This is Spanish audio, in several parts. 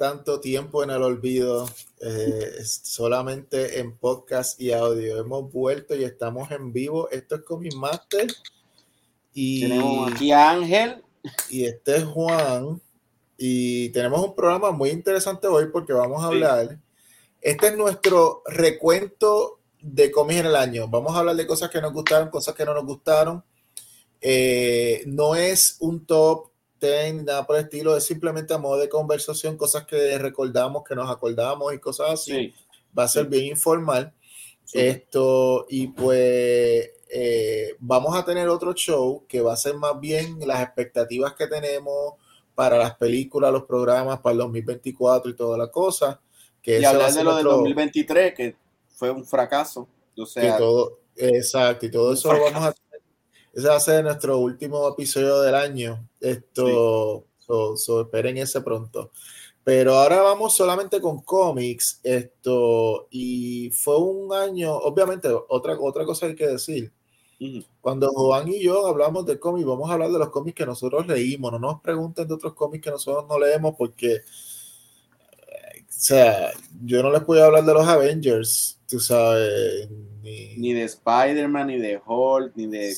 tanto tiempo en el olvido, eh, solamente en podcast y audio, hemos vuelto y estamos en vivo. Esto es Comic Master. Y, tenemos aquí a Ángel. Y este es Juan. Y tenemos un programa muy interesante hoy porque vamos a hablar. Este es nuestro recuento de cómics en el año. Vamos a hablar de cosas que nos gustaron, cosas que no nos gustaron. Eh, no es un top ten, nada por el estilo, es simplemente a modo de conversación, cosas que recordamos, que nos acordamos y cosas así. Va a ser bien informal. Esto, y pues eh, vamos a tener otro show que va a ser más bien las expectativas que tenemos para las películas, los programas, para el 2024 y toda la cosa. Que y hablar de lo del 2023, que fue un fracaso. O sea, todo, exacto, y todo eso lo vamos a ese va a ser nuestro último episodio del año. Esto, esperen ese pronto. Pero ahora vamos solamente con cómics. Esto, y fue un año, obviamente, otra, otra cosa hay que decir. Cuando Juan y yo hablamos de cómics, vamos a hablar de los cómics que nosotros leímos. No nos pregunten de otros cómics que nosotros no leemos porque, sea, yo no les puedo hablar de los Avengers, tú sabes, ni, de Spider-Man, ni de Hulk, ni de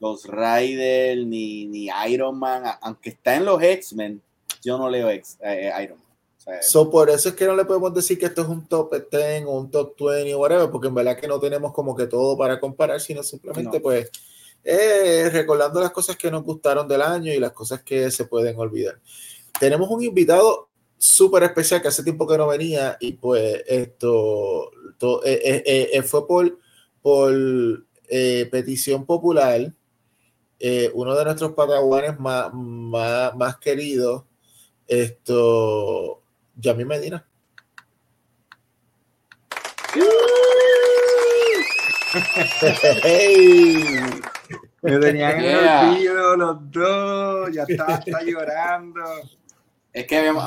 los Riders, ni, ni Iron Man. Aunque está en los X-Men, yo no leo X, eh, Iron Man. so, por eso es que no le podemos decir que esto es un top 10 o un top 20 o whatever, porque en verdad que no tenemos como que todo para comparar, sino simplemente pues eh, recordando las cosas que nos gustaron del año y las cosas que se pueden olvidar. Tenemos un invitado súper especial que hace tiempo que no venía y pues esto eh, eh, eh, fue por, por petición popular. uno de nuestros pataguanes más, más, más queridos, esto, Yami Medina. Me tenían en el olvido los dos, ya estaba, está llorando. Es que habíamos,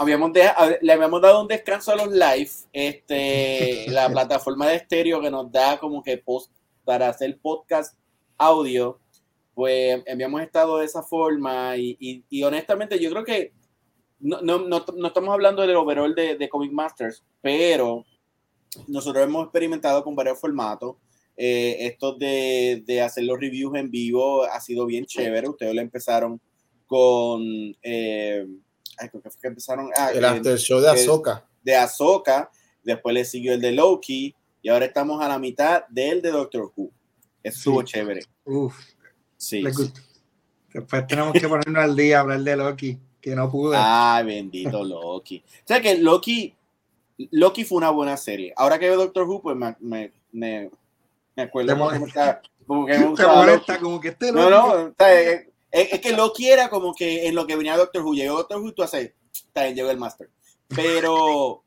le habíamos dado un descanso a los live, este, la plataforma de estéreo que nos da como que post para hacer podcast audio, pues habíamos estado de esa forma y, honestamente yo creo que no, no, estamos hablando del overall de, de, Comic Masters, pero nosotros hemos experimentado con varios formatos. Eh, esto de, de, hacer los reviews en vivo ha sido bien chévere. Ustedes lo empezaron con... Eh, que empezaron. Ah, el after show de Ahsoka. De Ahsoka, después le siguió el de Loki, y ahora estamos a la mitad del de Doctor Who. Estuvo chévere. Uf. Sí. Después tenemos que ponernos al día, hablar de Loki, que no pude. Ay, bendito Loki. o sea que Loki, Loki fue una buena serie. Ahora que veo Doctor Who, pues me, me, me, me acuerdo como que me gusta. como que este Loki. No, no, o sea, es, que Loki era como que en lo que venía Doctor Who, llegó Doctor Who, tú haces, también llegó el Master. Pero,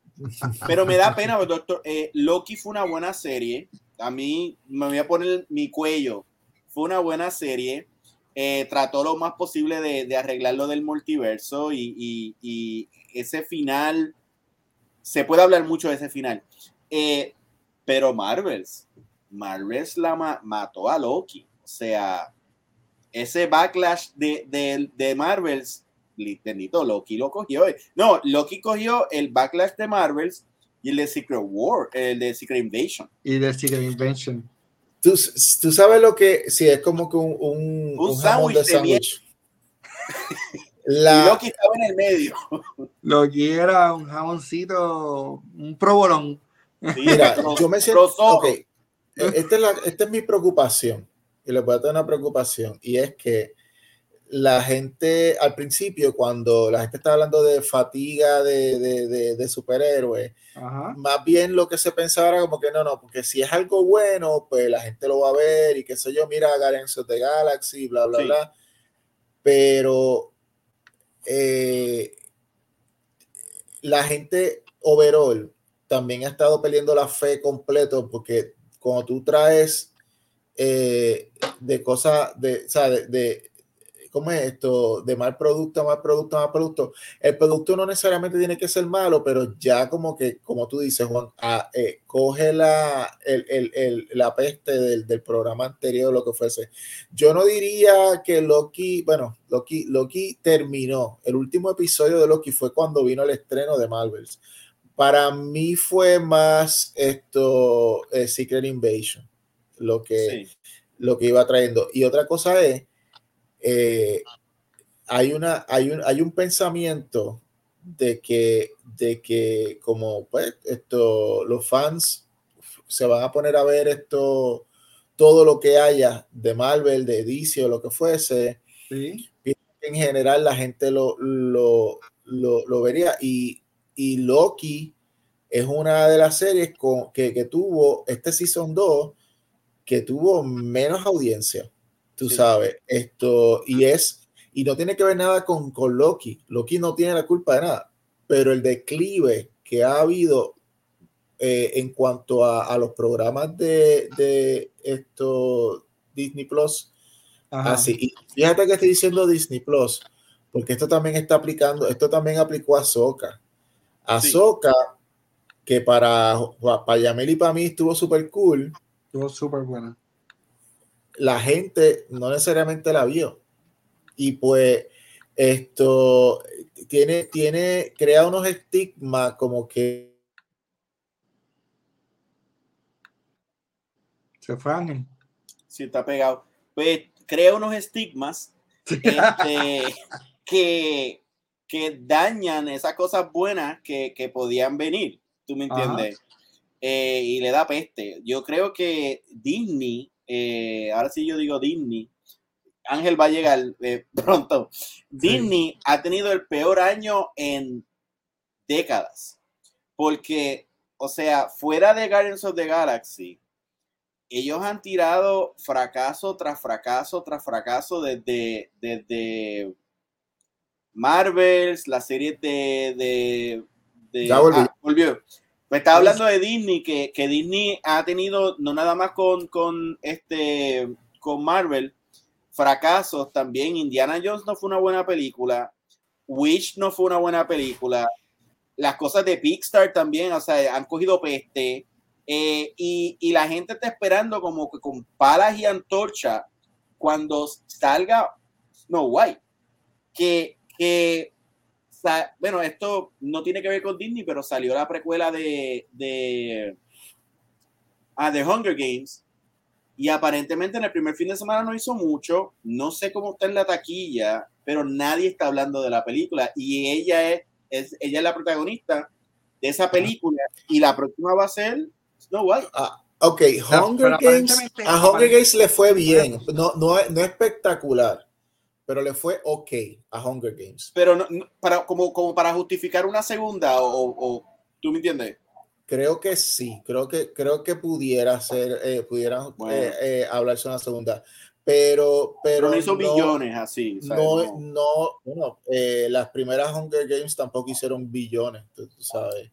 pero me da pena, Doctor, eh, Loki fue una buena serie. A mí me voy a poner mi cuello. Fue una buena serie. Eh, trató lo más posible de, de arreglar lo del multiverso y, y, ese final, se puede hablar mucho de ese final. Eh, pero Marvels, Marvels la mató a Loki. O sea, ese backlash de, de, de Marvels, bendito, Loki lo cogió. No, Loki cogió el backlash de Marvels y el de Secret War, el de Secret Invasion. Y de Secret Invasion. Tú, tú sabes lo que, sí, es como que un, un, un, jamón de sándwich. La... Loki estaba en el medio. Loki era un jamoncito, un provolón. Mira, yo me siento. Okay, esta, es la, esta es mi preocupación y les voy a tener una preocupación y es que la gente al principio, cuando la gente está hablando de fatiga de, de, de, superhéroes, más bien lo que se pensaba era como que no, no, porque si es algo bueno, pues la gente lo va a ver y qué sé yo, mira of the Galaxy, bla, bla, bla. Pero eh, la gente overall también ha estado perdiendo la fe completo porque cuando tú traes eh, de cosas, de, o sea, de, ¿cómo es esto? De mal producto, mal producto, mal producto. El producto no necesariamente tiene que ser malo, pero ya como que, como tú dices, Juan, ah, eh, coge la, la peste del, programa anterior, lo que fuese. Yo no diría que Loki, bueno, Loki, Loki terminó. El último episodio de Loki fue cuando vino el estreno de Marvels. Para mí fue más esto, eh, Secret Invasion, lo que, lo que iba trayendo. Y otra cosa es eh, hay, una, hay, un, hay un pensamiento de que, de que como pues, esto, los fans se van a poner a ver esto, todo lo que haya de Marvel, de DC o lo que fuese. En general la gente lo, lo, lo, vería y, y, Loki es una de las series con, que, que tuvo este Season 2 que tuvo menos audiencia tú sabes, esto, y es, y no tiene que ver nada con, con Loki, Loki no tiene la culpa de nada, pero el declive que ha habido eh, en cuanto a, los programas de, de esto, Disney Plus, así, y fíjate que estoy diciendo Disney Plus, porque esto también está aplicando, esto también aplicó a Soca. A Soca, que para, para Yamel y para mí estuvo súper cool. Estuvo súper buena la gente no necesariamente la vio. Y pues esto tiene, tiene, crea unos estigmas como que... Se fue Ángel. Sí, está pegado. Pues crea unos estigmas este, que, que dañan esas cosas buenas que, que podían venir. ¿Tú me entiendes? Eh, y le da peste. Yo creo que Disney eh, ahora sí yo digo Disney, Ángel va a llegar eh, pronto. Disney ha tenido el peor año en décadas, porque, o sea, fuera de Guardians of the Galaxy, ellos han tirado fracaso tras fracaso tras fracaso desde, desde Marvels, la serie de... de, ya ah, volvió. Me estaba hablando de Disney, que, Disney ha tenido, no nada más con, con, este, con Marvel, fracasos también. Indiana Jones no fue una buena película. Wish no fue una buena película. Las cosas de Pixar también, o sea, han cogido peste. Eh, y, la gente está esperando como que con palas y antorcha cuando salga Snow White. Que, que bueno, esto no tiene que ver con Disney, pero salió la precuela de, de, ah, de Hunger Games. Y aparentemente en el primer fin de semana no hizo mucho. No sé cómo está en la taquilla, pero nadie está hablando de la película. Y ella es, ella es la protagonista de esa película. Y la próxima va a ser Snow White. Ah, ok, Hunger Games, a Hunger Games le fue bien, no, no, no espectacular pero le fue ok a Hunger Games. Pero no, para, como, como para justificar una segunda, o, tú me entiendes? Creo que sí, creo que, creo que pudiera ser, eh, pudiera eh, eh, hablarse una segunda. Pero, pero, no hizo billones así. No, no, bueno, las primeras Hunger Games tampoco hicieron billones, tú, sabes.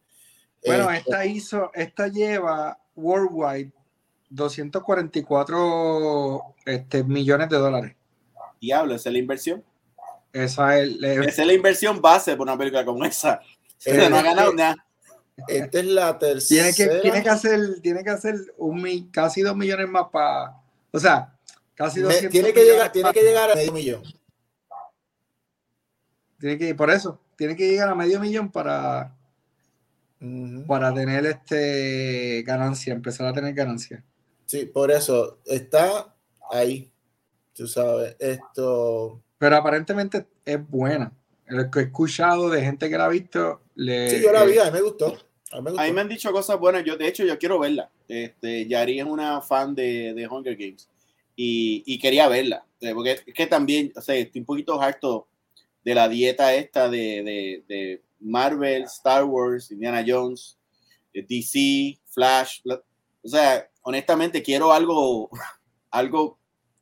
Bueno, esta hizo, esta lleva worldwide 244 este, millones de dólares diablo, esa es la inversión. Esa es, esa es la inversión base por una película como esa. no ha ganado nada. Esta es la tercera. Tiene que, tiene que hacer, tiene que hacer un, casi dos millones más para. O sea, casi dos Tiene que llegar, tiene que llegar a medio millón. Tiene que, por eso, tiene que llegar a medio millón para, para tener este ganancia, empezar a tener ganancia. Sí, por eso está ahí tú sabes, esto... Pero aparentemente es buena. Lo que he escuchado de gente que la ha visto, le... Sí, yo la vi, a mí me gustó. A mí me, han dicho cosas buenas. Yo, de hecho, yo quiero verla. Este, Yari es una fan de, de Hunger Games y, y, quería verla. Eh, porque es que también, o sea, estoy un poquito harto de la dieta esta de, de, de Marvel, Star Wars, Indiana Jones, eh, DC, Flash. O sea, honestamente, quiero algo, algo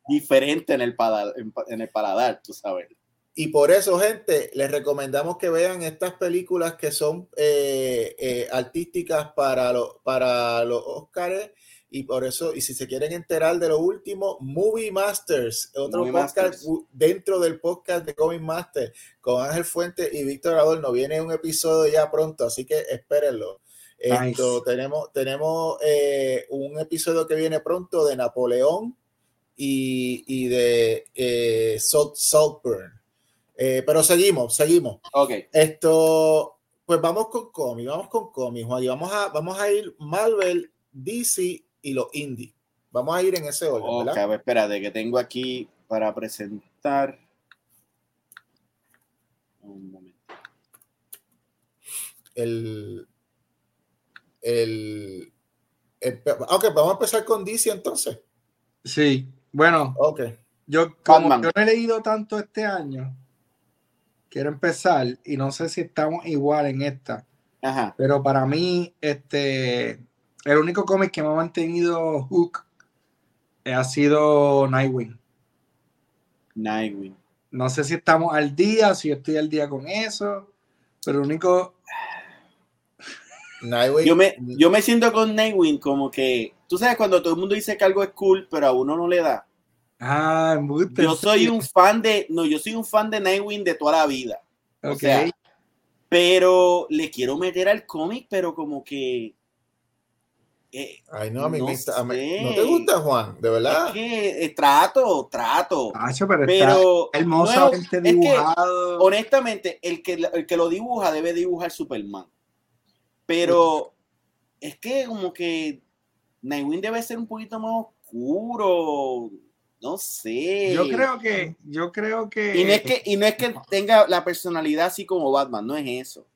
diferente en el, paladar, en, el paladar, tú sabes. Y por eso, gente, les recomendamos que vean estas películas que son eh, eh, artísticas para, para los Oscars y por eso, y si se quieren enterar de lo último, Movie Masters, otro podcast dentro del podcast de Comic Master con Ángel Fuente y Víctor Adorno. Viene un episodio ya pronto, así que espérenlo. Esto, tenemos tenemos eh, un episodio que viene pronto de Napoleón y, y de eh, Saltburn. Eh, pero seguimos, seguimos. Ok. Esto, pues vamos con cómics, vamos con cómics, Juan, y vamos a, vamos a ir Marvel, DC y los indie. Vamos a ir en ese orden. Ok, ¿verdad? espérate, que tengo aquí para presentar. Un momento. El, el, ok, vamos a empezar con DC entonces. Sí, bueno, okay. yo, como yo no he leído tanto este año, quiero empezar y no sé si estamos igual en esta, Ajá. pero para mí, este, el único cómic que me ha mantenido hook ha sido Nightwing. Nightwing. No sé si estamos al día, si yo estoy al día con eso, pero el único yo me, yo me siento con Nightwing como que, tú sabes cuando todo el mundo dice que algo es cool, pero a uno no le da. Ah, yo soy un fan de, no, yo soy un fan de Nightwing de toda la vida. Okay. pero le quiero meter al cómic, pero como que eh, Ay, no, a mí, no, me, no te gusta, Juan, de verdad. Es que eh, trato, trato. pero, pero hermosamente dibujado. honestamente, el que, el que lo dibuja debe dibujar Superman. Pero es que como que Nightwing debe ser un poquito más oscuro. No sé. Yo creo que, yo creo que. Y no es que, y no es que tenga la personalidad así como Batman, no es eso.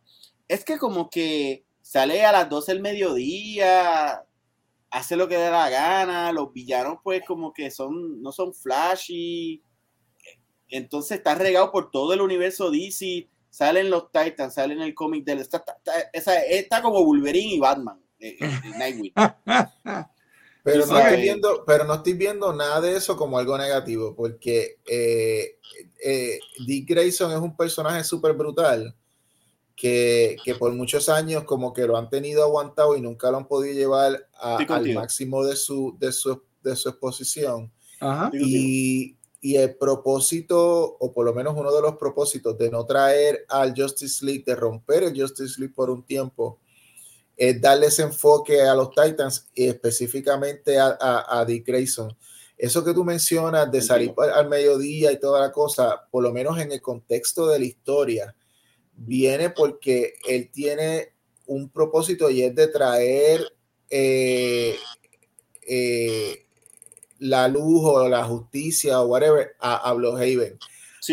Es que como que sale a las 12 del mediodía, hace lo que da la gana, los villanos pues como que son, no son flashy. Entonces está regado por todo el universo DC salen los Titans, salen el cómic del. Está, está, como Wolverine y Batman, eh, eh, Nightwing. pero, no estoy viendo, pero no estoy viendo nada de eso como algo negativo, porque eh, Dick Grayson es un personaje súper brutal. Que, que, por muchos años como que lo han tenido aguantado y nunca lo han podido llevar al máximo de su, de su, de su exposición. Y, y el propósito, o por lo menos uno de los propósitos de no traer al Justice League, de romper el Justice League por un tiempo, es darles enfoque a los Titans y específicamente a, a, Dick Grayson. Eso que tú mencionas de salir al mediodía y toda la cosa, por lo menos en el contexto de la historia, viene porque él tiene un propósito y es de traer eh, eh, la luz o la justicia o whatever a, a Bloodhaven.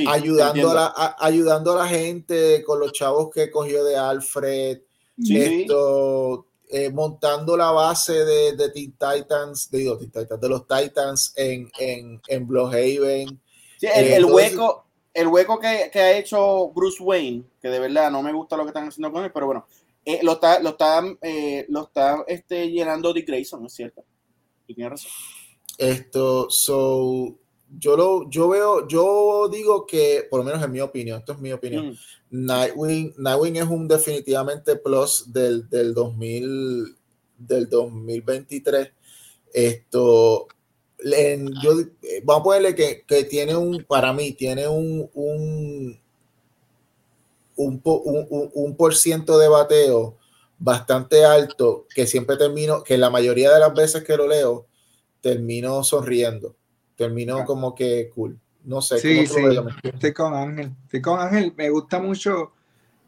ayudando, a la, ayudando a la gente con los chavos que cogió de Alfred, esto, eh, montando la base de, de Teen Titans, digo, Teen Titans, de los Titans en, en, en Bloodhaven. el, el hueco, el hueco que, que, ha hecho Bruce Wayne, que de verdad no me gusta lo que están haciendo con él, pero bueno, eh, lo está, lo está, eh, lo está este, llenando Dick Grayson, ¿no es cierto? Y tiene razón. Esto, so, yo lo, yo veo, yo digo que, por lo menos en mi opinión, esto es mi opinión, mm. Nightwing, Nightwing es un definitivamente plus del, del 2000, del 2023. Esto, en, yo, vamos a ponerle que, que, tiene un, para mí, tiene un, un, un, un, un por ciento de bateo bastante alto, que siempre termino, que la mayoría de las veces que lo leo, terminó sonriendo, terminó como que cool. No sé. Sí, sí, estoy con Ángel. Estoy con Ángel. Me gusta mucho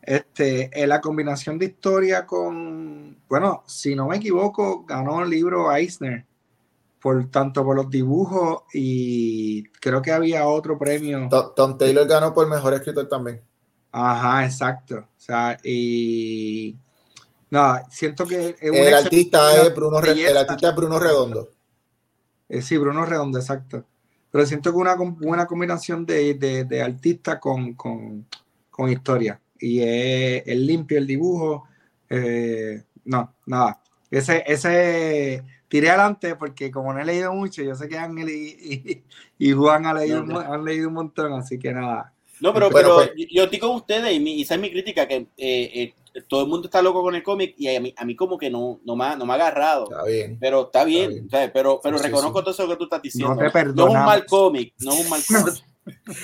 este, eh, la combinación de historia con, bueno, si no me equivoco, ganó el libro Eisner, por tanto por los dibujos y creo que había otro premio. Tom, Taylor ganó por mejor escritor también. Ajá, exacto. O sea, y no, siento que el artista es Bruno, el artista es Bruno Redondo. Eh, sí, Bruno Redondo, exacto. Pero siento que una buena combinación de, de, artista con, con, con, historia. Y es, limpio el dibujo. Eh, no, nada. Ese, ese tiré adelante porque como no he leído mucho, yo sé que Ángel y, y, Juan han leído, han leído un montón, así que nada. No, pero, pero, pues yo estoy con ustedes y, esa es mi crítica, que eh, todo el mundo está loco con el cómic y a mí, a mí como que no, no, me ha, no me ha agarrado. Está bien. Pero está bien, Está bien. pero, pero Sí, reconozco sí. todo eso que tú estás diciendo. No te No, es un mal cómic, no es un mal cómic.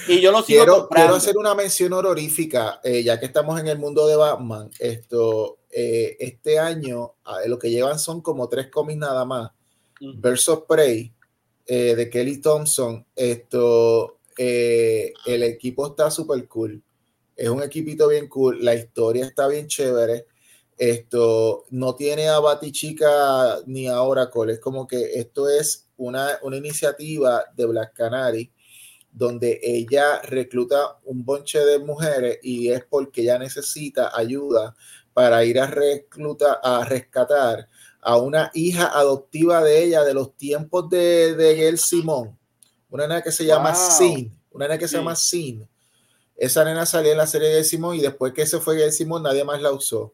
y yo lo sigo Quiero, comprando. quiero hacer una mención honorífica, eh, ya que estamos en el mundo de Batman. Esto, eh, este año, ah, lo que llevan son como tres cómics nada más. Ujú. Birds of Prey eh, de Kelly Thompson. Esto, eh, el equipo está súper cool. Es un equipito bien cool. La historia está bien chévere. Esto no tiene a Batichica ni a Oracle. Es como que esto es una, una iniciativa de Black Canary donde ella recluta un bonche de mujeres y es porque ella necesita ayuda para ir a recluta a rescatar a una hija adoptiva de ella de los tiempos de, de Gail Simón, una nena que se llama Wow. Sin, una nena que se llama Sin. Esa nena salió en la serie de Simón y después que se fue Gail Simón nadie más la usó.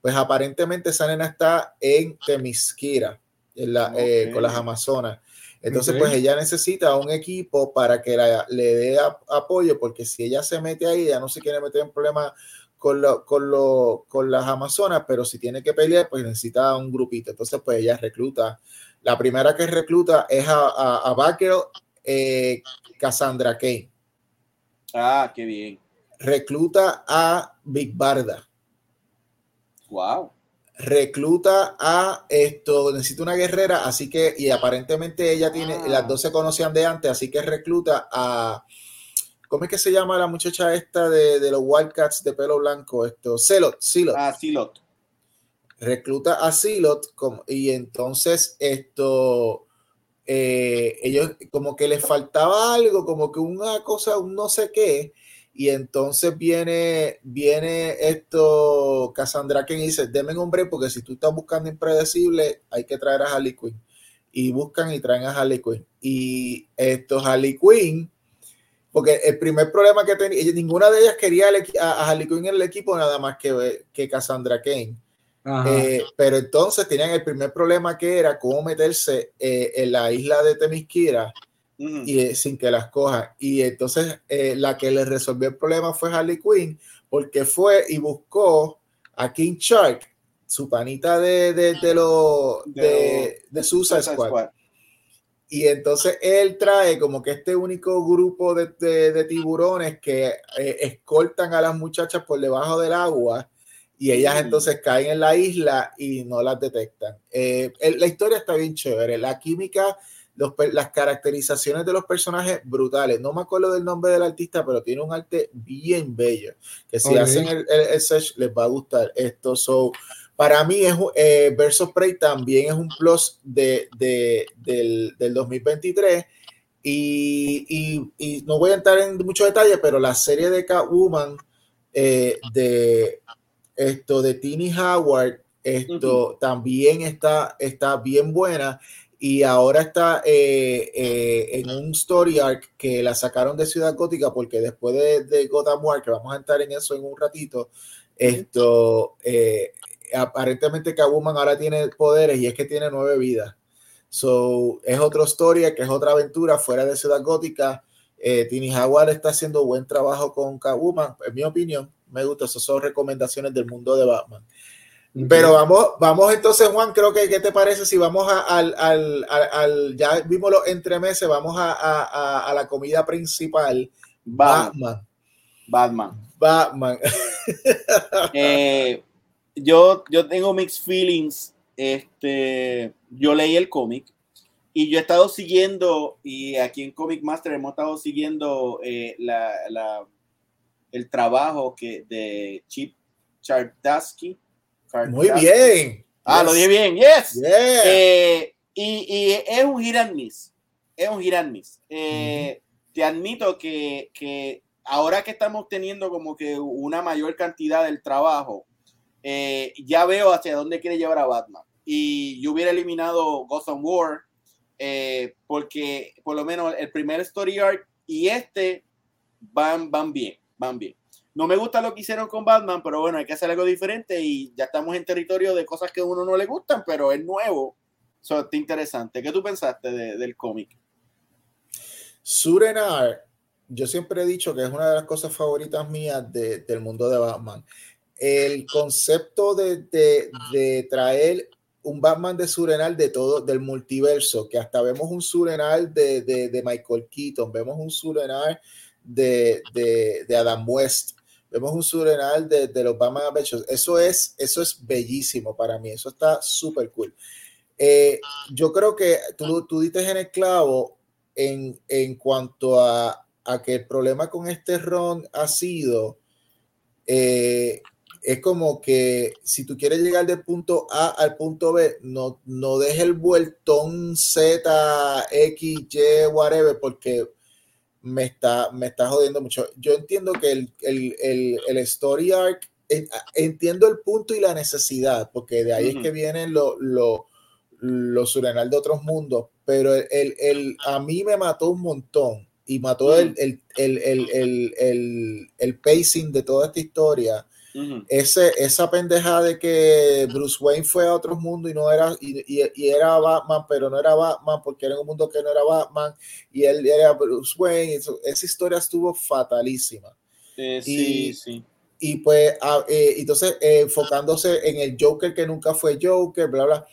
Pues aparentemente esa nena está en Temisquira, en la, eh, Ok. con las Amazonas. Entonces, pues ella necesita un equipo para que la- le dé a- apoyo, porque si ella se mete ahí, ella no se quiere meter en problemas con, lo- con, lo- con las Amazonas, pero si tiene que pelear, pues necesita un grupito. Entonces, pues ella recluta. La primera que recluta es a, a, a Batgirl, eh, Cassandra Kane. Ah, qué bien. Recluta a Big Barda. Wow. recluta a esto, necesita una guerrera, así que, y aparentemente ella tiene, Ah. las dos se conocían de antes, así que recluta a, ¿cómo es que se llama la muchacha esta de, de los Wildcats de pelo blanco? Esto, Celot, Silot. Ah, Silot. Recluta a Silot, como, y entonces esto, eh, ellos como que les faltaba algo, como que una cosa, un no sé qué, y entonces viene, viene esto, Cassandra que dice, deme un hombre porque si tú estás buscando impredecible, hay que traer a Harley Quinn. Y buscan y traen a Harley Quinn. Y esto, Harley Quinn, porque el primer problema que tenía, ninguna de ellas quería a, a Harley Quinn en el equipo nada más que, que Cassandra Kane. Eh, pero entonces tenían el primer problema que era cómo meterse eh, en la isla de Temisquira y eh, sin que las cojan. Y entonces eh, la que le resolvió el problema fue Harley Quinn, porque fue y buscó a King Shark, su panita de, de, de, lo, de, de Suicide Suicide Squad. Squad. Y entonces él trae como que este único grupo de, de- de tiburones que eh, escoltan a las muchachas por debajo del agua y ellas entonces caen en la isla y no las detectan. Eh, la historia está bien chévere, la química, los las caracterizaciones de los personajes brutales. No me acuerdo del nombre del artista, pero tiene un arte bien bello. Que si hacen el, el, el search les va a gustar esto. So, para mí es eh, Versus Prey también es un plus de, de- del, del 2023 y, y- y no voy a entrar en muchos detalles, pero la serie de Catwoman eh, de esto de Tini Howard esto también está, está bien buena y ahora está eh, eh, en un story arc que la sacaron de Ciudad Gótica porque después de, de Gotham War, que vamos a entrar en eso en un ratito, esto eh, aparentemente Catwoman ahora tiene poderes y es que tiene nueve vidas. So, es otra historia, que es otra aventura fuera de Ciudad Gótica. Eh, Tini Howard está haciendo buen trabajo con Catwoman, en mi opinión. Me gusta, esas son recomendaciones del mundo de Batman. Pero vamos, vamos entonces, Juan, creo que, ¿qué te parece si vamos a- al, al, al, ya vimos los entremeses, vamos a, a, a- la comida principal, Batman. Batman. Batman. Batman. Eh, yo, yo tengo mixed feelings. Este, yo leí el cómic y yo he estado siguiendo, y aquí en Comic Master hemos estado siguiendo eh, la, la- el trabajo que de Chip Chardaski. Muy bien. Ah, Yes. lo dije bien, yes. Yeah. Eh, y, y es un hit and miss. Es un hit and miss. Eh, Te admito que, que ahora que estamos teniendo como que una mayor cantidad del trabajo, eh, ya veo hacia dónde quiere llevar a Batman. Y yo hubiera eliminado Gotham War, porque por lo menos el primer story arc y este van, van bien, van bien. No me gusta lo que hicieron con Batman, pero bueno, hay que hacer algo diferente y ya estamos en territorio de cosas que a uno no le gustan, pero es nuevo. Eso está interesante. ¿Qué tú pensaste de- del cómic? Surenar, yo siempre he dicho que es una de las cosas favoritas mías de- del mundo de Batman. el concepto de, de, traer un Batman de Surenal de todo, del multiverso, que hasta vemos un Surenal de, de, de Michael Keaton, vemos un Surenal de, de, Adam West, vemos un Surenal de, de los Batman Adventures. Eso es, eso es bellísimo para mí, eso está súper cool. Eh, yo creo que tú, tú dices en el clavo en, en cuanto a, a, que el problema con este ron ha sido eh, es como que si tú quieres llegar del punto A al punto B, no, no dejes el vueltón Z, X, Y, whatever, porque me está, me está jodiendo mucho. Yo entiendo que el, el, el, el story arc, entiendo el punto y la necesidad, porque de ahí uh -huh. es que vienen los lo, lo de otros mundos, pero el, el, a mí me mató un montón y mató el, el, el, el, el, pacing de toda esta historia. Uh -huh. Ese, esa pendejada de que Bruce Wayne fue a otros mundos y no era y, y, y, era Batman, pero no era Batman porque era un mundo que no era Batman y él era Bruce Wayne. Eso, esa historia estuvo fatalísima. Eh, sí, y, sí. Y pues, a, eh, entonces, eh, enfocándose en el Joker que nunca fue Joker, bla, bla.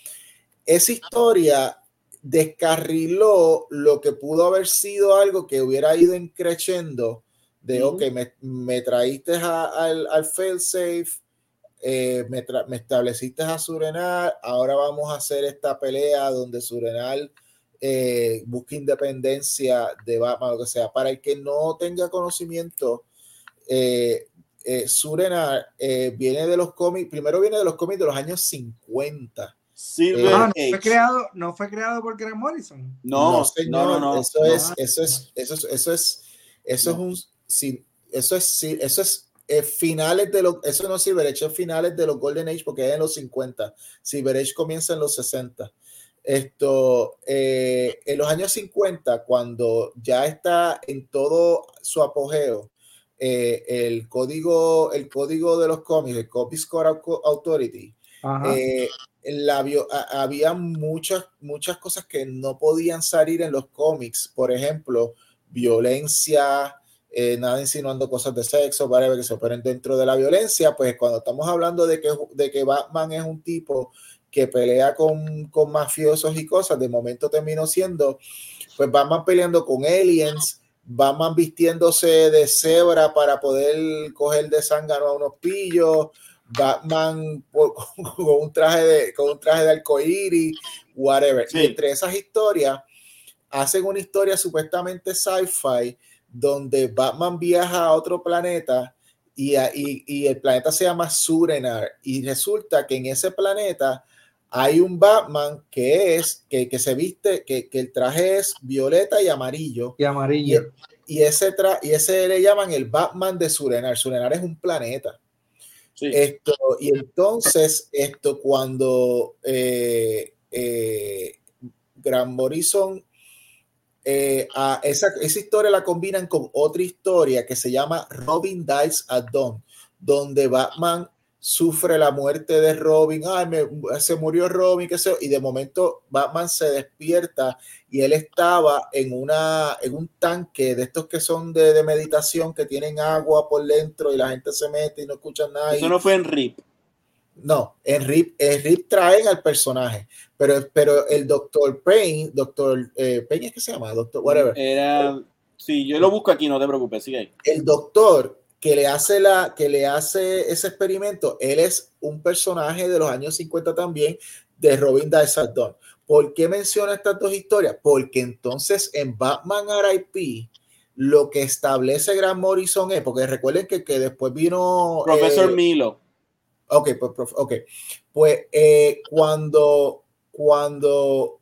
Esa historia descarriló lo que pudo haber sido algo que hubiera ido creciendo de, uh -huh. ok, me, me traíste a, al, al failsafe, eh, me, me, estableciste a Surenal, ahora vamos a hacer esta pelea donde Surenal eh, busca independencia de Batman, lo que sea. Para el que no tenga conocimiento, eh, eh Surenal eh, viene de los cómics, primero viene de los cómics de los años 50 Silver ah, no, fue creado, no fue creado por Grant Morrison. No, no, señor, no, no, Eso, no. Es, eso es, eso es, eso es, eso es un, sí, eso es, sí, eso es eh, finales de los, eso no es Silver Age, es finales de los Golden Age porque es en los 50. Silver Age comienza en los 60. Esto, eh, en los años 50, cuando ya está en todo su apogeo, eh, el código, el código de los cómics, el Copy Score Authority, eh, la, había muchas, muchas cosas que no podían salir en los cómics, por ejemplo, violencia, eh, nada insinuando cosas de sexo, para que se operen dentro de la violencia, pues cuando estamos hablando de que, de que Batman es un tipo que pelea con, con mafiosos y cosas, de momento terminó siendo, pues Batman peleando con aliens, Batman vistiéndose de cebra para poder coger de zángano a unos pillos, Batman con, con, un traje de con un traje de arcoíris, whatever. Sí. Y entre esas historias hacen una historia supuestamente sci-fi donde Batman viaja a otro planeta y, y, y, el planeta se llama Surenar. Y resulta que en ese planeta hay un Batman que es que, que se viste que, que, el traje es violeta y amarillo. Y amarillo. Y, y ese tra y ese le llaman el Batman de Surenar. Surenar es un planeta. Sí. Esto, y entonces, esto cuando eh, eh, Gran Morrison, eh, a esa, esa historia la combinan con otra historia que se llama Robin Dies at Dawn, donde Batman sufre la muerte de Robin, ay, me, se murió Robin, qué sé y de momento Batman se despierta y él estaba en, una, en un tanque de estos que son de, de meditación, que tienen agua por dentro y la gente se mete y no escucha nada. Eso no fue en RIP. No, en RIP, en RIP traen al personaje, pero, pero el doctor Payne, doctor eh, Payne es que se llama, doctor, whatever. Era, sí, yo lo busco aquí, no te preocupes, sigue ahí. El doctor que le hace la que le hace ese experimento, él es un personaje de los años 50 también de Robin Dawn. ¿Por qué menciona estas dos historias? Porque entonces en Batman R.I.P. lo que establece Grant Morrison es, porque recuerden que, que después vino Profesor eh, Milo. Ok, pues, okay. pues eh, cuando, cuando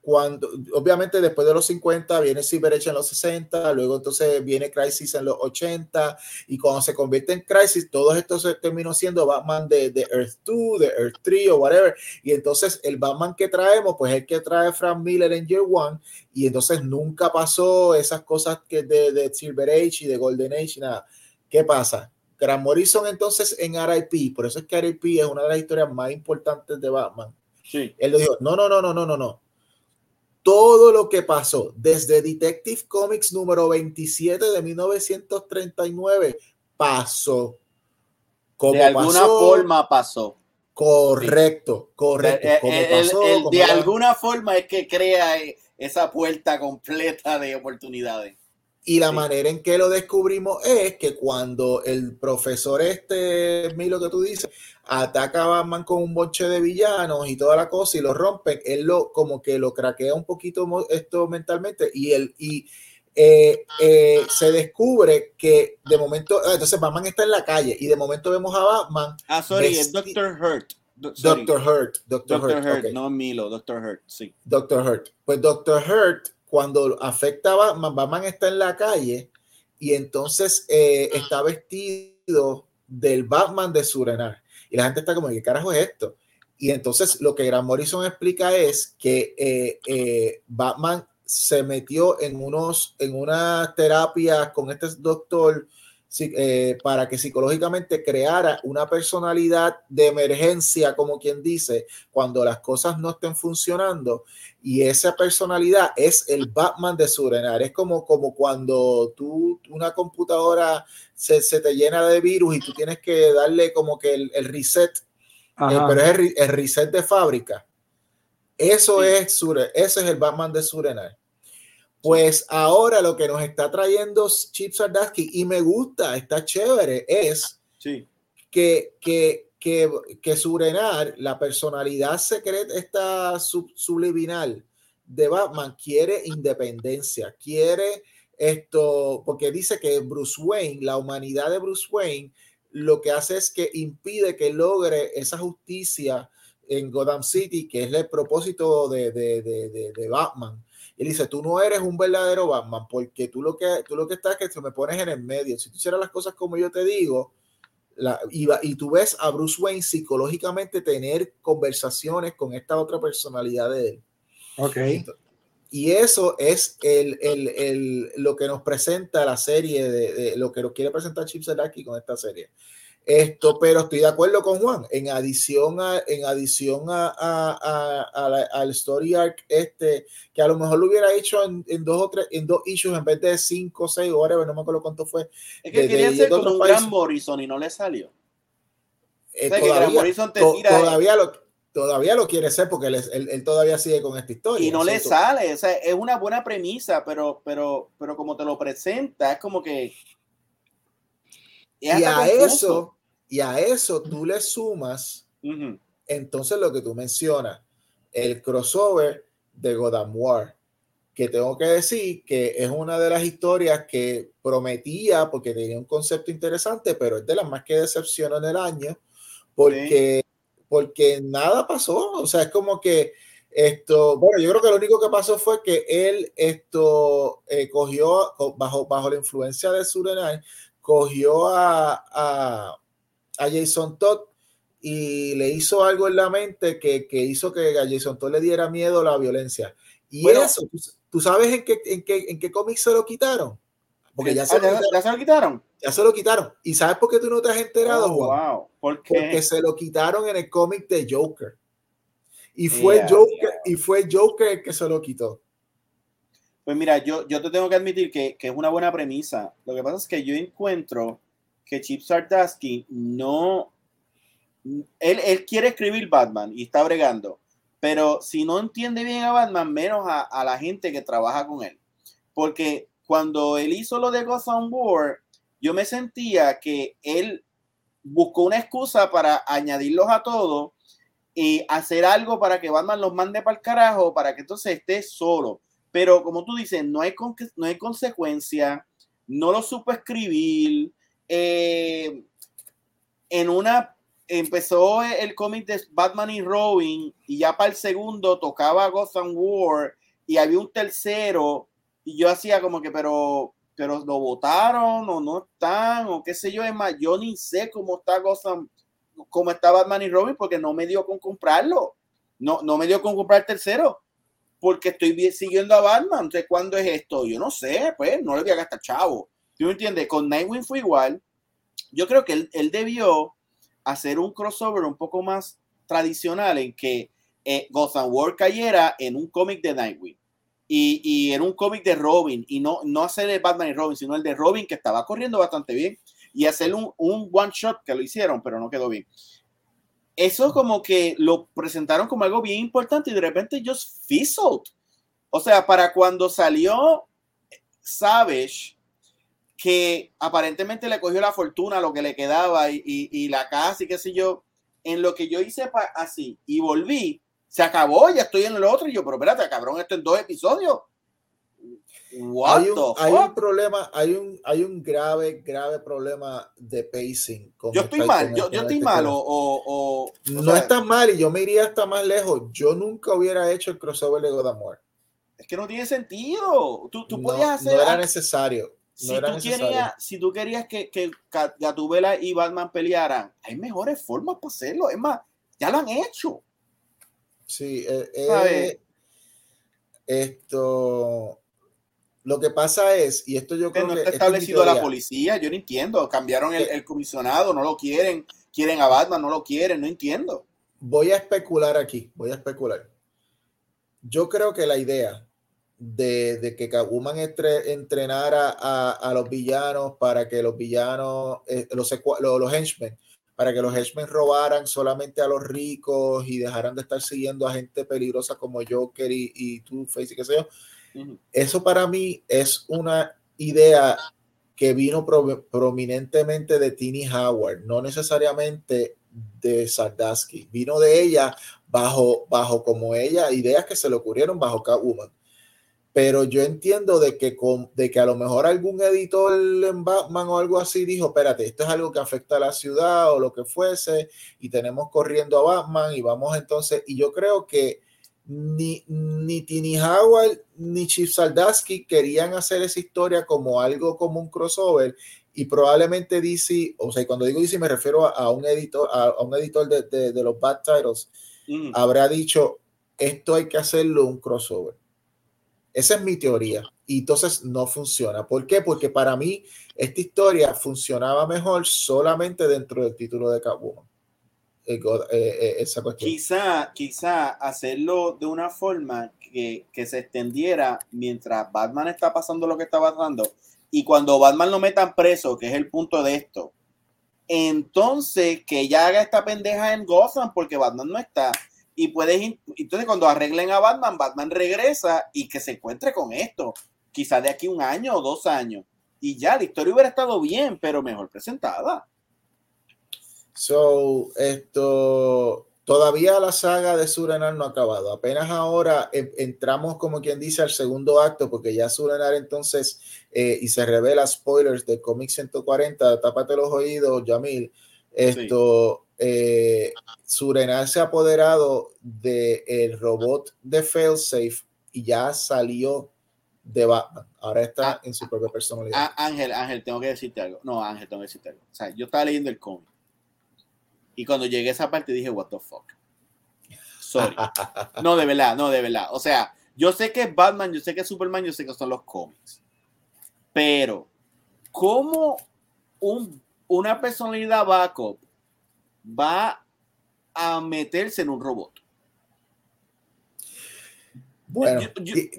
cuando obviamente después de los 50 viene Silver Age en los 60, luego entonces viene Crisis en los 80 y cuando se convierte en Crisis, todo esto se terminó siendo Batman de, de Earth 2, de Earth 3 o whatever, y entonces el Batman que traemos, pues es el que trae Frank Miller en Year One, y entonces nunca pasó esas cosas que de, de Silver Age y de Golden Age, nada. ¿Qué pasa? Grant Morrison entonces en RIP, por eso es que RIP es una de las historias más importantes de Batman. Sí. Él dijo, no, no, no, no, no, no, no todo lo que pasó desde Detective Comics número 27 de 1939 pasó. Como de alguna pasó, forma pasó. Correcto, correcto. El- como el- pasó, el- como de era. alguna forma es que crea eh, esa puerta completa de oportunidades. Y la Sí. manera en que lo descubrimos es que cuando el profesor este, Milo que tú dices, ataca a Batman con un bonche de villanos y toda la cosa y lo rompen, él lo como que lo craquea un poquito esto mentalmente y él y eh, eh, se descubre que de momento, ah, entonces Batman está en la calle y de momento vemos a Batman, Ah, sorry, es Doctor Hurt. Do- Doctor Hurt, Doctor, Doctor Hurt, Hurt, ok. no Milo, Doctor Hurt, sí. Doctor Hurt. Pues Doctor Hurt, cuando afecta a Batman, Batman está en la calle y entonces eh, está vestido del Batman de Surenar. Y la gente está como, ¿qué carajo es esto? Y entonces lo que Grant Morrison explica es que eh, eh, Batman se metió en unos, en unas terapias con este doctor eh, para que psicológicamente creara una personalidad de emergencia, como quien dice, cuando las cosas no estén funcionando. Y esa personalidad es el Batman de Surenar. Es como, como cuando tú, una computadora se, se te llena de virus y tú tienes que darle como que el, el reset, eh, pero es el, re- el reset de fábrica. Eso Sí. es Sure, ese es el Batman de Surenar. Pues ahora lo que nos está trayendo Chip Sardaski, y me gusta, está chévere, es Sí. que, que, que, que Surenar, la personalidad secreta, esta sub- subliminal de Batman, quiere independencia, quiere esto, porque dice que Bruce Wayne, la humanidad de Bruce Wayne, lo que hace es que impide que logre esa justicia en Gotham City, que es el propósito de, de, de, de, de Batman. Él dice, tú no eres un verdadero Batman, porque tú lo que, tú lo que estás es que te me pones en el medio. Si tú hicieras las cosas como yo te digo, la, y, y tú ves a Bruce Wayne psicológicamente tener conversaciones con esta otra personalidad de él. Ok. Y eso es el, el, el- lo que nos presenta la serie, de, de- lo que nos quiere presentar Chip Zdarsky con esta serie. Esto, pero estoy de acuerdo con Juan. En adición a, en adición a, a- a- a la- al story arc este, que a lo mejor lo hubiera hecho en, en dos o tres, en dos issues en vez de cinco o seis, whatever, no me acuerdo cuánto fue. Es que De- quería de como un gran Morrison y no le salió. Eh, O sea, que Grant todavía, Morrison te to- tira todavía lo todavía lo quiere ser porque él, es- él- él todavía sigue con esta historia. y no le sale. O sea, es una buena premisa, pero, pero, pero como te lo presenta, es como que. Y a confuso. eso, y a eso tú le sumas entonces lo que tú mencionas, el crossover de God of War, que tengo que decir que es una de las historias que prometía porque tenía un concepto interesante, pero es de las más que decepcionó en el año porque, porque nada pasó, o sea, es como que esto, bueno, yo creo que lo único que pasó fue que él esto eh, cogió co- bajo, bajo la influencia de Surenai, cogió a, a, a Jason Todd y le hizo algo en la mente que, que hizo que a Jason Todd le diera miedo a la violencia. Y Bueno. eso, ¿tú, tú sabes en qué, en qué, en qué cómic se lo quitaron? Porque ya se, Ah, lo ¿ya, quitaron, ya se lo quitaron. ya se lo quitaron. ¿Y sabes por qué tú no te has enterado, Oh, Juan? wow. ¿Por qué? Porque se lo quitaron en el cómic de Joker. Y fue Yeah, Joker, yeah. y fue Joker el que se lo quitó. Pues mira, yo, yo te tengo que admitir que, que es una buena premisa. Lo que pasa es que yo encuentro que Chip Sardaski no. Él, él quiere escribir Batman y está bregando, pero si no entiende bien a Batman, menos a, a la gente que trabaja con él. Porque cuando él hizo lo de Gotham War, yo me sentía que él buscó una excusa para añadirlos a todos y hacer algo para que Batman los mande para el carajo, para que entonces esté solo. Pero como tú dices, no hay, no hay consecuencia, no lo supo escribir. eh, en una empezó el cómic de Batman y Robin y ya para el segundo tocaba Gotham War y había un tercero y yo hacía como que pero pero lo votaron o no están o qué sé yo es más yo ni sé cómo está Gotham cómo está Batman y Robin porque no me dio con comprarlo no no me dio con comprar el tercero porque estoy siguiendo a Batman entonces ¿cuándo es esto? yo no sé pues no le voy a gastar chavo ¿tú me entiendes? con Nightwing fue igual yo creo que él, debió hacer un crossover un poco más tradicional en que eh, Gotham War cayera en un cómic de Nightwing y, y en un cómic de Robin y no, no hacer el Batman y Robin, sino el de Robin que estaba corriendo bastante bien. y hacer un, un one shot que lo hicieron, pero no quedó bien. Eso como que lo presentaron como algo bien importante y de repente just fizzled. O sea, para cuando salió Savage, que aparentemente le cogió la fortuna, lo que le quedaba y, y, la casa y qué sé yo, en lo que yo hice así y volví, se acabó, ya estoy en el otro y yo, pero espérate, cabrón, esto en dos episodios hay, un, hay un, problema, hay un, hay un grave, grave problema de pacing. yo estoy mal, yo, yo estoy mal o, o, No está mal y yo me iría hasta más lejos. Yo nunca hubiera hecho el crossover de God Amor. Es que no tiene sentido. Tú, tú podías hacer. No era necesario. si, tú Querías, si tú querías que, que Gatubela y Batman pelearan, hay mejores formas para hacerlo. Es más, ya lo han hecho. Sí, eh, eh, esto lo que pasa es, y esto yo creo que. No está establecido la policía, yo no entiendo. Cambiaron el, comisionado, no lo quieren. Quieren a Batman, no lo quieren, no entiendo. Voy a especular aquí, voy a especular. Yo creo que la idea de, que Catwoman entrenara a, los villanos para que los villanos, eh, los, los, henchmen, para que los henchmen robaran solamente a los ricos y dejaran de estar siguiendo a gente peligrosa como Joker y, y Two-Face y qué sé yo eso para mí es una idea que vino prominentemente de Tini Howard, no necesariamente de Sardaski. Vino de ella bajo, bajo como ella, ideas que se le ocurrieron bajo Catwoman. Pero yo entiendo de que, de que a lo mejor algún editor en Batman o algo así dijo, espérate, esto es algo que afecta a la ciudad o lo que fuese, y tenemos corriendo a Batman y vamos entonces, y yo creo que ni, ni Tini Howard ni Chief Saldaski querían hacer esa historia como algo como un crossover y probablemente DC, o sea, cuando digo DC me refiero a, un editor, a, un editor de, de, los Bad Titles, mm. habrá dicho, esto hay que hacerlo un crossover. Esa es mi teoría. Y entonces no funciona. ¿Por qué? Porque para mí esta historia funcionaba mejor solamente dentro del título de Catwoman. Eh, eh, esa cuestión. Quizá, quizá hacerlo de una forma que, que, se extendiera mientras Batman está pasando lo que está pasando y cuando Batman lo metan preso, que es el punto de esto, entonces que ya haga esta pendeja en Gotham porque Batman no está y puedes entonces cuando arreglen a Batman, Batman regresa y que se encuentre con esto, quizá de aquí un año o dos años y ya la historia hubiera estado bien, pero mejor presentada. So, esto todavía la saga de Surenar no ha acabado. Apenas ahora entramos, como quien dice, al segundo acto, porque ya Surenar entonces, eh, y se revela spoilers de cómic 140, tápate los oídos, Yamil. Esto, eh, Surenar se ha apoderado del el robot de Failsafe y ya salió de Batman. Ahora está ah, en su propia personalidad. Ah, Ángel, Ángel, tengo que decirte algo. No, Ángel, tengo que decirte algo. O sea, yo estaba leyendo el cómic y cuando llegué a esa parte dije, what the fuck. Sorry. No, de verdad, no, de verdad. O sea, yo sé que es Batman, yo sé que es Superman, yo sé que son los cómics. Pero, ¿cómo un, una personalidad backup va a meterse en un robot? Bueno,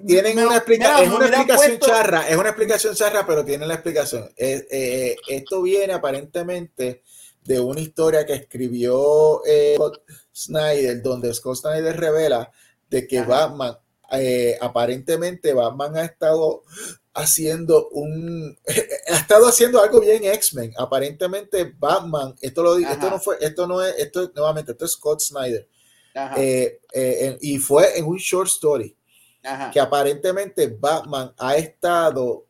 tienen una, explicación, es una explicación charra, es una explicación charra, pero tienen la explicación. Eh, eh, esto viene aparentemente de una historia que escribió eh, Scott Snyder, donde Scott Snyder revela de que Batman, eh, aparentemente Batman ha estado haciendo un ha estado haciendo algo bien X-Men. Aparentemente Batman, esto lo digo, esto no fue, esto no es, esto nuevamente, esto es Scott Snyder. Eh, y fue en un short story que aparentemente Batman ha estado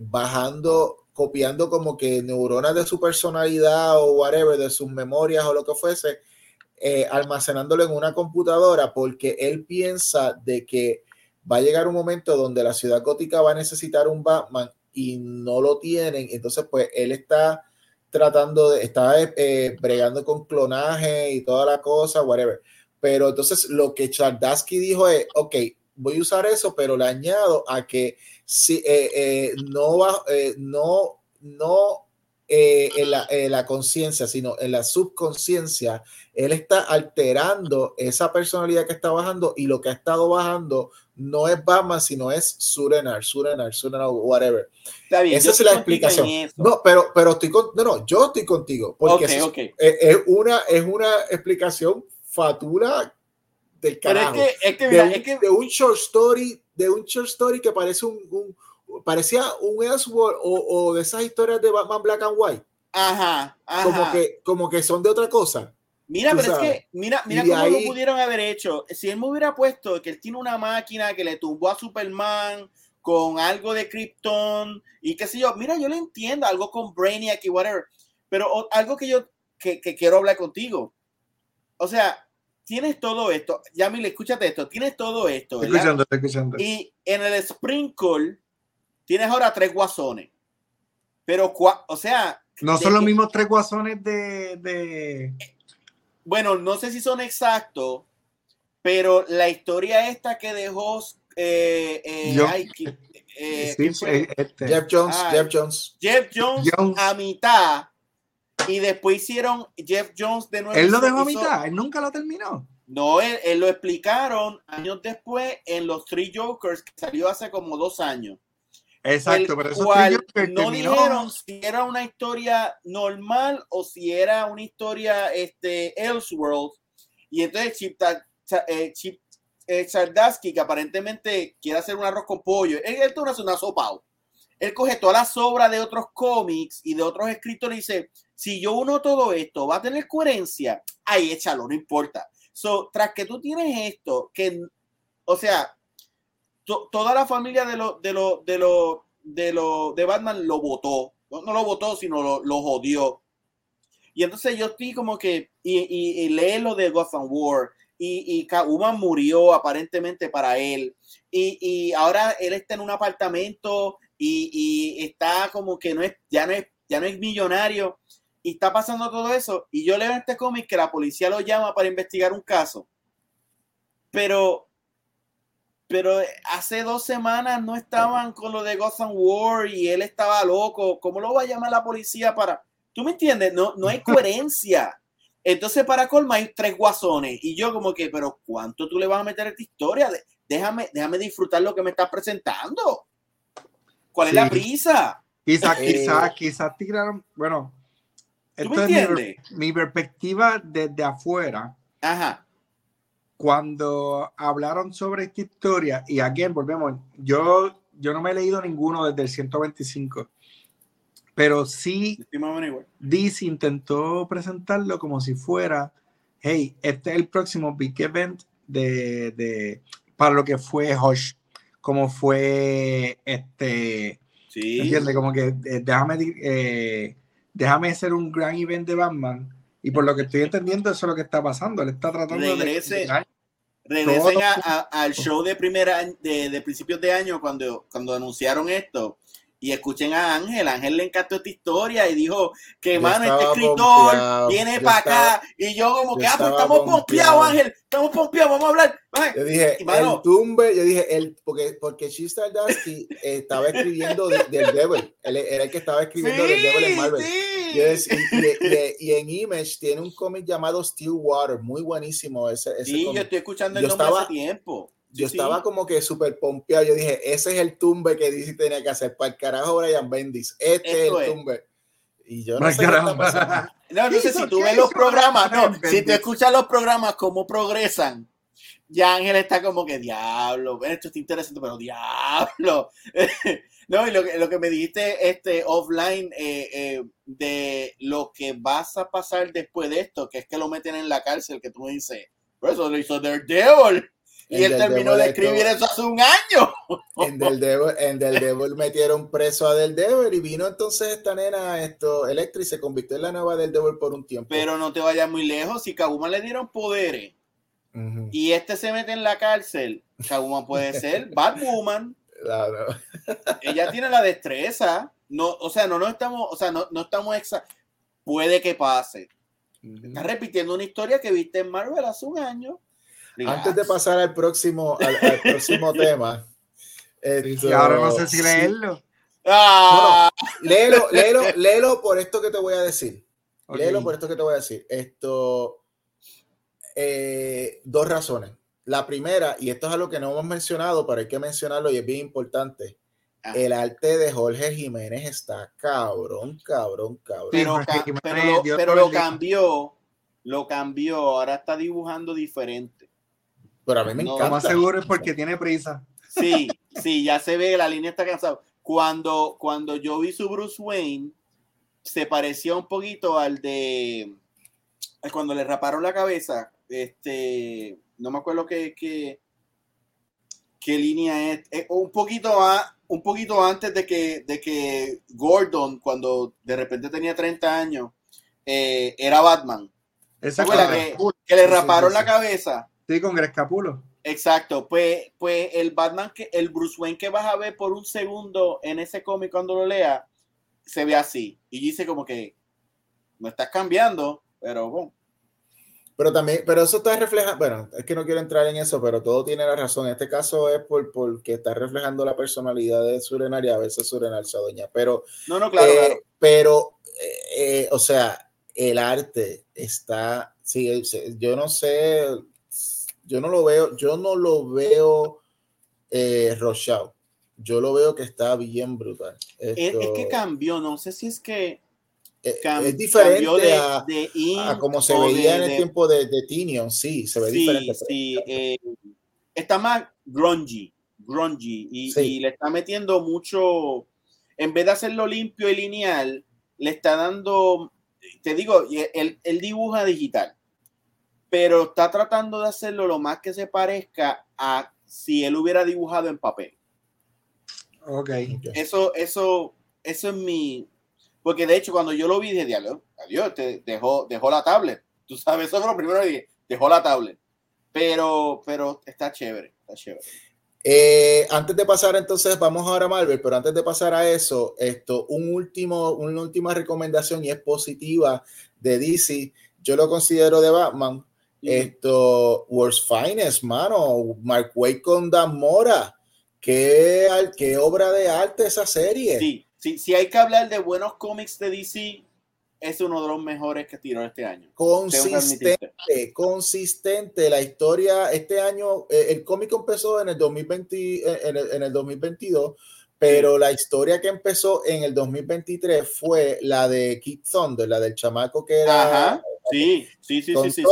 bajando copiando como que neuronas de su personalidad o whatever, de sus memorias o lo que fuese, eh, almacenándolo en una computadora porque él piensa de que va a llegar un momento donde la ciudad gótica va a necesitar un Batman y no lo tienen, entonces pues él está tratando de, está eh, bregando con clonaje y toda la cosa, whatever. Pero entonces lo que Chardasky dijo es, ok, voy a usar eso, pero le añado a que si, eh, eh, no, va, eh, no, no eh, en la, la conciencia, sino en la subconsciencia, él está alterando esa personalidad que está bajando y lo que ha estado bajando no es Batman, sino es Surenar, Surenar, Surenar, whatever. Está bien, Esa es la explicación. No, pero, pero estoy con, no, no, yo estoy contigo, porque es, una, es una explicación fatura del carajo. Pero es que, de, un, es que, de, un, short story, de un short story que parece un, un parecía un Elseworld o, o, de esas historias de Batman Black and White. Ajá, ajá. Como que, como que son de otra cosa. Mira, pero es que, mira, mira cómo lo pudieron haber hecho. Si él me hubiera puesto que él tiene una máquina que le tumbó a Superman con algo de Krypton y qué sé yo, mira, yo lo entiendo, algo con Brainiac y whatever, pero algo que yo que, quiero hablar contigo. O sea, tienes todo esto, ya le escúchate esto, tienes todo esto. Escuchando, escuchando. Y en el Sprinkle tienes ahora tres guasones. Pero, o sea. No son los mismos tres guasones de, de bueno, no sé si son exactos, pero la historia esta que dejó eh, eh, eh, este. Jeff Jones, ah, Jeff Jones, Jeff Jones, a mitad y después hicieron Jeff Jones de nuevo. Él lo dejó a mitad, él nunca lo terminó. No, él, lo explicaron años después en los Three Jokers que salió hace como dos años. Exacto, pero eso no dijeron si era una historia normal o si era una historia este, Elseworld. Y entonces Chip, eh, Chip eh, que aparentemente quiere hacer un arroz con pollo, él, él hace una sopa. Él coge toda la sobra de otros cómics y de otros escritores y dice, si yo uno todo esto, va a tener coherencia. Ahí échalo, no importa. So, tras que tú tienes esto, que, o sea, toda la familia de lo, de lo, de lo, de lo, de Batman lo votó. No, lo votó, sino lo, lo, jodió. Y entonces yo estoy como que, y, y, lee lo de Gotham War, y, y murió aparentemente para él. Y, y, ahora él está en un apartamento y, y, está como que no es, ya no es, ya no es millonario. Y está pasando todo eso. Y yo leo en este cómic que la policía lo llama para investigar un caso. Pero pero hace dos semanas no estaban con lo de Gotham War y él estaba loco. ¿Cómo lo va a llamar la policía para.? ¿Tú me entiendes? No, no hay coherencia. Entonces, para colma, hay tres guasones. Y yo, como que, pero ¿cuánto tú le vas a meter a esta historia? Déjame, déjame disfrutar lo que me estás presentando. ¿Cuál es la prisa? Quizás, eh, quizás, quizás tiraron. Bueno, esto es mi, mi perspectiva desde afuera. Ajá cuando hablaron sobre esta historia, y aquí volvemos, yo, yo no me he leído ninguno desde el 125, pero sí DC intentó presentarlo como si fuera, hey, este es el próximo big event de, de para lo que fue Hush, como fue este, sí. ¿entiendes? Como que eh, déjame, eh, déjame hacer un gran event de Batman y por lo que estoy entendiendo, eso es lo que está pasando. Él está tratando Regrese, de. Regresen al show de primera de, de, principios de año cuando, cuando anunciaron esto y escuchen a Ángel. Ángel le encantó esta historia y dijo que, mano, este escritor viene para acá. Y yo, como que, ah, pues estamos pompeados, Ángel, estamos pompeados, vamos a hablar. Yo dije, el tumbe, yo dije, el, porque, porque Chista Dusty estaba escribiendo del Devil. Él era el que estaba escribiendo del Devil en Marvel. y, y, en Image tiene un cómic llamado Stillwater, muy buenísimo ese, ese Sí, yo estoy escuchando el nombre hace tiempo yo estaba como que súper pompeado. Yo dije, ese es el tumbe que DC tenía que hacer. Para el carajo, Brian Bendis. Este es el tumbe. Y yo no sé qué No, no sé si tú ves los programas, no, si te escuchas los programas, cómo progresan. Ya Ángel está como que diablo, esto está interesante, pero diablo. no, y lo que, lo que me dijiste este, offline eh, eh, de lo que vas a pasar después de esto, que es que lo meten en la cárcel, que tú me dices, por eso lo hizo Daredevil. Y él terminó de escribir eso hace un año. En Del Devil, en Del Devil metieron preso a Del Devil y vino entonces esta nena, esto, Electra, y se convirtió en la nueva Del Devil por un tiempo. Pero no te vayas muy lejos, si Kaguma le dieron poderes y este se mete en la cárcel, Kaguma puede ser Batwoman. Claro. Ella tiene la destreza. No, o sea, no, no estamos, o sea, no, no estamos exa Puede que pase. Estás repitiendo una historia que viste en Marvel hace un año. Antes de pasar al próximo, al, próximo tema. y ahora no sé si leerlo. Ah. léelo, léelo, léelo por esto que te voy a decir. Ok. Léelo por esto que te voy a decir. Esto, eh, dos razones. La primera, y esto es algo que no hemos mencionado, pero hay que mencionarlo y es bien importante. Ah. El arte de Jorge Jiménez está cabrón, cabrón, cabrón. pero, lo, pero cambió, lo cambió, ahora está dibujando diferente. Pero a mí me No, Lo más encanta. seguro es porque tiene prisa. Sí, sí, ya se ve, la línea está cansada. Cuando, cuando yo vi su Bruce Wayne, se parecía un poquito al de a cuando le raparon la cabeza. Este, no me acuerdo qué, qué, qué línea es. Un poquito a, un poquito antes de que, de que Gordon, cuando de repente tenía 30 años, eh, era Batman. Esa ¿Te acuerdas con que, le Sí, sí, raparon sí, la cabeza? Sí, con Grescapulo. Exacto, pues, pues el Batman, que, el Bruce Wayne que vas a ver por un segundo en ese cómic cuando lo lea, se ve así. Y dice como que no estás cambiando, pero bueno. Pero también, pero eso está reflejando, bueno, es que no quiero entrar en eso, pero todo tiene la razón. En este caso es por porque está reflejando la personalidad de Surenar y a veces Surenar se adueña. Pero, No, no, claro, eh, claro. pero, eh, eh, o sea, el arte está, sí, yo no sé, yo no lo veo, yo no lo veo eh, rushado. Yo lo veo que está bien brutal. Es, que cambió, no sé si es que eh, cam- es diferente cambió de, a, de a como se veía de- en el tiempo de, de Tinion, sí, se ve sí, diferente. sí, eh, está más grungy, grungy y, Sí. y le está metiendo mucho, en vez de hacerlo limpio y lineal, le está dando, te digo, él, él dibuja digital, pero está tratando de hacerlo lo más que se parezca a si él hubiera dibujado en papel. Ok. Eso, eso, eso es mi, porque de hecho cuando yo lo vi dije, "Diablo, adiós, te dejó, dejó la tablet. Tú sabes, eso fue lo primero que dije, dejó la tablet. Pero, pero está chévere, está chévere. Eh, antes de pasar entonces, vamos ahora a Marvel, pero antes de pasar a eso, esto, un último, una última recomendación y es positiva de DC. Yo lo considero de Batman. Esto, World's Finest, mano. Mark Waid con Dan Mora. Qué, qué obra de arte esa serie. Sí, sí, si hay que hablar de buenos cómics de DC, es uno de los mejores que tiró este año. Consistente, consistente. La historia, este año, eh, el cómic empezó en el 2020, eh, en el, en el 2022, pero la historia que empezó en el 2023 fue la de Kid Thunder, la del chamaco que era Ajá, sí, sí, sí, sí, sí, sí.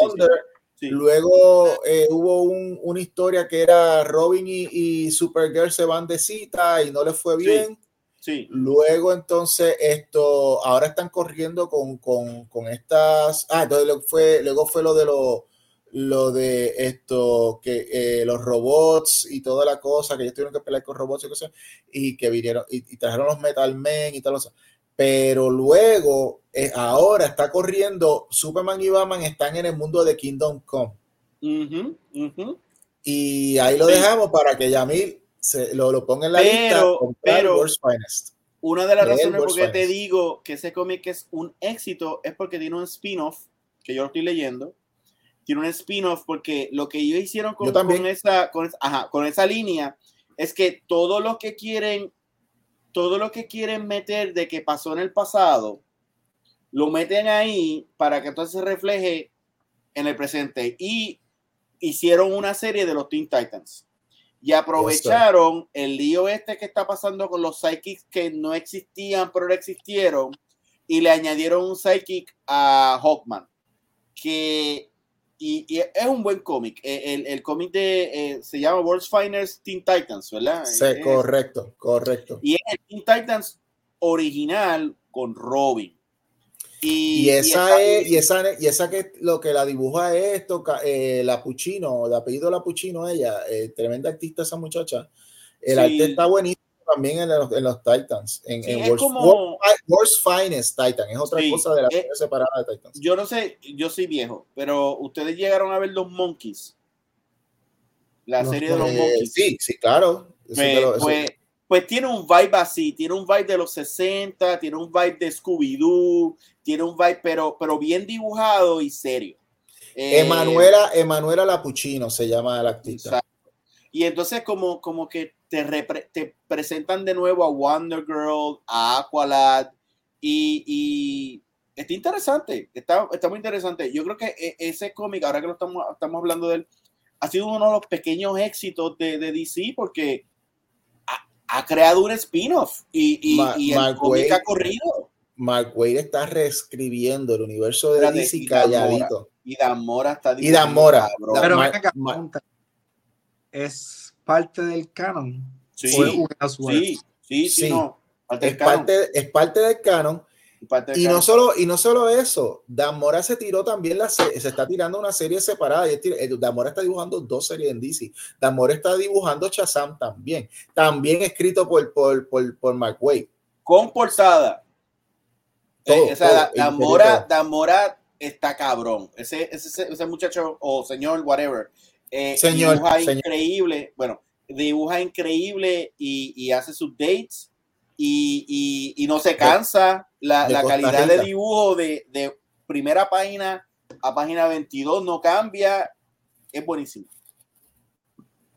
Sí. Luego eh, hubo un- una historia que era Robin y, y Supergirl se van de cita y no les fue bien. Sí, Luego, entonces, esto, ahora están corriendo con, con, con estas. Ah, entonces luego fue, luego fue lo de lo, lo de esto, que eh, los robots y toda la cosa, que ellos tuvieron que pelear con robots y cosas, y que vinieron y, y trajeron los Metal Men y tal cosa. Pero luego, eh, ahora está corriendo, Superman y Batman están en el mundo de Kingdom Come. ujú, ujú. Y ahí lo Sí. dejamos para que Yamil se, lo, lo ponga en la lista. Pero- comprar pero-. Una de las Leer razones por qué te digo que ese cómic es un éxito es porque tiene un spin-off, que yo lo estoy leyendo. Tiene un spin-off porque lo que ellos hicieron con, con esa, con, esa- ajá, con esa línea es que todo lo que quieren, todo lo que quieren meter de que pasó en el pasado, lo meten ahí para que entonces se refleje en el presente. Y hicieron una serie de los Teen Titans. Y aprovecharon el lío este que está pasando con los psychics que no existían, pero existieron, y le añadieron un psychic a Hawkman, que y, y es un buen cómic. Eh, El, el cómic de eh, se llama World's Finest Teen Titans, ¿verdad? Sí, Es- correcto, correcto. y es el Teen Titans original con Robin. Y, Y esa es, y esa, y esa que lo que la dibuja es esto, eh, la Puccino, de apellido la Puccino, ella, eh, tremenda artista esa muchacha. El Sí. arte está buenísimo también en los, en los Titans, en, Sí, en es World's, como- World- World's Finest Titan, es otra Sí, cosa de la eh, serie separada de Titans. yo no sé, yo soy viejo, pero ustedes llegaron a ver los Monkeys. La Los serie de los Eh, Monkeys. sí, sí, claro. Eso Pues, te lo- eso- pues- pues tiene un vibe así, tiene un vibe de los 60, tiene un vibe de Scooby-Doo, tiene un vibe, pero, pero bien dibujado y serio. Eh, Emanuela, Emanuela Lapuchino se llama la exacto. Y entonces como, como que te, te presentan de nuevo a Wonder Girl, a Aqualad, y, y está interesante, está, está, muy interesante. Yo creo que e, ese cómic, ahora que lo estamos, estamos hablando de él, ha sido uno de los pequeños éxitos de, de DC porque ha, ha, creado un spin-off y, y, y el cómic ha corrido. Mark Wade está reescribiendo el universo de Espérate, DC calladito. Y Dan Mora está Y Dan Mora. Pero Mar, acá, ¿es parte del canon? Sí, sí, sí, sí, sí, no. Parte es, parte, es parte del canon. Y, y no solo y no solo eso, Dan Mora se tiró también la se está tirando una serie separada. Dan Mora está dibujando dos series en DC. Dan Mora está dibujando Shazam también, también escrito por por, por, por Mark Wade. Con portada. Todo, eh, o sea, todo, Dan, Mora, Dan Mora está cabrón. Ese, ese, ese muchacho o señor, whatever, eh, señor, dibuja señor. increíble. Bueno, dibuja increíble y, y hace sus dates y, y, y, no se cansa. La, la calidad de dibujo de, de, primera página a página 22 no cambia. Es buenísimo.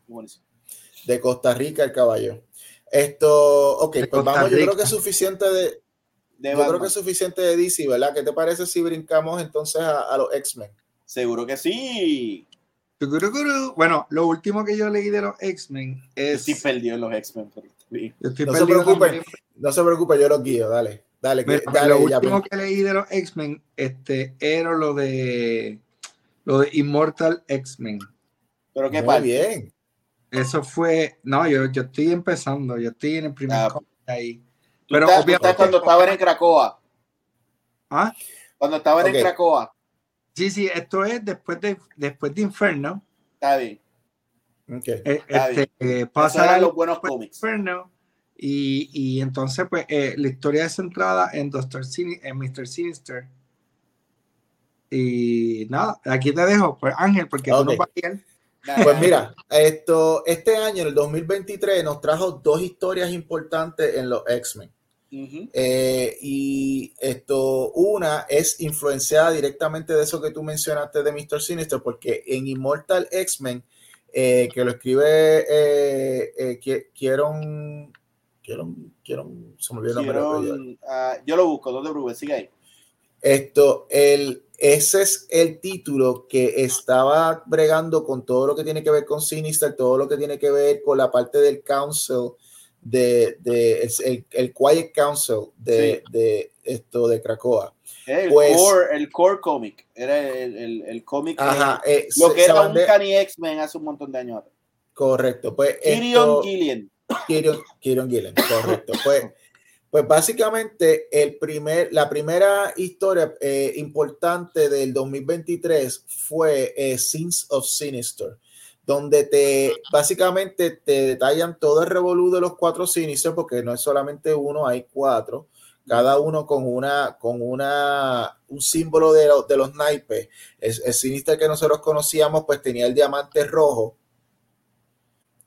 buenísimo. De Costa Rica, el caballo. Esto, ok, de pues vamos, yo creo que es suficiente de. de yo Batman. creo que es suficiente de DC, ¿verdad? ¿Qué te parece si brincamos entonces a, a los X-Men? Seguro que sí. Bueno, lo último que yo leí de los X-Men es. Sí, perdió los X-Men. No se preocupe, no se preocupe, yo los guío, dale. Dale, que, Mira, dale lo último que leí de los X-Men este, era lo de lo de Immortal X-Men. Pero qué Muy bien. Eso fue, no, yo, yo estoy empezando, yo estoy en el primer Ah, cómic ahí. Pero estás, tú estás cuando estaban en Cracoa. ¿Ah? Cuando estaban Ok. en Cracoa. Sí, sí, esto es después de, después de Inferno. Está bien. Okay. Eh, Está este, eh, pasa los buenos cómics. Inferno y, y entonces pues eh, la historia es centrada en Doctor Sin en Mr. Sinister. Y nada, aquí te dejo, pues Ángel, porque Ok. tú no vas a ir. Pues mira, esto, este año, en el 2023, nos trajo dos historias importantes en los X-Men. Eh, y esto, una es influenciada directamente de eso que tú mencionaste de Mr. Sinister, porque en Immortal X-Men, eh, que lo escribe eh, eh, Kieron, Kieron, Kieron, se me olvidó el nombre. ah, yo lo busco, no te preocupes, sigue ahí. Esto, el, ese es el título que estaba bregando con todo lo que tiene que ver con Sinister, todo lo que tiene que ver con la parte del Council, de, de el, el Quiet Council de, Sí. de esto de Krakoa. El, Pues- core, el core cómic. Era el, el, el cómic. que- eh, Lo se- que era un Canny X-Men hace un montón de años correcto. Pues esto- Gillian. Kieron, Kieron Gillen, correcto. Pues, pues básicamente el primer, la primera historia eh, importante del 2023 fue eh, Sins of Sinister, donde te básicamente te detallan todo el revolú de los cuatro Sinister, porque no es solamente uno, hay cuatro, cada uno con una, con una, un símbolo de, lo- de los naipes. El, el Sinister que nosotros conocíamos, pues tenía el diamante rojo.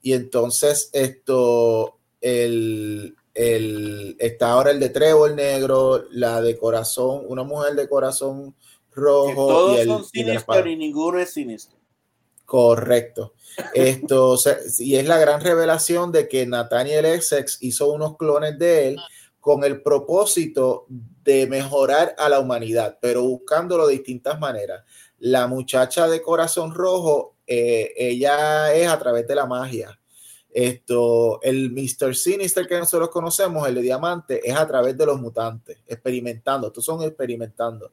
Y entonces esto, el, el, está ahora el de trébol negro, la de corazón, una mujer de corazón Que rojo. todos y el, son y. Sinister y ninguno es Sinister. Correcto. Esto, y es la gran revelación de que Nathaniel Essex hizo unos clones de él con el propósito de mejorar a la humanidad, pero buscándolo de distintas maneras. La muchacha de corazón rojo, eh, ella es a través de la magia. Esto, el Mr. Sinister que nosotros conocemos, el de diamante, es a través de los mutantes, experimentando. Estos son experimentando.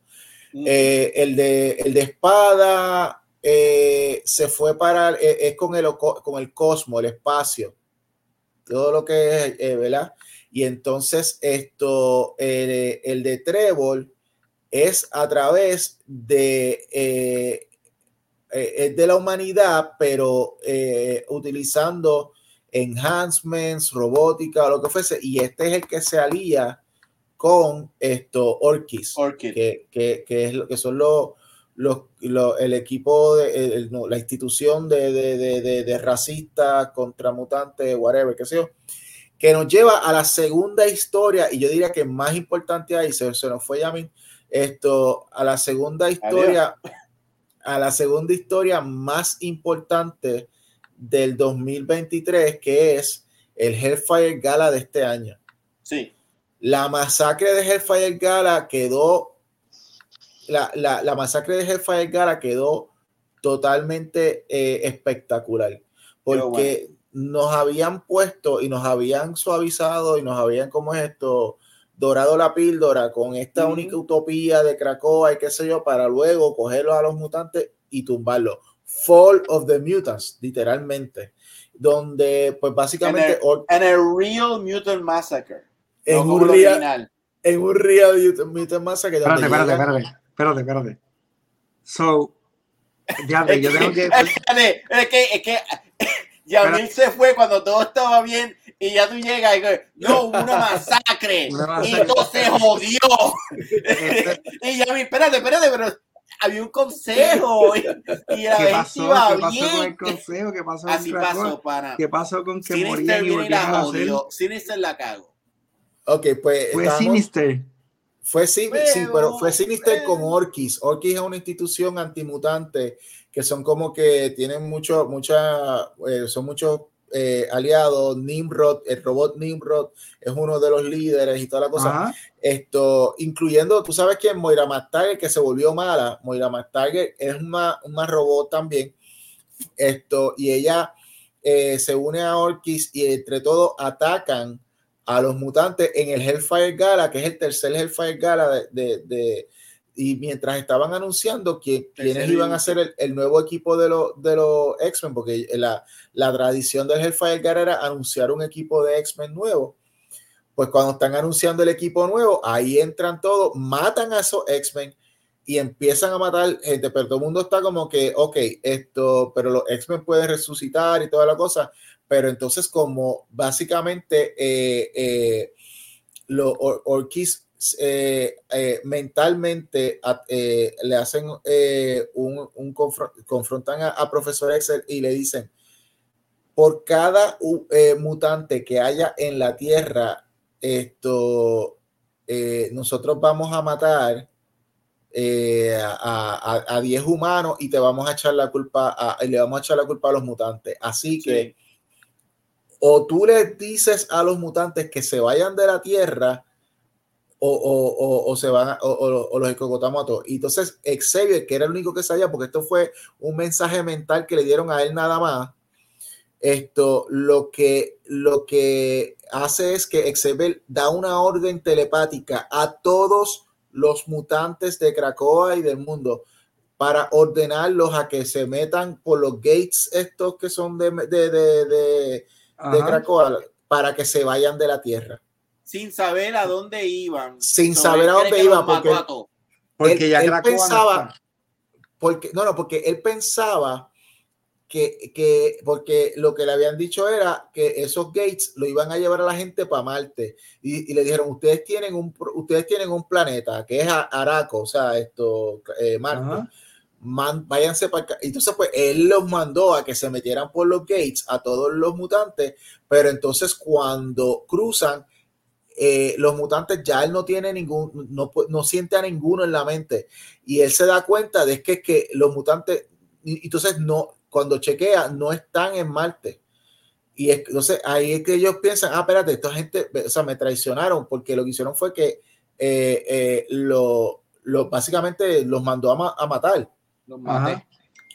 Mm. Eh, el, de, el de espada eh, se fue para, eh, es con el, con el cosmos, el espacio, todo lo que es, eh, ¿verdad? Y entonces esto, el de trébol es a través de, es de la humanidad, pero utilizando enhancements, robótica, o lo que fuese, y este es el que se alía con esto, Orkis Orchid. que, que, que es lo que son los, los, los- el equipo de el- no, la institución de, de, de, racistas contra mutantes, whatever, qué sé yo, que nos lleva a la segunda historia, y yo diría que más importante ahí, se, se nos fue Yamin, esto, a la segunda historia, a la segunda historia más importante del 2023, que es el Hellfire Gala de este año. Sí. La masacre de Hellfire Gala quedó, la, la, la masacre de Hellfire Gala quedó totalmente eh, espectacular, porque nos habían puesto y nos habían suavizado y nos habían, como es esto? dorado la píldora con esta única utopía de Krakoa y qué sé yo, para luego cogerlos a los mutantes y tumbarlos. Fall of the Mutants, literalmente. Donde, pues básicamente. En a, Real Mutant Massacre. En, un real, en un Real Mutant Massacre. Espérate, espérate, espérate, espérate, espérate. So, ya yo tengo que. Es que, es que Yamil se fue cuando todo estaba bien y ya tú llegas y dices, no, una masacre, una masacre. y todo se jodió. Este y Yamil, espérate, espérate, pero había un consejo y, y la ¿Qué pasó? Iba ¿Qué pasó bien. con el consejo? ¿Qué pasó Así pasó, para. ¿Qué pasó con que Sinister morían y la jodió. Sinister la cago. Ok, pues. Fue estamos... Sinister. Fue, sí, sí, pero fue Sinister con Orkis. Orkis es una institución antimutante que son como que tienen mucho, mucha, eh, son muchos eh, aliados. Nimrod, el robot Nimrod es uno de los líderes y toda la cosa. Esto, incluyendo, tú sabes que Moira Mastarger, que se volvió mala, Moira Mastarger es una, una robot también. Esto, y ella eh, se une a Orkis y entre todos atacan a los mutantes en el Hellfire Gala, que es el tercer Hellfire Gala de, de y mientras estaban anunciando que, quiénes iban a ser el, nuevo equipo de, de los X-Men, porque la, la, tradición del Hellfire Guard era anunciar un equipo de X-Men nuevo, pues cuando están anunciando el equipo nuevo, ahí entran todos, matan a esos X-Men y empiezan a matar gente, pero todo el mundo está como que, ok, esto, pero los X-Men pueden resucitar y toda la cosa, pero entonces como básicamente eh, eh, los Orkis eh, eh, mentalmente le hacen un, un confrontan a, profesor Excel y le dicen por cada mutante que haya en la tierra esto nosotros vamos a matar a, 10 humanos y te vamos a echar la culpa a, le vamos a echar la culpa a los mutantes así que o tú les dices a los mutantes que se vayan de la tierra o, se van o, los escogotamos a todos. Y entonces Xavier, que era el único que sabía, porque esto fue un mensaje mental que le dieron a él nada más, esto lo que, lo que hace es que Xavier da una orden telepática a todos los mutantes de Krakoa y del mundo para ordenarlos a que se metan por los gates estos que son de, de, de Krakoa para que se vayan de la Tierra. Sin saber a dónde iban. Sin saber a dónde iban, porque, porque ya él pensaba, porque, no, no, porque él pensaba que, que, porque lo que le habían dicho era que esos gates lo iban a llevar a la gente para Marte. Y, le dijeron, ustedes tienen un, ustedes tienen un planeta que es Araco, o sea, esto, eh, Marte. Váyanse para acá. Entonces, pues él los mandó a que se metieran por los gates a todos los mutantes, pero entonces cuando cruzan, eh, los mutantes ya él no tiene ningún, no, no siente a ninguno en la mente. Y él se da cuenta de que, que los mutantes, entonces no, cuando chequea, no están en Marte. Y entonces ahí es que ellos piensan, ah, espérate, esta gente, o sea, me traicionaron porque lo que hicieron fue que eh, eh, lo, básicamente los mandó a matar.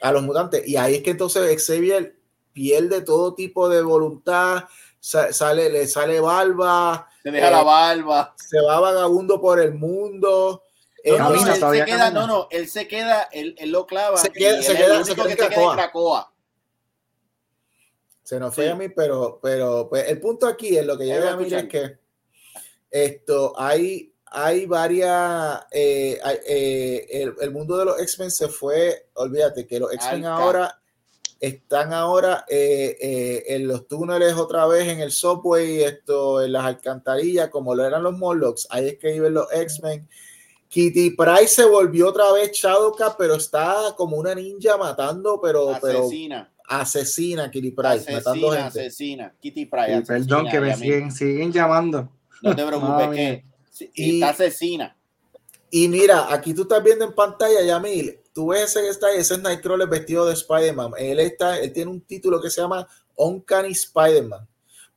A los mutantes. Y ahí es que entonces Xavier pierde todo tipo de voluntad, sale, le sale barba, se deja la eh, barba, se va vagabundo por el mundo. No, no, él se queda, no, no, él se queda, él, él lo clava. Se queda, se queda, se queda, que se queda en Cracoa. Se nos fue a mí, pero, pero pues, el punto aquí es lo que yo a mí es que esto hay, hay varias, eh, eh, el, el, mundo de los X-Men se fue, olvídate que los X-Men ahora están ahora eh, eh, en los túneles otra vez en el subway, esto, en las alcantarillas, como lo eran los Morlocks. Ahí es que viven los X-Men. Kitty Price se volvió otra vez Shadowcat, pero está como una ninja matando, pero asesina. Pero asesina Kitty Price, asesina, matando gente. Asesina, Kitty Price. perdón que me siguen, siguen, llamando. No te preocupes, que y, está asesina. Y mira, aquí tú estás viendo en pantalla, Yamil, tú ves ese está, ese es Nightcrawler vestido de Spider-Man. Él está, él tiene un título que se llama Uncanny Spider-Man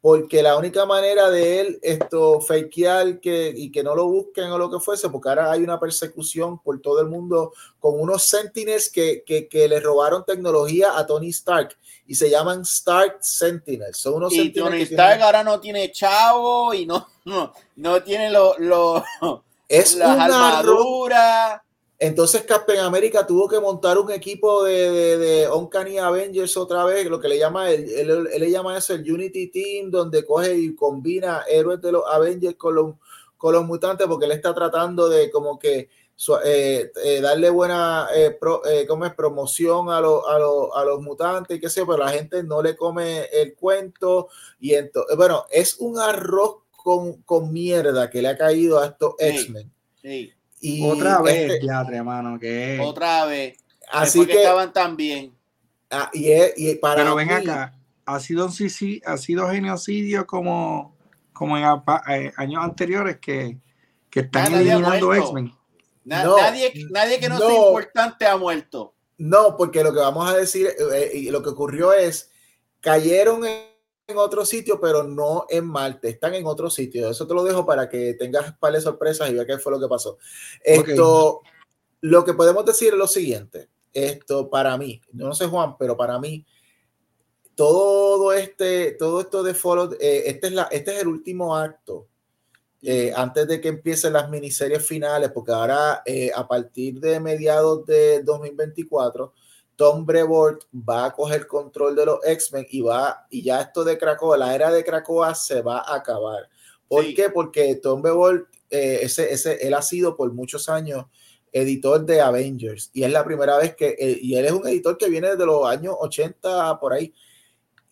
porque la única manera de él esto fakear que, y que no lo busquen o lo que fuese, porque ahora hay una persecución por todo el mundo con unos Sentinels que, que, que le robaron tecnología a Tony Stark y se llaman Stark Sentinels. Son unos y Tony Stark ahora no tiene chavo y no, no, no tiene lo, lo es las armaduras entonces Captain America tuvo que montar un equipo de, de, de Uncanny Avengers otra vez, lo que le llama, él, él, le llama eso el Unity Team, donde coge y combina héroes de los Avengers con los, con los mutantes, porque él está tratando de como que eh, eh, darle buena eh, pro, eh, como es, promoción a, lo, a, lo, a, los mutantes y qué sé, pero la gente no le come el cuento. Y entonces, bueno, es un arroz con, con mierda que le ha caído a estos X-Men. Sí. Y otra vez, este, ya, hermano, que otra vez. Así que estaban tan bien. Ah, y, es, y para Pero ven acá, ha sido sí, sí, ha sido genocidio como, como en eh, años anteriores que, que están eliminando X-Men. Na no, nadie, nadie que no, no, sea importante ha muerto. No, porque lo que vamos a decir, eh, y lo que ocurrió es, cayeron en en otro sitio, pero no en Marte, están en otro sitio. Eso te lo dejo para que tengas par de sorpresas y vea qué fue lo que pasó. Esto, okay. lo que podemos decir es lo siguiente. Esto para mí, no sé Juan, pero para mí, todo este, todo esto de Follow, eh, este, es la, este es el último acto. Eh, antes de que empiecen las miniseries finales, porque ahora eh, a partir de mediados de 2024 Tom Brevoort va a coger control de los X-Men y va, y ya esto de Krakoa, la era de Krakoa se va a acabar. ¿Por sí. qué? Porque Tom Brevoort, eh, ese, ese, él ha sido por muchos años editor de Avengers y es la primera vez que, eh, y él es un editor que viene desde los años 80 por ahí,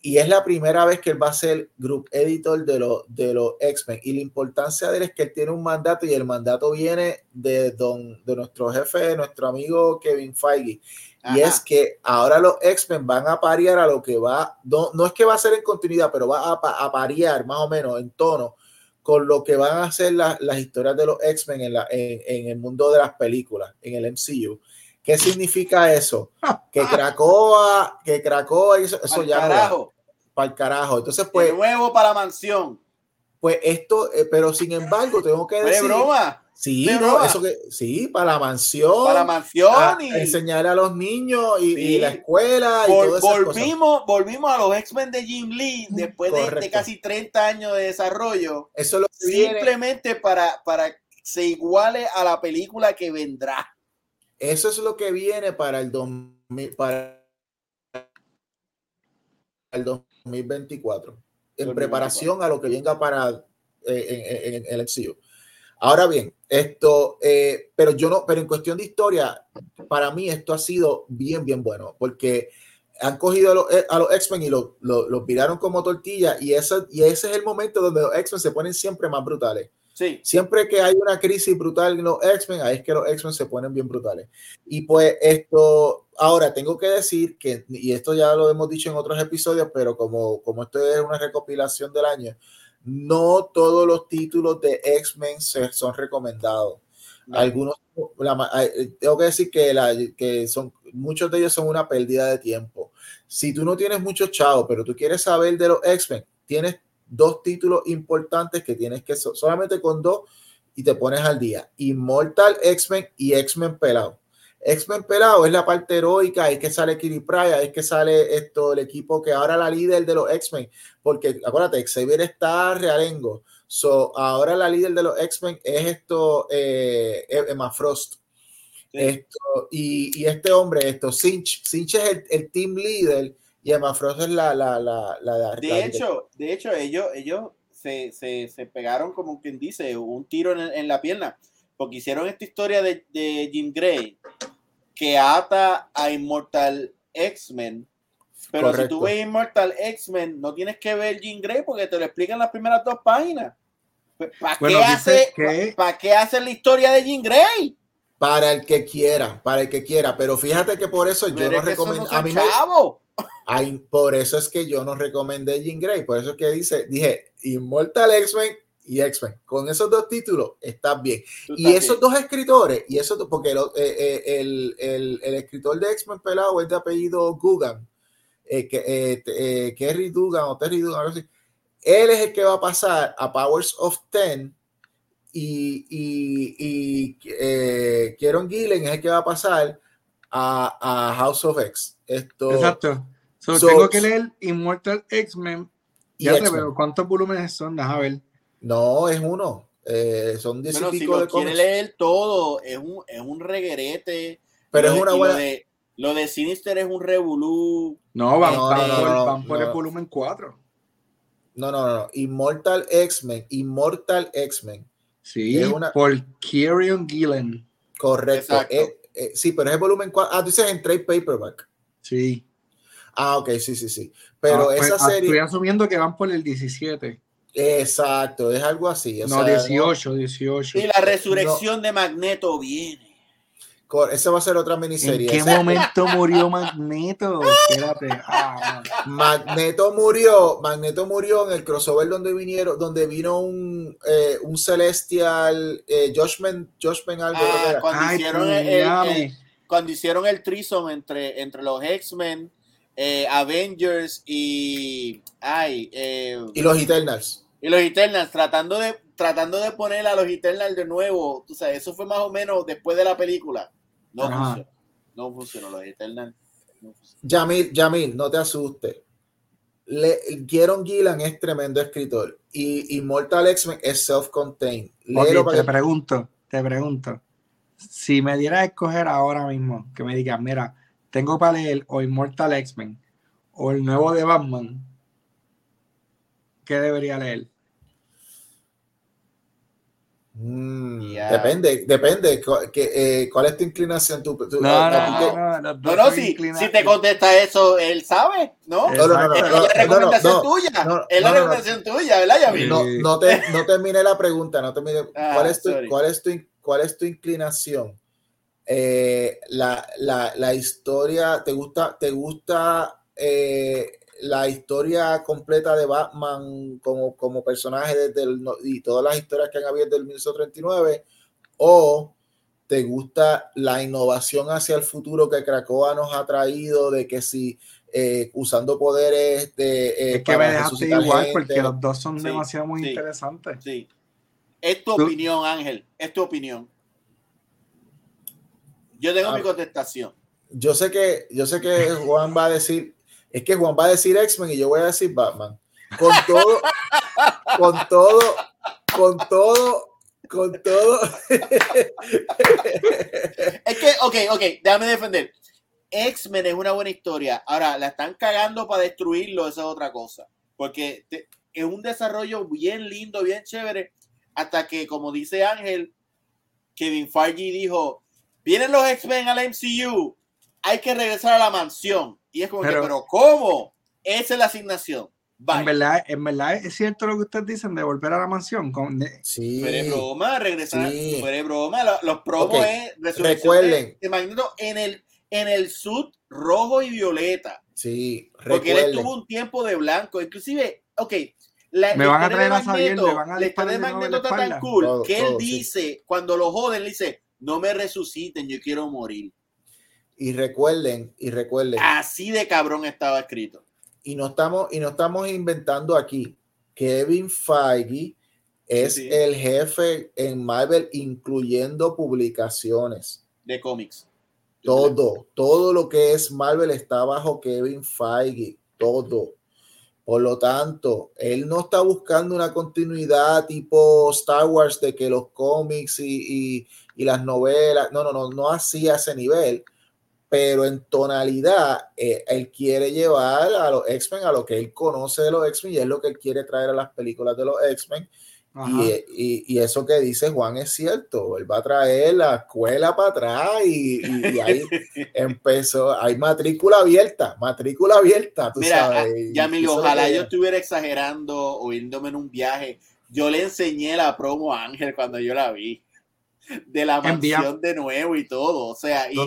y es la primera vez que él va a ser group editor de, lo, de los X-Men. Y la importancia de él es que él tiene un mandato y el mandato viene de, don, de nuestro jefe, nuestro amigo Kevin Feige. Ajá. Y es que ahora los X-Men van a parear a lo que va, no, no es que va a ser en continuidad, pero va a, a parear más o menos en tono con lo que van a ser la, las historias de los X-Men en, en, en el mundo de las películas, en el MCU. ¿Qué significa eso? Que Krakoa, que Krakoa, eso, eso ya carajo. para el carajo. Entonces, pues. De nuevo para la mansión. Pues esto, eh, pero sin embargo, tengo que decir. ¿De broma? Sí, no, broma? eso que, sí, para la mansión. Para la mansión. A, y enseñar a los niños y, sí. y la escuela. Y Vol, volvimos, volvimos a los X-Men de Jim Lee después de, de, casi 30 años de desarrollo. Eso es lo que Simplemente viene. para, para se iguale a la película que vendrá. Eso es lo que viene para el 2000, para el 2024 en 2024. preparación a lo que venga para eh, en, en, en, el MCU. Ahora bien, esto, eh, pero yo no, pero en cuestión de historia, para mí esto ha sido bien, bien bueno, porque han cogido a los, los X-Men y los lo, lo viraron como tortilla y, esa, y ese es el momento donde los X-Men se ponen siempre más brutales. Sí. Siempre que hay una crisis brutal en los X-Men, ahí es que los X-Men se ponen bien brutales. Y pues esto, ahora tengo que decir que, y esto ya lo hemos dicho en otros episodios, pero como, como esto es una recopilación del año, no todos los títulos de X-Men son recomendados. No. Algunos, la, tengo que decir que, la, que son, muchos de ellos son una pérdida de tiempo. Si tú no tienes mucho chavo, pero tú quieres saber de los X-Men, tienes dos títulos importantes que tienes que solamente con dos y te pones al día. Immortal X-Men y X-Men Pelado. X-Men Pelado es la parte heroica, es que sale Kiri Praya, es que sale esto, el equipo que ahora la líder de los X-Men, porque acuérdate, Xavier está realengo. So, ahora la líder de los X-Men es esto, eh, Emma Frost. Sí. Esto, y, y, este hombre, esto, Cinch, Cinch es el, el team leader y Emma Frost es la, la, la, la de hecho de hecho ellos ellos se, se, se, pegaron como quien dice un tiro en, en, la pierna porque hicieron esta historia de, de Jim Gray que ata a Immortal X-Men pero Correcto. si tú ves Immortal X-Men no tienes que ver Jim Gray porque te lo explican las primeras dos páginas ¿para bueno, qué hace que... ¿para qué hace la historia de Jim Gray? para el que quiera, para el que quiera, pero fíjate que por eso yo no recomiendo no a mí chavo. Ay, por eso es que yo no recomendé Jean Grey, por eso es que dice, dije Immortal X-Men y X-Men. Con esos dos títulos estás bien. Y esos dos escritores, y esos porque el, eh, eh, el, el, el, escritor de X-Men pelado es de apellido Gugan, eh, que, Kerry Dugan o Terry Dugan, algo así. Él es el que va a pasar a Powers of Ten y, y, y Kieron Gillen es el que va a pasar a, a House of X. Esto, Exacto. tengo que leer Immortal X-Men. Ya te veo. ¿Cuántos volúmenes son? Déjame ver. No, es uno. Eh, son diez bueno, y pico si lo quiere leer todo, es un, es un reguerete. Pero es una buena. Lo de, lo de, Sinister es un revolú. No, van, no, van, no, por, van por el volumen 4. No, no, no. Immortal X-Men. Immortal X-Men. Sí, una... por Kieran Gillen. Correcto. Eh, sí, pero es el volumen 4. Ah, tú dices en trade paperback. Sí. Ah, ok, sí, sí, sí. Pero ah, pues, esa serie. Estoy asumiendo que van por el 17. Exacto, es algo así. no, 18, 18. Y la resurrección de Magneto viene. Esa va a ser otra miniserie. ¿En qué momento murió Magneto? Espérate. Ah, Magneto murió. Magneto murió en el crossover donde vinieron, donde vino un, eh, un celestial eh, Joshman, Joshman algo. Ah, cuando, hicieron el, cuando hicieron el trisom entre, entre los X-Men, eh, Avengers y. Ay, eh, y los Eternals. Y los Eternals, tratando de, tratando de poner a los Eternals de nuevo. Tú sabes, eso fue más o menos después de la película. No funcionó. No funcionó los Eternals. No Yamil, Yamil, no te asustes. Le, Kieron Gillan es tremendo escritor y Immortal X-Men es self-contained. te pregunto, te pregunto. Si me diera a escoger ahora mismo, que me digas, mira, tengo para leer o Immortal X-Men o el nuevo de Batman, ¿qué debería leer? Mm, depende, depende. Eh, ¿Cuál es tu inclinación? no, no, no, no, si, te contesta eso, él sabe, ¿no? No, no, no. Es la recomendación tuya. Es la recomendación tuya, ¿verdad, Yamil? No, no, te, no termine la pregunta. No termine. Ah, ¿Cuál, es tu, cuál, es tu, ¿Cuál es tu inclinación? Eh, la, la, la, historia, ¿te gusta, te gusta eh, la historia completa de Batman como, como personaje desde el, y todas las historias que han habido desde el 1939 o te gusta la innovación hacia el futuro que Krakoa nos ha traído de que si eh, usando poderes de eh, es que me dejaste igual porque los dos son demasiado muy interesantes. sí. Es tu opinión Ángel es tu opinión. Yo tengo mi contestación. Yo sé que yo sé que Juan va a decir es que Juan va a decir X-Men y yo voy a decir Batman. Con todo, con todo, con todo, con todo. es que, ok, ok, déjame defender. X-Men es una buena historia. Ahora, la están cagando para destruirlo, esa es otra cosa. Porque es un desarrollo bien lindo, bien chévere, hasta que, como dice Ángel, Kevin Feige dijo, vienen los X-Men al MCU, hay que regresar a la mansión. Y es como pero, que, pero ¿cómo? Esa es la asignación. En verdad, en verdad es cierto lo que ustedes dicen de volver a la mansión. Con, sí. Broma, regresar. Sí. Broma. Los, promos es recuerden. De, Magneto en el, en el sud rojo y violeta. Sí, Porque él estuvo un tiempo de blanco. Inclusive, ok. La, me van a traer a Xavier, le van a de Magneto está tan cool que él dice, cuando lo joden, le dice, no me resuciten, yo quiero morir. Y recuerden, y recuerden. Así de cabrón estaba escrito. Y no estamos, y no estamos inventando aquí. Kevin Feige es el jefe en Marvel, incluyendo publicaciones. De cómics. Todo, todo lo que es Marvel está bajo Kevin Feige. Todo. Por lo tanto, él no está buscando una continuidad tipo Star Wars de que los cómics y, y, y las novelas, no, no, no, no así a ese nivel pero en tonalidad, eh, él quiere llevar a los X-Men a lo que él conoce de los X-Men y es lo que él quiere traer a las películas de los X-Men. Y, y, eso que dice Juan es cierto, él va a traer la escuela para atrás y, y ahí empezó, hay matrícula abierta, matrícula abierta, tú Mira, sabes. Ya, me ojalá yo estuviera exagerando o yéndome en un viaje. Yo le enseñé la promo a Ángel cuando yo la vi de la mansión de nuevo y todo. O sea, y,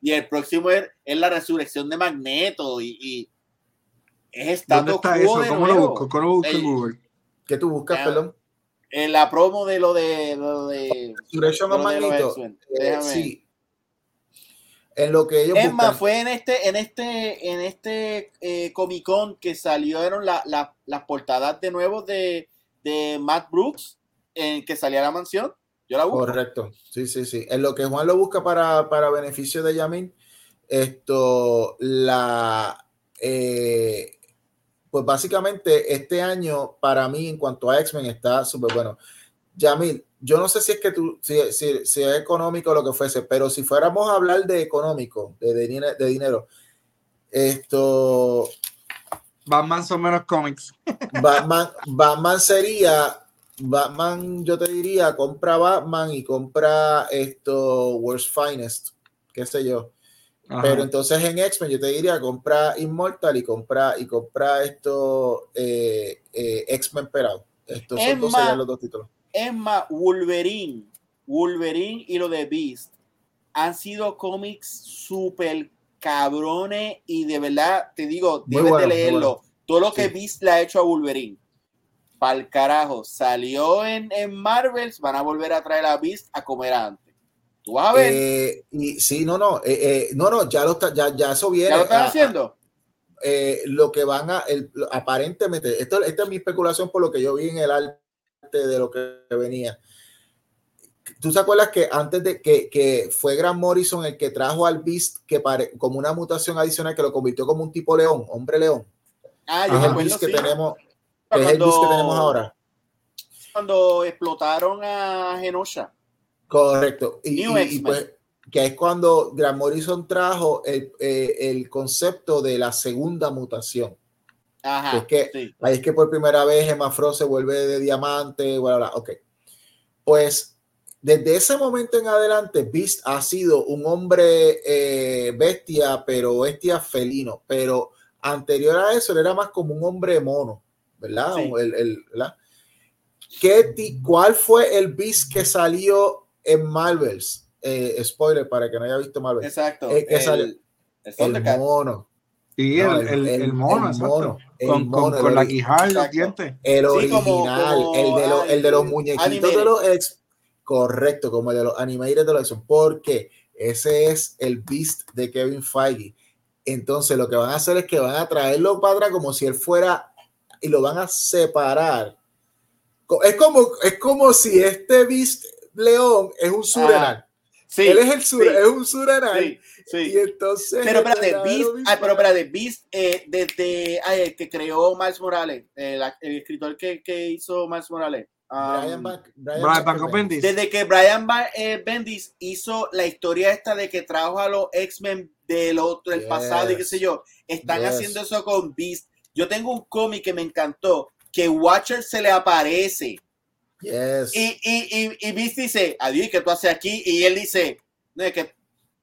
y, el próximo es, la resurrección de Magneto y, y es ¿Dónde está eso? ¿Cómo lo busco? ¿Cómo lo busco en Google? ¿Qué tú buscas, perdón? en la promo de lo de. Lo de, lo Magneto. Eh, sí. En lo que ellos Es más, buscan. fue en este, en este, en este eh, Comic Con que salieron la- la- las portadas de nuevo de, de Matt Brooks, en que salía la mansión. Yo la busco. Correcto, sí, sí, sí. En lo que Juan lo busca para, para beneficio de Yamin, esto, la, eh, pues básicamente este año para mí en cuanto a X-Men está súper bueno. Yamil, yo no sé si es que tú, si, si- si es económico o lo que fuese, pero si fuéramos a hablar de económico, de, de, de dinero, esto, Batman son menos cómics. Batman, Batman sería, Batman, yo te diría, compra Batman y compra esto, World's Finest, qué sé yo. Ajá. Pero entonces en X-Men yo te diría, compra Immortal y compra, y compra esto, eh, eh, X-Men Perado. Estos Es son dos, más- los dos títulos. Es más, Wolverine, Wolverine y lo de Beast han sido cómics súper cabrones y de verdad, te digo, Muy debes bueno, de leerlo. bueno. Todo lo que Sí. Beast le ha hecho a Wolverine. Pa'l carajo, salió en, en Marvels, van a volver a traer a Beast a comer antes. Tú vas a ver, Eh, y sí, no, no, eh, eh, no, no, ya lo está, ya, ya eso viene. ¿ya lo están a- haciendo? lo que van a, el- aparentemente, esto, esta es mi especulación por lo que yo vi en el arte de lo que venía. ¿Tú te acuerdas que antes de que, que fue Grant Morrison el que trajo al Beast que pare, como una mutación adicional que lo convirtió como un tipo león, hombre león? Ah, yo el Beast que sí. tenemos, que es el que tenemos ahora. Cuando explotaron a Genosha. Correcto. Y, pues, que es cuando Grant Morrison trajo el, eh, el concepto de la segunda mutación. Ajá. Es que- sí. Ahí es que por primera vez Emma Frost se vuelve de diamante, bla, bla, bla. Ok. Pues desde ese momento en adelante, Beast ha sido un hombre eh, bestia, pero bestia felino. Pero anterior a eso, él era más como un hombre mono, ¿verdad? Sí. El- el- ¿verdad? ¿Qué ti- ¿Cuál fue el Beast que salió en Marvels? Eh, spoiler para que no haya visto Marvel. Exacto. Eh, que el, el mono. Sí, No, el, el, el mono, el mono, el con, con- mono, el con la quijada y los dientes. El Sí, original, como- como el, de los, el de los muñequitos animated. de los ex. Correcto, como el de los animated de los ex. Porque ese es el Beast de Kevin Feige. Entonces, lo que van a hacer es que van a traerlo para atrás como si él fuera y lo van a separar. Es como, es como si este Beast León es un Surenal. Sí. él es el sur, sí, es un Surenal. sí, sí. Y entonces. Pero espérate, Beast, ah, pero espérate, Beast, eh, desde ay, el que creó Miles Morales, el, el escritor que, que hizo Miles Morales. um, Brian Brian Brian Bendis. desde que Brian Ba- eh, Bendis hizo la historia esta de que trajo a los X-Men del otro, del Yes. pasado y qué sé yo, están Yes. haciendo eso con Beast. Yo tengo un cómic que me encantó, que Watcher se le aparece Yes. y, y, y, y Beast dice, adiós, ¿qué tú haces aquí? Y él dice, no, es que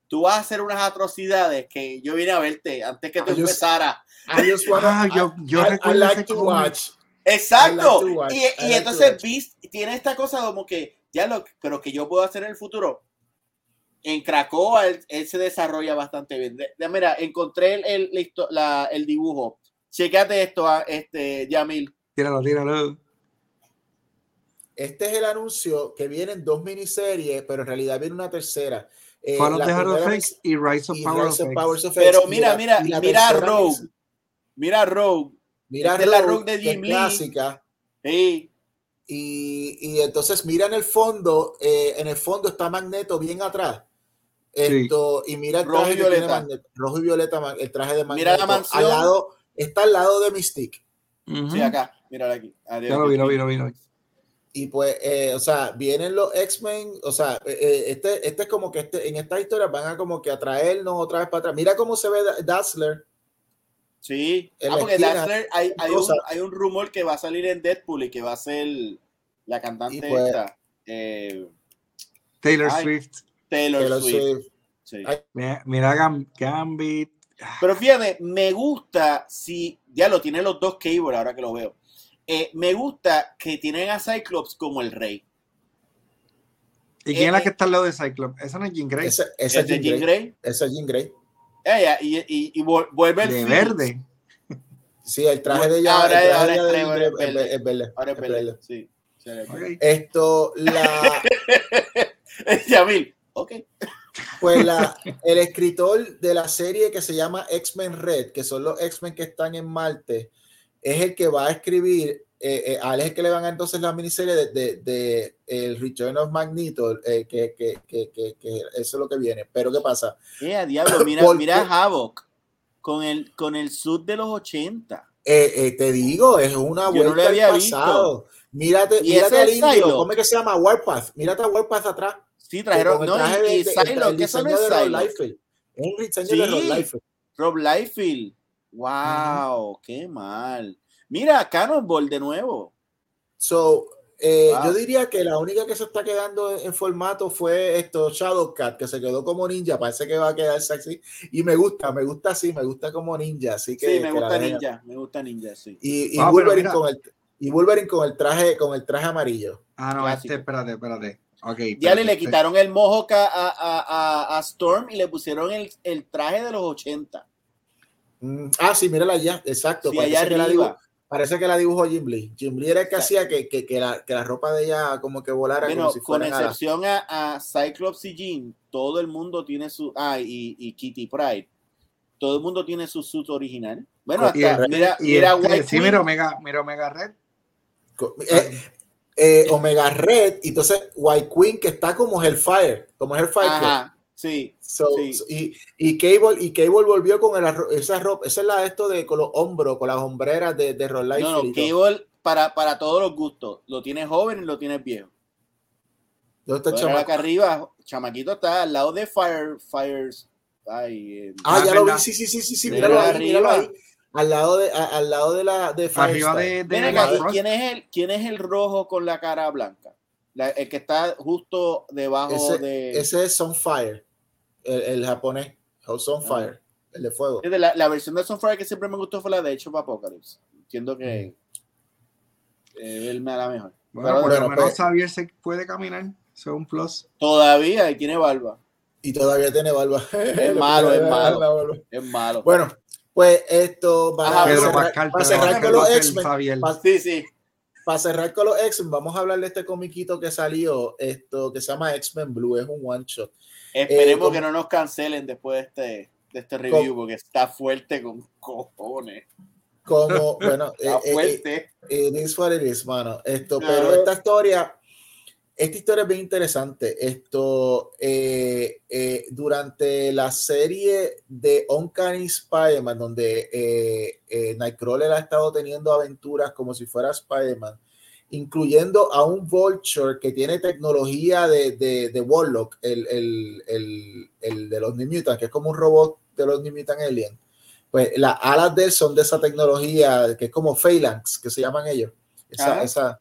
tú vas a hacer unas atrocidades que yo vine a verte antes que tú I just- empezaras. I just wanna- Ah, yo- yo I- I, recuerdo like ese to cómic. watch. Exacto. Like to watch, y like to entonces. Beast tiene esta cosa como que, ya lo, pero que yo puedo hacer en el futuro. En Krakoa él, él se desarrolla bastante bien. De- de- mira, encontré el, el, la- el dibujo. Checate esto, ah, este, Yamil. Tíralo, tíralo. Este es el anuncio que vienen dos miniseries, pero en realidad viene una tercera. Eh, Fall of the Heart of primera X y Rise of y Power Rise of of. Powers of Pero X, y mira, la- mira, y mira a tercera Rogue. Mira a Rogue. Mira Esta es la Rogue, de Jim Lee. clásica. Sí. Y, y entonces mira en el fondo, eh, en el fondo está Magneto bien atrás. Esto, y mira el Rojo traje y que tiene violeta. Magneto, rojo y violeta, el traje de Magneto. Mira la mansión. Al lado, está al lado de Mystique. Sí, acá. Mírala aquí. Adiós. Ya lo vi, lo vi, lo vi. lo vi. Y pues, eh, o sea, vienen los X-Men, o sea, eh, eh, este, este es como que este, en esta historia van a como que atraernos otra vez para atrás. Mira cómo se ve Da- Dazzler. Sí. Ah, porque esquina, Dazzler, hay, hay, un, cosa. hay un rumor que va a salir en Deadpool y que va a ser la cantante pues- esta. eh, Taylor Ay. Swift. Taylor, Taylor Swift. Swift. Sí. Mira, mira Gam- Gambit. Pero fíjate, me gusta si ya lo tienen los dos Cable ahora que lo veo. Eh, me gusta que tienen a Cyclops como el rey. ¿Y quién es la eh. que está al lado de Cyclops? Esa no es Jean Grey. Esa, esa Es Jean Jean Grey. Grey. Esa es Jean Grey. Ella, y, y, y vu- vuelve el de verde. Sí, el traje de ella, Ahora el es- ahora de verde. es verde. Ahora es es verde, verde. Sí, Okay. Esto, la. Yamil, ok. Pues la, el escritor de la serie que se llama X-Men Red, que son los X-Men que están en Marte, es el que va a escribir, eh, eh, a él es el que le van a entonces la miniserie de, de, de el Return of Magneto, eh, que, que, que, que, eso es lo que viene. Pero ¿qué pasa? Eh, diablo, mira, mira Havoc con el, con el sud de los 80. te digo, es una vuelta no lo había pasado. Visto. Mírate, ¿Y mírate al indio, ¿cómo es que se llama? Warpath. Mírate a Warpath atrás. Sí, trajeron. No, y, y Silo, ¿qué son Es un diseño sí, de Rob Liefeld. Rob Liefeld. Wow, qué mal. Mira, Cannonball de nuevo. So, eh, wow. yo diría que la única que se está quedando en, formato fue esto Shadowcat, que se quedó como ninja. Parece que va a quedar sexy. Y me gusta, me gusta así, me gusta como ninja. Así que, sí, me gusta ninja, me gusta ninja, sí. Y, y ah, Wolverine con el y Wolverine con el traje, con el traje amarillo. Ah, no, este, espérate, espérate. Okay, ya le, le quitaron el mohawk a, a, a, a, Storm y le pusieron el, el traje de los 80. Mm, ah, sí, mírala allá, exacto. Sí, allá arriba. Que dibujó, parece que la dibujó Jim Lee. Jim Lee era el que hacía que, que, que, la, que, la, ropa de ella como que volara. Bueno, como si con excepción a, a, Cyclops y Jean, todo el mundo tiene su. Ah, y, y Kitty Pride. Todo el mundo tiene su suit original. Bueno, hasta, y mira, y mira, este, sí, mira Omega, mira Omega Red. Eh, eh, Omega Red, y entonces White Queen que está como Hellfire, como Hellfire. Ajá, sí, so, sí. So, y, y, Cable, y Cable volvió con el, esa ropa, esa es la esto de con los hombros, con las hombreras de, de Roll No, no, Cable para, para todos los gustos, lo tienes joven y lo tienes viejo. ¿Dónde está el acá arriba, chamaquito está al lado de Fire, Fires. Ay, eh, ah, ya lo vi, sí, sí, sí, sí, sí, míralo ahí, míralo ahí al lado de, a, al lado de la de Arriba de, de ¿quién, es el, ¿Quién es el rojo con la cara blanca? La, el que está justo debajo ese, de. Ese es Sunfire, el, el japonés. Sunfire, ah. el de fuego. La, la, versión de Sunfire que siempre me gustó fue la de Age of Apocalypse. Entiendo que mm. eh, él me da la mejor. Bueno, Pero, por lo menos pues, Xavier se puede caminar. Eso es un plus. Todavía y tiene barba. Y todavía tiene barba. Es malo, es malo. Es malo. Bueno, pues esto, para, Pedro cerrar, Pascal, para cerrar con los X-Men, para, sí, sí. para cerrar con los X-Men, vamos a hablar de este comiquito que salió, esto que se llama X-Men Blue, es un one shot. Esperemos eh, que no nos cancelen después de este, de este review, con, porque está fuerte con cojones. Como, bueno, está eh, fuerte. Eh, it is what it is, mano. Esto, claro. pero esta historia esta historia es bien interesante. Esto, eh, eh, durante la serie de Uncanny Spider-Man, donde eh, eh, Nightcrawler ha estado teniendo aventuras como si fuera Spider-Man, incluyendo a un Vulture que tiene tecnología de, de, de Warlock, el, el, el, el, de los New Mutants, que es como un robot de los New Mutant Alien. Pues las alas de él son de esa tecnología que es como Phalanx, que se llaman ellos. Esa, esa,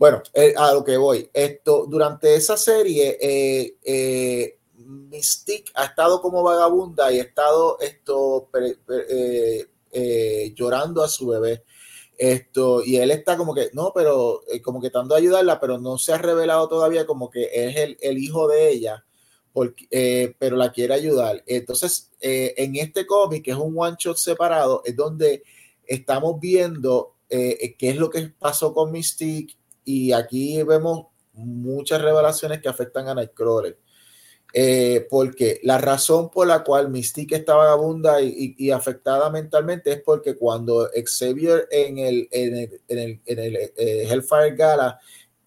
bueno, eh, a lo que voy. Esto, durante esa serie, eh, eh, Mystique ha estado como vagabunda y ha estado esto eh, llorando a su bebé. Esto, y él está como que, no, pero como que tratando de ayudarla, pero no se ha revelado todavía como que es el, el hijo de ella, porque, pero la quiere ayudar. Entonces, en este cómic, que es un one shot separado, es donde estamos viendo qué es lo que pasó con Mystique y aquí vemos muchas revelaciones que afectan a Nightcrawler. Eh, porque la razón por la cual Mystique está vagabunda y, y, y, afectada mentalmente es porque cuando Xavier en el, en el, en el, en el eh, Hellfire Gala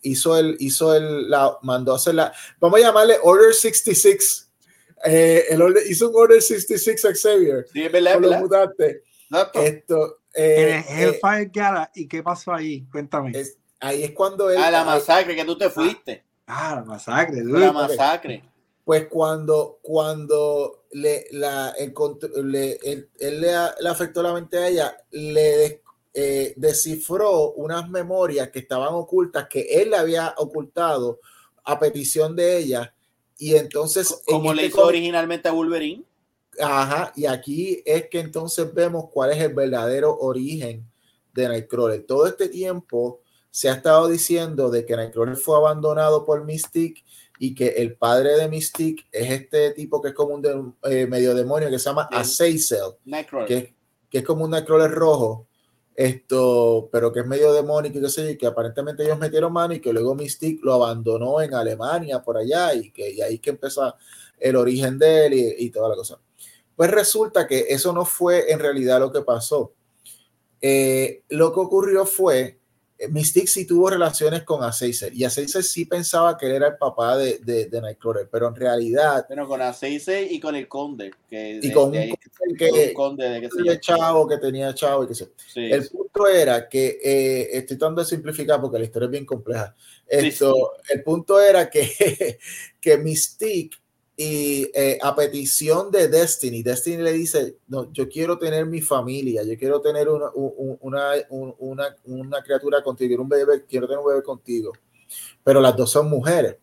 hizo el, hizo el, la, mandó a hacer la, vamos a llamarle Order 66. Eh, el order, hizo un Order 66 a Xavier. Sí, verdad, verdad. Esto, en el Hellfire Gala, ¿y qué pasó ahí? Cuéntame. Es, ahí es cuando él. A la masacre que tú te fuiste. Ah, la masacre. Dude. La masacre. Pues cuando, cuando le, la, le, él, él le, le, afectó la mente a ella, le eh, descifró unas memorias que estaban ocultas, que él le había ocultado a petición de ella. Y entonces. Como este le hizo originalmente a Wolverine. Ajá, y aquí es que entonces vemos cuál es el verdadero origen de Nightcrawler. Todo este tiempo se ha estado diciendo de que Nightcrawler fue abandonado por Mystique y que el padre de Mystique es este tipo que es como un de, eh, medio demonio que se llama Azazel, que, que, es como un Nightcrawler rojo. esto, pero que es medio demónico y que sé, que aparentemente ellos metieron mano y que luego Mystique lo abandonó en Alemania por allá y que y ahí que empezó el origen de él y, y, toda la cosa. Pues resulta que eso no fue en realidad lo que pasó. Eh, lo que ocurrió fue Mystique sí tuvo relaciones con Azazel y Azazel sí pensaba que él era el papá de, de, de Nightcrawler, pero en realidad. Bueno, con Azazel y con el conde. Que y con de, un que, un conde de que tenía chavo, que tenía chavo y que sé. Sí, el sí. punto era que, eh, estoy tratando de simplificar porque la historia es bien compleja. Esto, sí, el punto era que, que Mystique y eh, a petición de Destiny, Destiny le dice, no, yo quiero tener mi familia, yo quiero tener una, una, una, una criatura contigo, un bebé, quiero tener un bebé contigo, pero las dos son mujeres.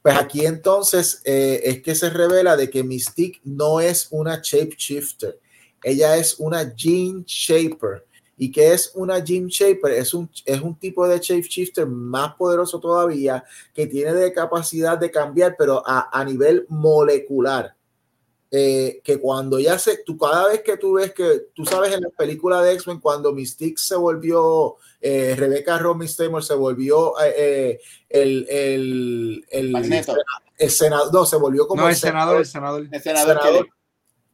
Pues aquí entonces eh, es que se revela de que Mystique no es una shapeshifter, ella es una gene shaper. ¿Y que es una Gene Shaper? Es un, es un tipo de shapeshifter más poderoso todavía que tiene de capacidad de cambiar, pero a, a nivel molecular. Eh, que cuando ya se, tú cada vez que tú ves que, tú sabes en la película de X-Men, cuando Mystique se volvió, eh, Rebecca Romy Stammer se volvió eh, el, el, el, el, el, senador, no, se volvió como no, el, senador, el senador, el senador, senador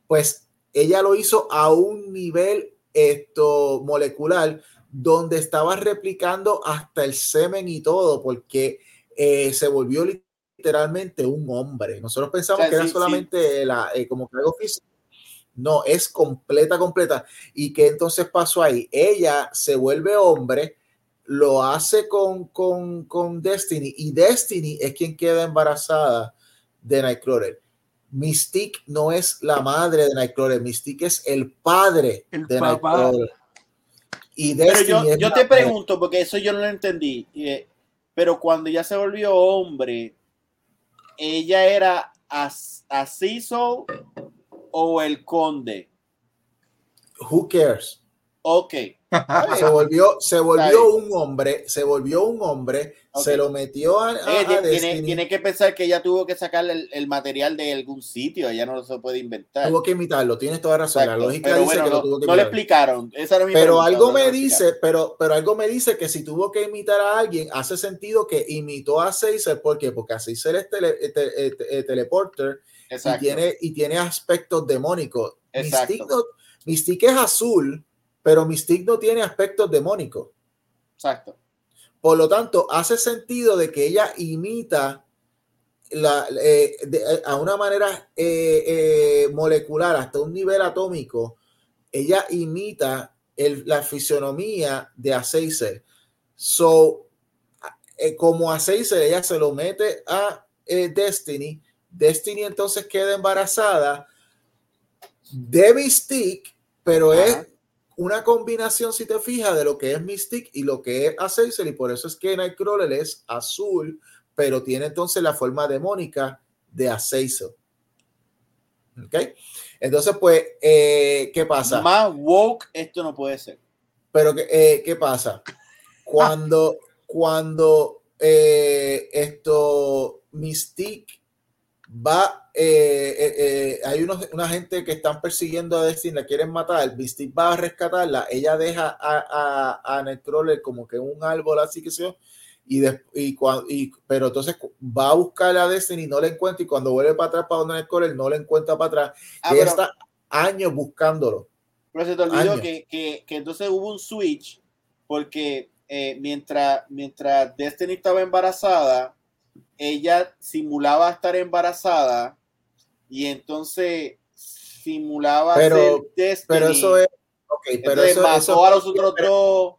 pues ella lo hizo a un nivel esto molecular donde estaba replicando hasta el semen y todo porque eh, se volvió literalmente un hombre. Nosotros pensamos o sea, que sí, era solamente sí. la, eh, como que algo físico. No, es completa, completa. ¿Y qué entonces pasó ahí? Ella se vuelve hombre, lo hace con, con, con Destiny y Destiny es quien queda embarazada de Nightcrawler. Mystique no es la madre de Nightcrawler, Mystique es el padre el de papá. Nightcrawler. Y pero yo, yo te pregunto, porque eso yo no lo entendí, eh, pero cuando ya se volvió hombre, ¿ella era Aciso o el conde? Who cares? Ok. se volvió, se volvió un hombre, se volvió un hombre, okay. se lo metió a, a, eh, a tiene, tiene, que pensar que ella tuvo que sacar el, el, material de algún sitio, ella no se puede inventar. Tuvo que imitarlo, tienes toda razón. Exacto. La lógica pero dice bueno, que no, lo tuvo que No le explicaron. Esa era mi pero pregunta, algo no me dice, pero, pero algo me dice que si tuvo que imitar a alguien, hace sentido que imitó a Caesar, ¿por qué? Porque a Caesar es tele, te, te, teleporter y tiene, y tiene aspectos demónicos. Mystique, no, Mystique es azul pero Mystique no tiene aspectos demónicos. Exacto. Por lo tanto, hace sentido de que ella imita la, eh, de, a una manera eh, eh, molecular, hasta un nivel atómico, ella imita el, la fisionomía de Azazel. So, eh, como Azazel, ella se lo mete a Destiny. Destiny entonces queda embarazada de Mystique, pero Ajá. es una combinación, si te fijas, de lo que es Mystic y lo que es Azazel, y por eso es que Nightcrawler es azul, pero tiene entonces la forma demónica de Azazel. ¿Ok? Entonces, pues, eh, ¿qué pasa? Más woke, esto no puede ser. Pero, eh, ¿qué pasa? Cuando, cuando eh, esto, Mystique va, eh, eh, eh, hay unos, una gente que están persiguiendo a Destiny, la quieren matar, Mystique va a rescatarla, ella deja a, a, a Nightcrawler como que un árbol así que se y, de, y, y, pero entonces va a buscar a Destiny, no la encuentra y cuando vuelve para atrás para donde Nightcrawler no la encuentra para atrás, ah, ella pero, está años buscándolo. Pero se te olvidó que, que, que, entonces hubo un switch porque eh, mientras, mientras Destiny estaba embarazada, ella simulaba estar embarazada y entonces simulaba pero, ser Destiny. Pero eso es. Okay, pero entonces eso, mató eso, a los otros dos.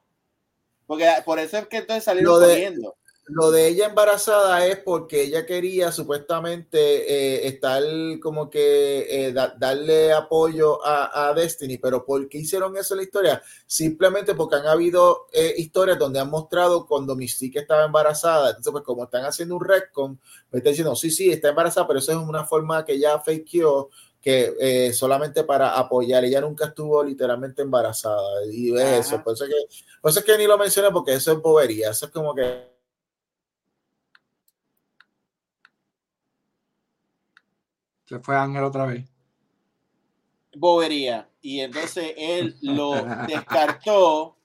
Porque por eso es que entonces salieron de, corriendo. Lo de ella embarazada es porque ella quería supuestamente eh, estar como que eh, da, darle apoyo a, a, Destiny, pero ¿por qué hicieron eso en la historia? Simplemente porque han habido eh, historias donde han mostrado cuando Mystique estaba embarazada, entonces pues como están haciendo un retcon, me están diciendo, sí, sí, está embarazada, pero eso es una forma que ya fakeó, que eh, solamente para apoyar, ella nunca estuvo literalmente embarazada, y es Ajá. eso, por eso, que, por eso es que ni lo mencioné, porque eso es bobería, eso es como que Se fue Ángel otra vez. Bobería. Y entonces él lo descartó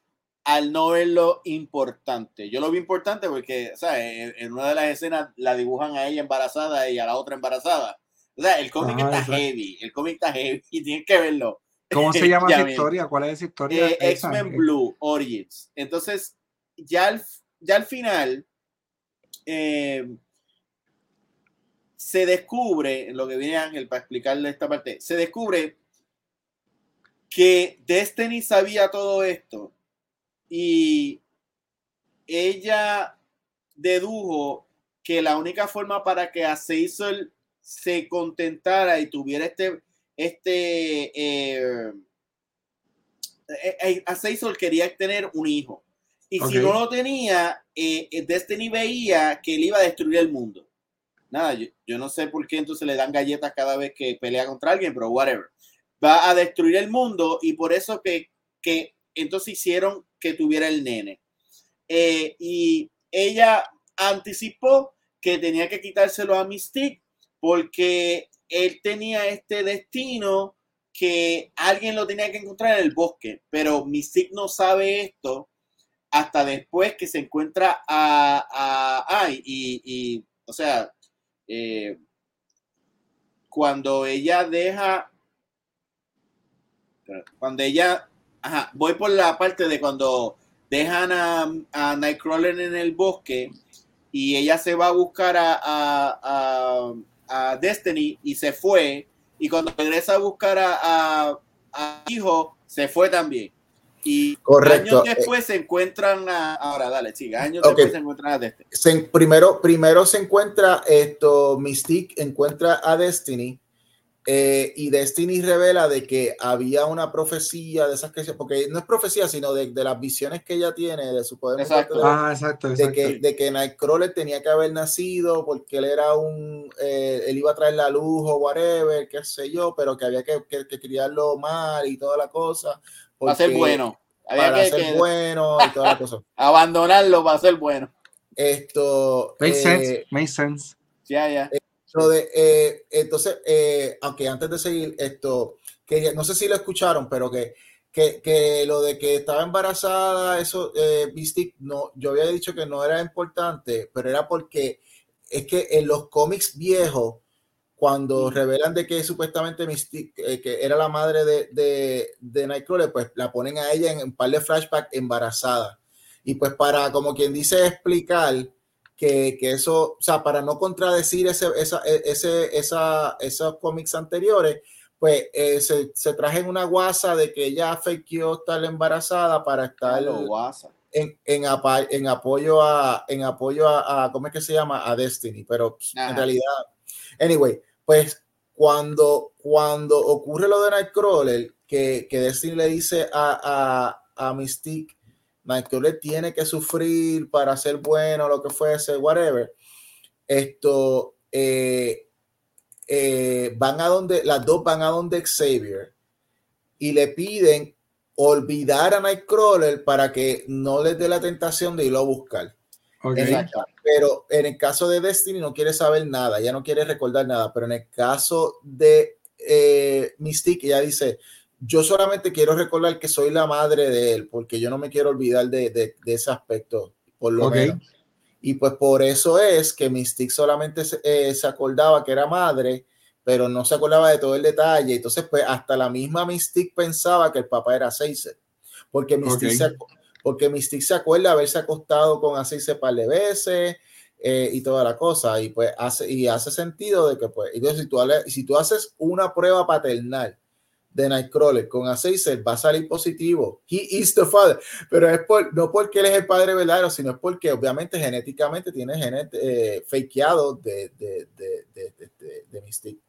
al no verlo importante. Yo lo vi importante porque, ¿sabes? En, una de las escenas la dibujan a ella embarazada y a la otra embarazada. O sea, el cómic está heavy, el cómic está heavy y tienes que verlo. ¿Cómo se llama esa historia? ¿Cuál es esa historia? Eh, X-Men Blue Origins. Entonces, ya al, ya al final, eh, se descubre, lo que viene Ángel para explicarle esta parte, se descubre que Destiny sabía todo esto y ella dedujo que la única forma para que Azazel se contentara y tuviera este, este, eh, eh, eh quería tener un hijo. Y si no lo tenía, eh, Destiny veía que él iba a destruir el mundo. Nada, yo, yo, no sé por qué entonces le dan galletas cada vez que pelea contra alguien, pero whatever. Va a destruir el mundo y por eso que, que entonces hicieron que tuviera el nene. Eh, y ella anticipó que tenía que quitárselo a Mystique porque él tenía este destino que alguien lo tenía que encontrar en el bosque, pero Mystique no sabe esto hasta después que se encuentra a... a y, y, o sea, eh, cuando ella deja... Cuando ella Ajá, voy por la parte de cuando dejan a, a Nightcrawler en el bosque y ella se va a buscar a, a, a Destiny y se fue. Y cuando regresa a buscar a, Hijo, se fue también. Y años eh, después se encuentran a, ahora dale, sí, años después se encuentran a Destiny. primero, primero se encuentra esto, Mystique encuentra a Destiny eh, y Destiny revela de que había una profecía de esas que porque no es profecía, sino de, de las visiones que ella tiene, de su poder. Exacto. ah, exacto, De, que, de que Nightcrawler tenía que haber nacido porque él era un, eh, él iba a traer la luz o whatever, qué sé yo, pero que había que, que, criarlo mal y toda la cosa. Para ser bueno. para ser bueno y toda la cosa. Abandonarlo para ser bueno. Esto. Makes sense, eh, makes sense. Ya, ya. De, eh, entonces, eh, aunque antes de seguir esto, que no sé si lo escucharon, pero que, que, que lo de que estaba embarazada, eso, eh, Mystic, no, yo había dicho que no era importante, pero era porque es que en los cómics viejos, cuando revelan de que supuestamente Mystic, eh, que era la madre de, de, de, Nightcrawler, pues la ponen a ella en un par de flashbacks embarazada. Y pues para, como quien dice, explicar que, eso, o sea, para no contradecir ese, esa, e, ese, esa, esos cómics anteriores, pues eh, se, se traje una guasa de que ella fakeó estar embarazada para estar en, en, en, apoyo a, en apoyo a, ¿cómo es que se llama? A Destiny, pero pues, en realidad, anyway, pues cuando, cuando ocurre lo de Nightcrawler, que, que Destiny le dice a, a, Mystique Michael tiene que sufrir para ser bueno, lo que fuese, whatever. Esto eh, eh, van a donde, las dos van a donde Xavier y le piden olvidar a Nightcrawler para que no les dé la tentación de irlo a buscar. Pero en el caso de Destiny no quiere saber nada, ya no quiere recordar nada, pero en el caso de eh, Mystique, ella dice, yo solamente quiero recordar que soy la madre de él, porque yo no me quiero olvidar de, de, ese aspecto, por lo menos. Y pues por eso es que Mystique solamente se, eh, se, acordaba que era madre, pero no se acordaba de todo el detalle. Entonces, pues hasta la misma Mystique pensaba que el papá era Seiser, porque Mystique, se, porque Mystique se acuerda haberse acostado con Aceise par de veces. Eh, y toda la cosa, y pues hace, y hace sentido de que pues, entonces si tú, si tú haces una prueba paternal de Nightcrawler con A6 va a salir positivo. He is the father. Pero es por, no porque él es el padre verdadero, sino es porque obviamente genéticamente tiene genes eh, fakeado de, de, de, de, de Mystique.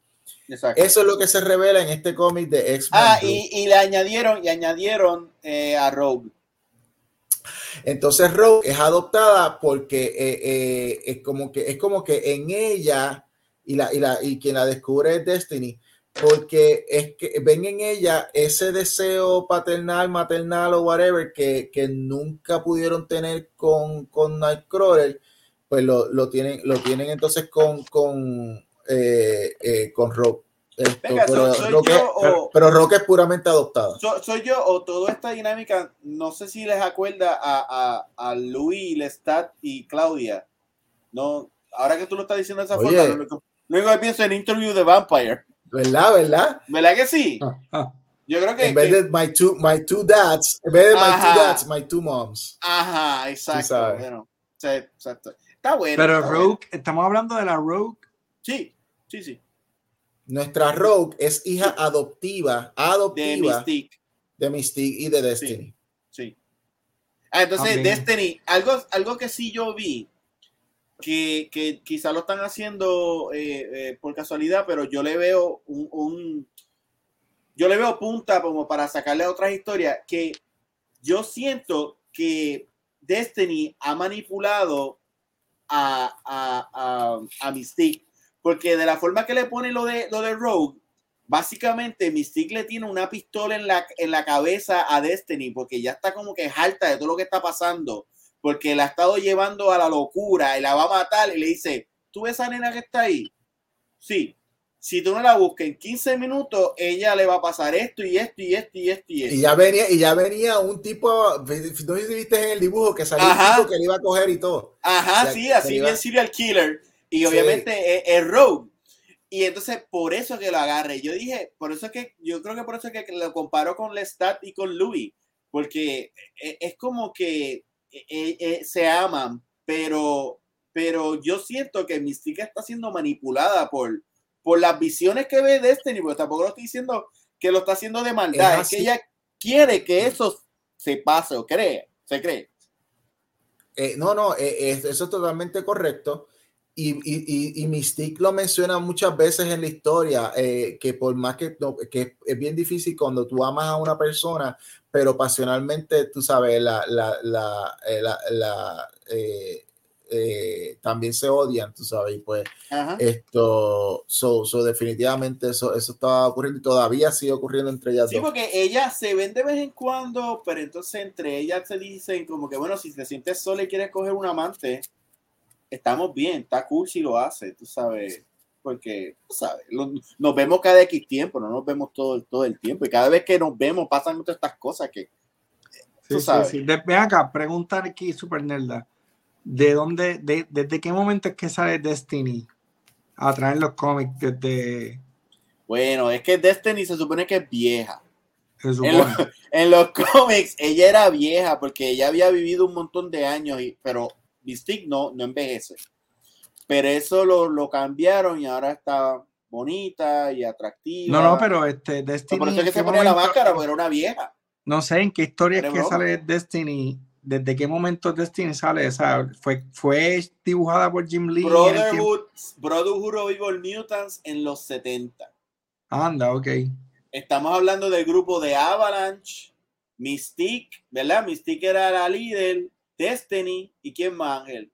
Exacto. Eso es lo que se revela en este cómic de X-Men. Ah, y, y, le añadieron, y añadieron eh, a Rogue. Entonces Rogue es adoptada porque eh, eh, es, como que, es como que en ella, y, la, y, la, y quien la descubre es Destiny, porque es que ven en ella ese deseo paternal, maternal o whatever que, que nunca pudieron tener con, con Nightcrawler, pues lo, lo, tienen, lo tienen entonces con, con, eh, con Rob. Esto, Venga, pero, soy- soy Roque, yo o- pero- pero Roque es puramente adoptada. So- soy yo o toda esta dinámica, no sé si les acuerda a, a, a Luis, Lestat y Claudia. No, ahora que tú lo estás diciendo de esa Oye. forma, lo único, lo único que pienso en Interview de Vampire. ¿Verdad? ¿Verdad? ¿Verdad que sí? Ah, ah. Yo creo que. En vez que- de my two, my two dads, en vez de my two dads, my two moms. Ajá, exacto. Bueno, sí, exacto. Está bueno. Pero está. Rogue, estamos hablando de la Rogue. Sí, sí, sí. Nuestra Rogue es hija adoptiva, De adoptiva Mystique. de Mystique y de Destiny. Sí. Ah, entonces. Destiny, algo, algo que sí yo vi, que, que quizá lo están haciendo eh, eh, por casualidad, pero yo le veo un, un- yo le veo punta como para sacarle a otras historias, que yo siento que Destiny ha manipulado a, a, a, a Mystique, porque de la forma que le pone lo de, lo de Rogue, básicamente Mystique le tiene una pistola en la, en la cabeza a Destiny porque ya está como que harta de todo lo que está pasando, porque la ha estado llevando a la locura y la va a matar y le dice, ¿tú ves a esa nena que está ahí? Sí. Si tú no la buscas en 15 minutos, ella le va a pasar esto y esto y esto y esto y esto. Y ya venía, y ya venía un tipo, no sé si viste en el dibujo que salió Ajá. un tipo que le iba a coger y todo. Ajá, sí, así bien serial killer. Y Sí. obviamente es, es Rogue. Y entonces por eso que lo agarre. Yo dije, por eso es que, yo creo que por eso es que lo comparo con Lestat y con Louis. Porque e- es como que eh, eh, se aman, pero, pero yo siento que Mystique está siendo manipulada por, por las visiones que ve Destiny, porque tampoco lo estoy diciendo que lo está haciendo de maldad, Es es, que ella quiere que eso se pase o cree, se cree. Eh, no, no, eh, es- eso es totalmente correcto. Y, y, y, Mystique lo menciona muchas veces en la historia, eh, que por más que, que es bien difícil cuando tú amas a una persona, pero pasionalmente, tú sabes, la, la, la, eh, la- la, eh, eh, también se odian, tú sabes, y pues Ajá. esto, so, so definitivamente eso, eso estaba ocurriendo y todavía sigue ocurriendo entre ellas Sí, dos. porque ellas se ven de vez en cuando, pero entonces entre ellas se dicen como que, bueno, si te sientes sola y quieres coger un amante, estamos bien, está cool si lo hace, tú sabes, porque, tú sabes, lo- nos vemos cada X tiempo, no nos vemos todo, todo el tiempo, y cada vez que nos vemos pasan todas estas cosas que, Tú sí, sabes. sí. Ven acá, preguntar aquí, Super Nerda. ¿De dónde, de, desde qué momento es que sale Destiny a traer los cómics? Desde. bueno, es que Destiny se supone que es vieja. En, lo- en los cómics, ella era vieja porque ella había vivido un montón de años, y, pero Mystique no, no envejece. Pero eso lo, lo cambiaron y ahora está bonita y atractiva. No, no, pero este Destiny. por eso es que ¿en se ponía la máscara, porque era una vieja. No sé en qué historia es que broma. sale Destiny. ¿Desde qué momento Destiny sale? O sea, fue, fue dibujada por Jim Lee. Brotherhood, Brotherhood of Evil Mutants en los 70. Anda, ok. Estamos hablando del grupo de Avalanche, Mystique, ¿verdad? Mystique era la líder, Destiny, ¿y quién más, Ángel?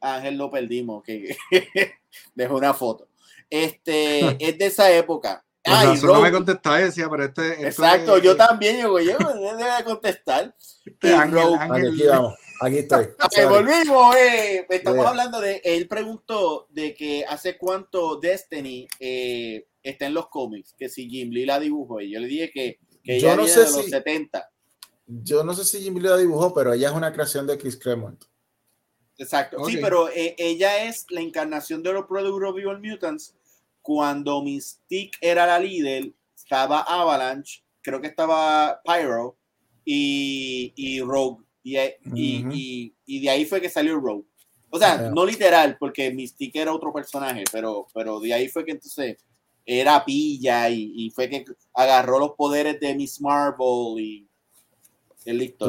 Ángel lo perdimos, que dejó una foto. Este, es de esa época. Ah, razón no me contestaba decía, pero este. Exacto, es- yo también, yo, yo debe contestar. este Ángel- Ángel- aquí vamos, aquí estoy. Ok, Sorry. volvimos, eh. Estamos Yeah. hablando de, él preguntó de que hace cuánto Destiny eh, está en los cómics, que si Jim Lee la dibujó, y yo le dije que, que Yo ella no sé de los si- 70. Yo no sé si Jimmy la dibujó, pero ella es una creación de Chris Claremont. Exacto. Sí, pero eh, ella es la encarnación de los Product Evil Mutants. Cuando Mystique era la líder, estaba Avalanche, creo que estaba Pyro y, y Rogue. Y, y, Ujú. y- y de ahí fue que salió Rogue. O sea, Yeah. no literal, porque Mystique era otro personaje, pero, pero de ahí fue que entonces era pilla y, y fue que agarró los poderes de Miss Marvel y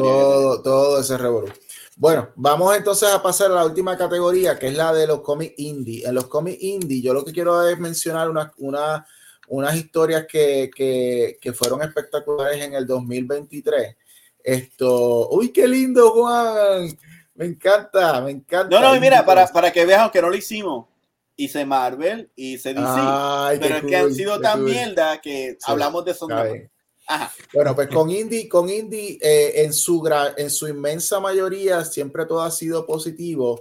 Todo, todo ese revolú. Bueno, vamos entonces a pasar a la última categoría, que es la de los cómics indie. En los cómics indie, yo lo que quiero es mencionar una, una- unas historias que, que- que fueron espectaculares en el 2023. Esto, uy, qué lindo, Juan. Me encanta, me encanta. No, no, y mira, para, para que vean que no lo hicimos, hice Marvel, hice DC, Ay, pero es que han sido tan cool. mierda que hablamos de eso. Ajá. Bueno, pues con Indy, con Indy eh, en, su en su inmensa mayoría siempre todo ha sido positivo.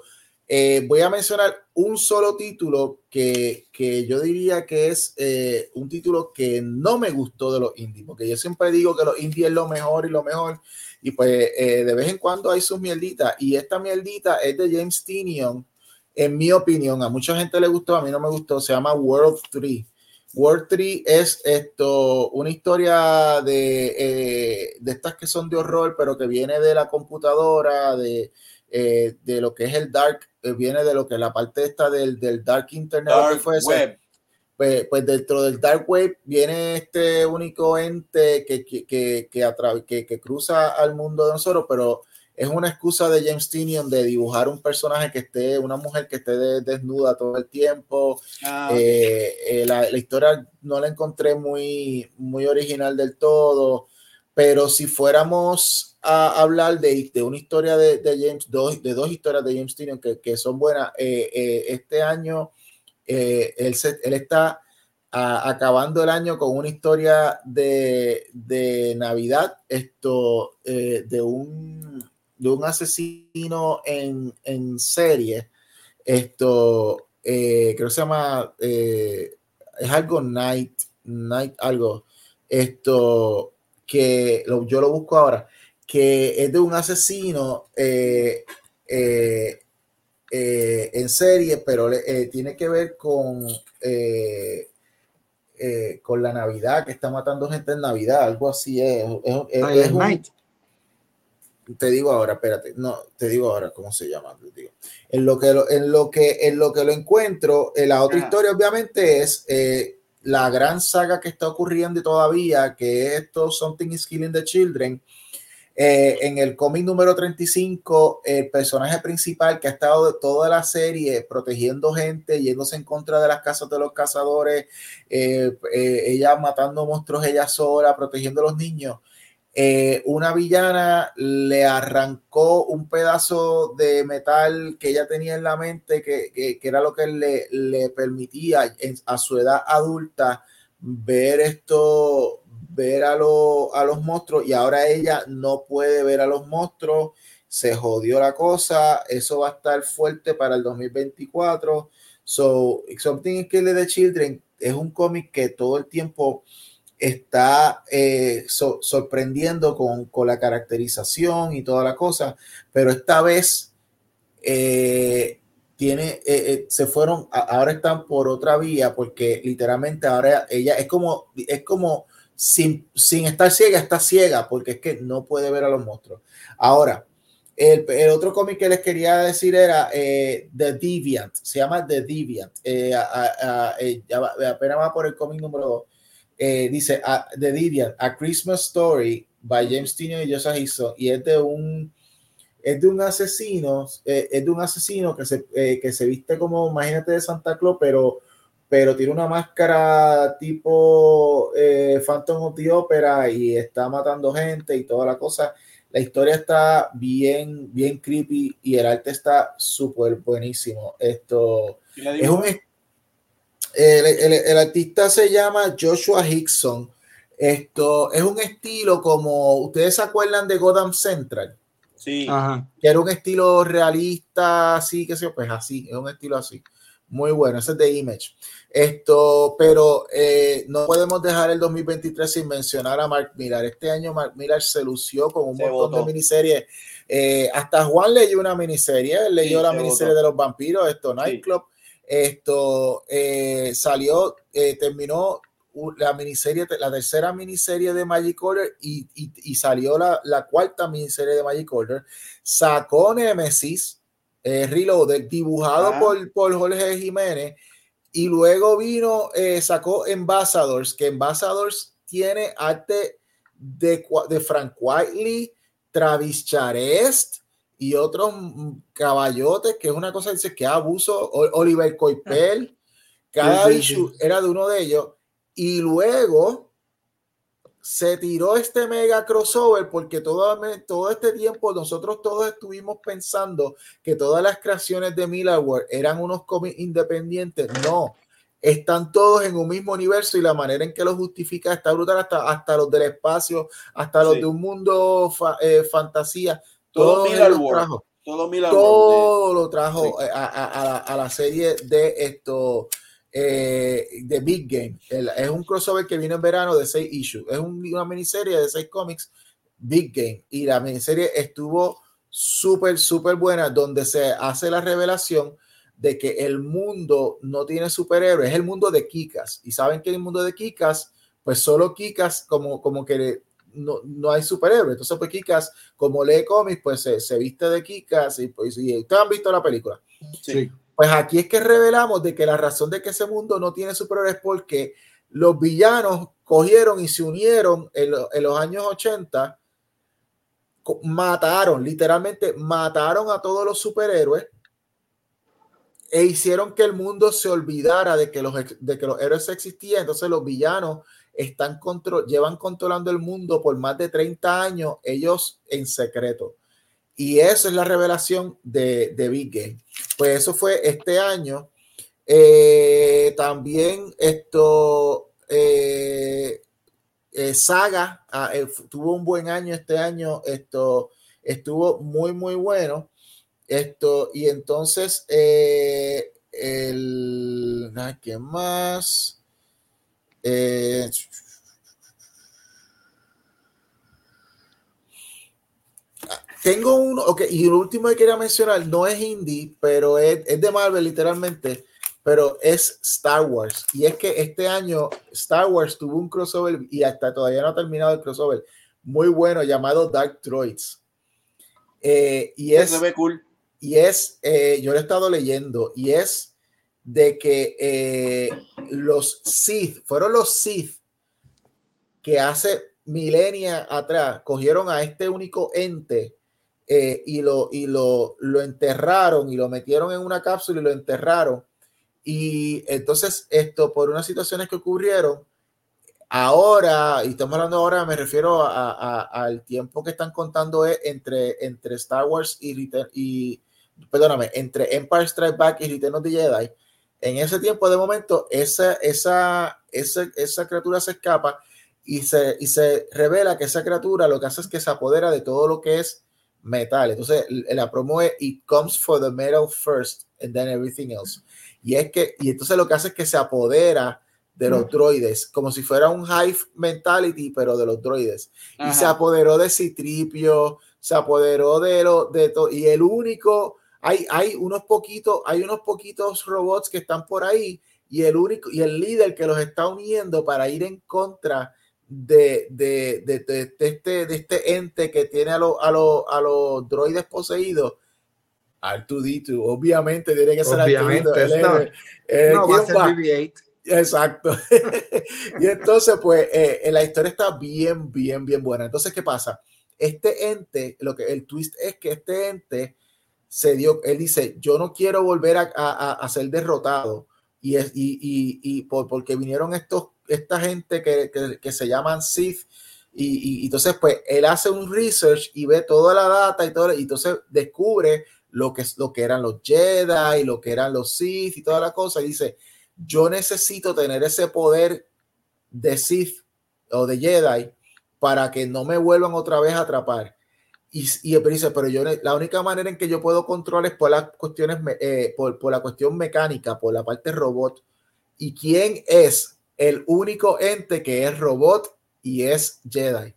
Eh, voy a mencionar un solo título que, que yo diría que es eh, un título que no me gustó de los indies, porque yo siempre digo que los indies es lo mejor y lo mejor, y pues eh, de vez en cuando hay sus mierditas, y esta mierdita es de James Tinion, en mi opinión, a mucha gente le gustó, a mí no me gustó, se llama World 3. World 3 es esto, una historia de, de estas que son de horror, pero que viene de la computadora, de, de lo que es el dark eh, viene de lo que la parte esta del, del dark internet fue web. Pues, pues, dentro del dark web viene este único ente que, que, que, que, que cruza al mundo de nosotros, pero es una excusa de James Tinion de dibujar un personaje que esté, una mujer que esté desnuda todo el tiempo. Ah, eh, eh, la, la, historia no la encontré muy, muy original del todo, pero si fuéramos a hablar de, de una historia de, de, James, dos, de dos historias de James Tynion que, que son buenas. Eh, este año él, se, él, está a, acabando el año con una historia de, de Navidad, esto de, un, de un asesino en, en serie. Esto creo que se llama, es algo Night, Night, algo. Esto que lo, yo lo busco ahora que es de un asesino eh, eh, eh, en serie, pero tiene que ver con, con la Navidad, que está matando gente en Navidad, algo así es. Te digo ahora, espérate, no, te digo ahora cómo se llama. En lo que lo, en lo que en lo que lo encuentro, la otra historia obviamente es la gran saga que está ocurriendo todavía, que es esto Something is Killing the Children, eh, en el cómic número 35, el personaje principal que ha estado de toda la serie protegiendo gente, yéndose en contra de las casas de los cazadores, eh, eh, ella matando monstruos ella sola, protegiendo a los niños. Una villana le arrancó un pedazo de metal que ella tenía en la mente, que, que, era lo que le, le permitía a su edad adulta ver esto, ver a, a los monstruos y ahora ella no puede ver a los monstruos. Se jodió la cosa. Eso va a estar fuerte para el 2024. So, Something is Killing the Children es un cómic que todo el tiempo está eh, sorprendiendo con, con, la caracterización y toda la cosa, pero esta vez eh, tiene, eh, se fueron, ahora están por otra vía, porque literalmente ahora ella es como, es como sin, sin estar ciega, está ciega porque es que no puede ver a los monstruos. Ahora, el, el otro cómic que les quería decir era eh, The Deviant, se llama The Deviant. Eh, eh, apenas va por el cómic número 2. Dice The Deviant, A Christmas Story by James Tino y Joseph Hickson, y es de un es de un asesino, es de un asesino que se, que se viste como, imagínate, de Santa Claus, pero pero tiene una máscara tipo eh, Phantom of the Opera y está matando gente y toda la cosa. La historia está bien, bien creepy y el arte está súper buenísimo. Esto es un. El, el, artista se llama Joshua Hickson. Esto es un estilo como ustedes se acuerdan de Gotham Central. Sí. Que era un estilo realista, así que se pues así, es un estilo así. Muy bueno, ese es de Image. Esto, pero eh, no podemos dejar el 2023 sin mencionar a Mark Millar. Este año Mark Millar se lució con un montón de miniseries. Eh, hasta Juan leyó una miniserie, leyó la miniserie de los vampiros, esto, Nightclub. Esto eh, salió, terminó la miniserie, la tercera miniserie de Magic Order y, y, salió la, la, cuarta miniserie de Magic Order. Sacó Nemesis, Reloaded, dibujado ah. por, por Jorge Jiménez y luego vino, eh, sacó Ambassadors, que Ambassadors tiene arte de, de Frank Whiteley, Travis Charest y otros caballotes, que es una cosa, dice que abuso, Oliver Coipel, cada issue era de uno de ellos. Y luego se tiró este mega crossover porque todo, todo este tiempo nosotros todos estuvimos pensando que todas las creaciones de Millarworld eran unos cómics independientes. No, están todos en un mismo universo y la manera en que lo justifica está brutal, hasta, hasta los del espacio, hasta los de un mundo eh, fantasía. Todo, Millarworld. todo, lo trajo a, la, serie de esto eh, de Big Game. es un crossover que vino en verano de seis issues. Es una miniserie de seis cómics, Big Game. Y la miniserie estuvo súper, súper buena, donde se hace la revelación de que el mundo no tiene superhéroes, es el mundo de Kikas. Y saben que el mundo de Kikas, pues solo Kikas como, como que no, no hay superhéroes. Entonces, pues Kikas, como lee cómics, pues se, viste de Kikas y, pues, y ustedes han visto la película. Sí. Pues aquí es que revelamos de que la razón de que ese mundo no tiene superhéroes es porque los villanos cogieron y se unieron en, en los años 80, mataron, literalmente mataron a todos los superhéroes e hicieron que el mundo se olvidara de que los, de que los héroes existían. Entonces los villanos están control, llevan controlando el mundo por más de 30 años, ellos en secreto. Y eso es la revelación de, de Big Game. Pues eso fue este año. Eh, también esto, eh, eh, Saga ah, tuvo un buen año este año. Esto estuvo muy, muy bueno. Esto, y entonces, el, ¿qué más? Eh, tengo uno, ok, y el último que quería mencionar no es indie, pero es, de Marvel literalmente, pero es Star Wars. Y es que este año Star Wars tuvo un crossover y hasta todavía no ha terminado el crossover muy bueno llamado Dark Droids. Eh, y es, cool. Y es, eh, yo lo he estado leyendo, y es de que eh, los Sith, fueron los Sith que hace milenias atrás cogieron a este único ente eh, y, lo, y lo, lo enterraron y lo metieron en una cápsula y lo enterraron. Y entonces esto, por unas situaciones que ocurrieron, ahora, y estamos hablando ahora, me refiero al tiempo que están contando entre, entre Star Wars y, y, perdóname, entre Empire Strike Back y Return of the Jedi, en ese tiempo de momento, esa, esa, esa, esa criatura se escapa y se, y se revela que esa criatura lo que hace es que se apodera de todo lo que es metal. Entonces, la promo es It comes for the metal first and then everything else. Y es que, y entonces lo que hace es que se apodera de los droides, como si fuera un hive mentality, pero de los droides. Y se apoderó de Citripio, se apoderó de lo de todo. Y el único hay, hay unos poquitos, hay unos poquitos robots que están por ahí y el único y el líder que los está uniendo para ir en contra de, de, de, de este, de este ente que tiene a, a, a los droides poseídos. R2D2, obviamente tiene que ser obviamente, no, va a ser BB-8. Exacto. y entonces, pues, eh, la historia está bien, bien, bien buena. Entonces, ¿qué pasa? Este ente, lo que el twist es que este ente se dio, él dice, yo no quiero volver a, a, ser derrotado. Y, es, y, y, y por, porque vinieron estos, esta gente que, que, que se llaman Sith. Y, y, entonces, pues, él hace un research y ve toda la data y todo, y entonces descubre lo que, lo que eran los Jedi y lo que eran los Sith y toda la cosa. Y dice, yo necesito tener ese poder de Sith o de Jedi para que no me vuelvan otra vez a atrapar. Y, y dice, pero yo la única manera en que yo puedo controlar es por las cuestiones, eh, por, por, la cuestión mecánica, por la parte robot. ¿Y quién es el único ente que es robot y es Jedi?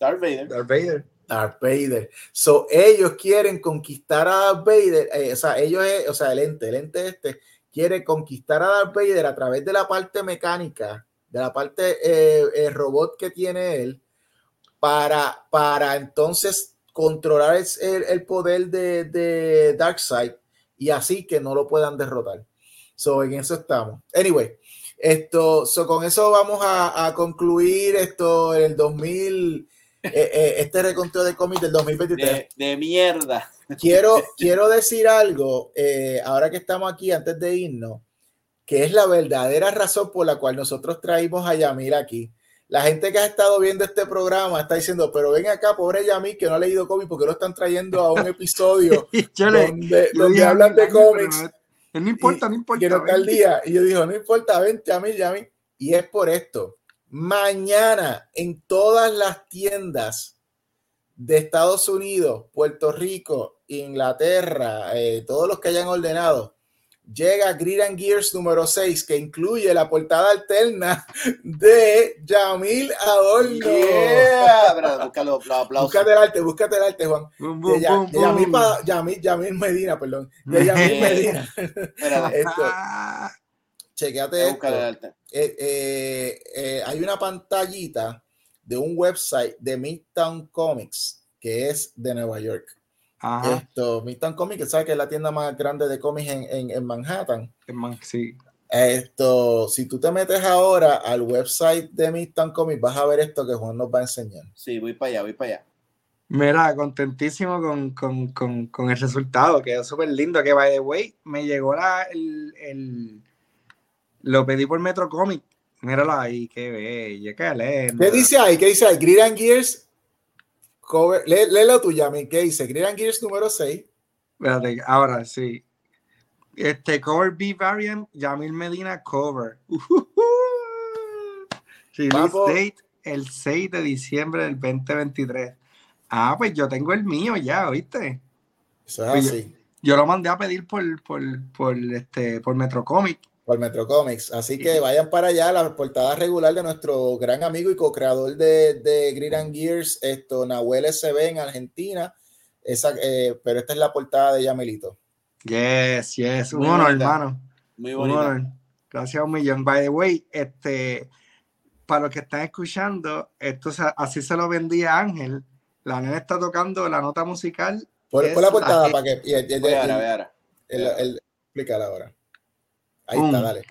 Darth Vader. Darth Vader. Darth Vader. So, ellos quieren conquistar a Darth Vader, eh, o sea, ellos, o sea, el ente, el ente este, quiere conquistar a Darth Vader a través de la parte mecánica, de la parte eh, robot que tiene él, para, para entonces controlar el, el poder de, de Darkseid y así que no lo puedan derrotar. So, en eso estamos. Anyway, esto, so, con eso vamos a, a concluir esto en el 2000, eh, eh, este reconteo de cómics del 2023. De, mierda. Quiero, quiero decir algo, eh, ahora que estamos aquí, antes de irnos, que es la verdadera razón por la cual nosotros traímos a Yamir aquí la gente que ha estado viendo este programa está diciendo, pero ven acá, pobre Yami, que no ha leído cómics, porque lo están trayendo a un episodio donde, hablan de cómics. No importa, no importa. no está día. Y yo digo, no importa, ven, Yami, Yami. Y es por esto. Mañana en todas las tiendas de Estados Unidos, Puerto Rico Inglaterra, eh, todos los que hayan ordenado, llega Grid and Gears número 6, que incluye la portada alterna de Yamil Adorno. Yeah, búscalo, búscate el arte, búscate el arte, Juan. Boom, boom, de, boom, Yamil, Yamil, Yamil, Medina, perdón. De Yamil Medina. esto. Chequeate esto. Eh, eh, eh, hay una pantallita de un website de Midtown Comics, que es de Nueva York. Esto, Midtown Comics, ¿sabes que es la tienda más grande de cómics en, en, Manhattan? sí. Esto, si tú te metes ahora al website de Midtown Comics, vas a ver esto que Juan nos va a enseñar. Sí, voy para allá, voy para allá. Mira, contentísimo con, con, con, con el resultado, quedó súper lindo. Que by the way, me llegó la, el, el, lo pedí por Metro Comic. Míralo ahí, qué bella, qué lindo. ¿Qué dice ahí? ¿Qué dice ahí? Grid and Gears Cover, léelo tú, Yami, ¿qué dice? Grid Gears número 6. Espérate, ahora sí. Este cover B variant, Yamil Medina cover. Uh Release date el 6 de diciembre del 2023. Ah, pues yo tengo el mío ya, ¿oíste? Eso es pues así. Yo, lo mandé a pedir por, por, por, este, por Metrocomic por Metro Comics. Así que vayan para allá, la portada regular de nuestro gran amigo y co-creador de, de Grid and Gears, esto, Nahuel SB en Argentina. Esa, eh, pero esta es la portada de Yamelito. Yes, yes. Un honor, hermano. Muy bonito. Gracias a un millón. By the way, este, para los que están escuchando, esto así se lo vendía Ángel. La nena está tocando la nota musical. Por, la portada para que. El, explícala ahora. Ahí está, dale.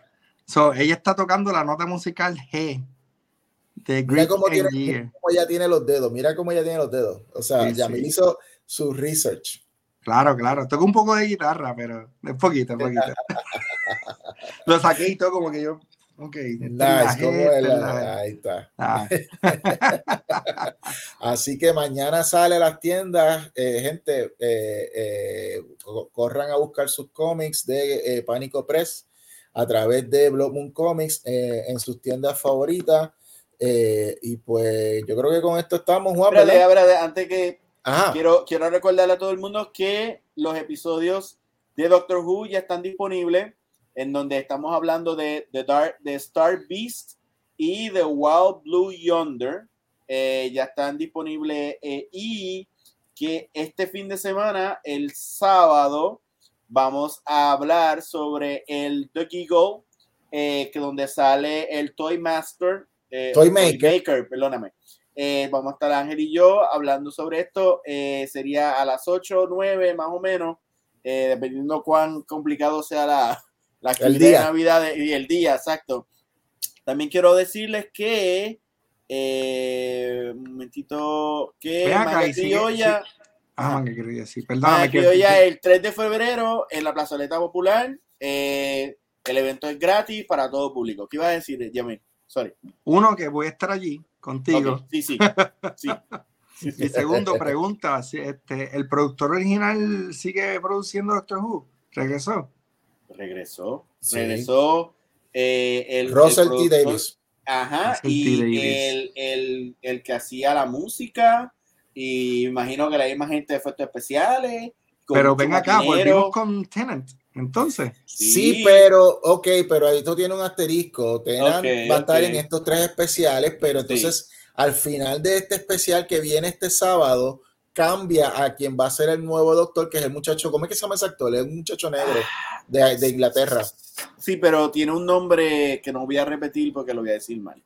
So, ella está tocando la nota musical G. De mira cómo, tiene, mira cómo ella tiene los dedos, mira cómo ella tiene los dedos. O sea, ya me hizo su research. Claro, claro. Toco un poco de guitarra, pero es poquito, es poquito. Lo saqué y todo como que yo. Ok. Nice, el, ahí está. Ah. Así que mañana sale a las tiendas, eh, gente, eh, eh, corran a buscar sus cómics de Pánico Press a través de Blood Moon Comics eh, en sus tiendas favoritas. Eh, y pues yo creo que con esto estamos, Juan. antes que quiero, quiero recordarle a todo el mundo que los episodios de Doctor Who ya están disponibles, en donde estamos hablando de, de, Dark, de Star Beast y de Wild Blue Yonder. Eh, ya están disponibles y que este fin de semana, el sábado, vamos a hablar sobre el Ducky Go, eh, que donde sale el Toy Master, eh, Toy Maker, perdóname. Eh, vamos a estar Ángel y yo hablando sobre esto. sería a las 8 o 9 más o menos, dependiendo cuán complicado sea la, la actividad de Navidad y el día, exacto. También quiero decirles que, un momentito, que Ah, que quería decir. Perdóname. Que ya el 3 de febrero en la plazoleta popular. Eh, el evento es gratis para todo público. ¿Qué iba a decir, Yamil? Sorry. Uno, que voy a estar allí contigo. Sí, sí. sí. Y segundo, pregunta, este, ¿el productor original sigue produciendo Doctor Who? ¿Regresó? Regresó. Regresó. Eh, el, Russell T. Davis. Ajá. y El, el, el, que hacía la música y imagino que la misma gente de efectos especiales. Pero ven acá, volvimos con Tenant, entonces. Sí. pero, ok, pero ahí tú tienes un asterisco. Tenant va a estar en estos tres especiales, pero entonces al final de este especial que viene este sábado, cambia a quien va a ser el nuevo doctor, que es el muchacho, ¿cómo es que se llama ese actor? Es un muchacho negro de, de Inglaterra. Sí, pero tiene un nombre que no voy a repetir porque lo voy a decir mal.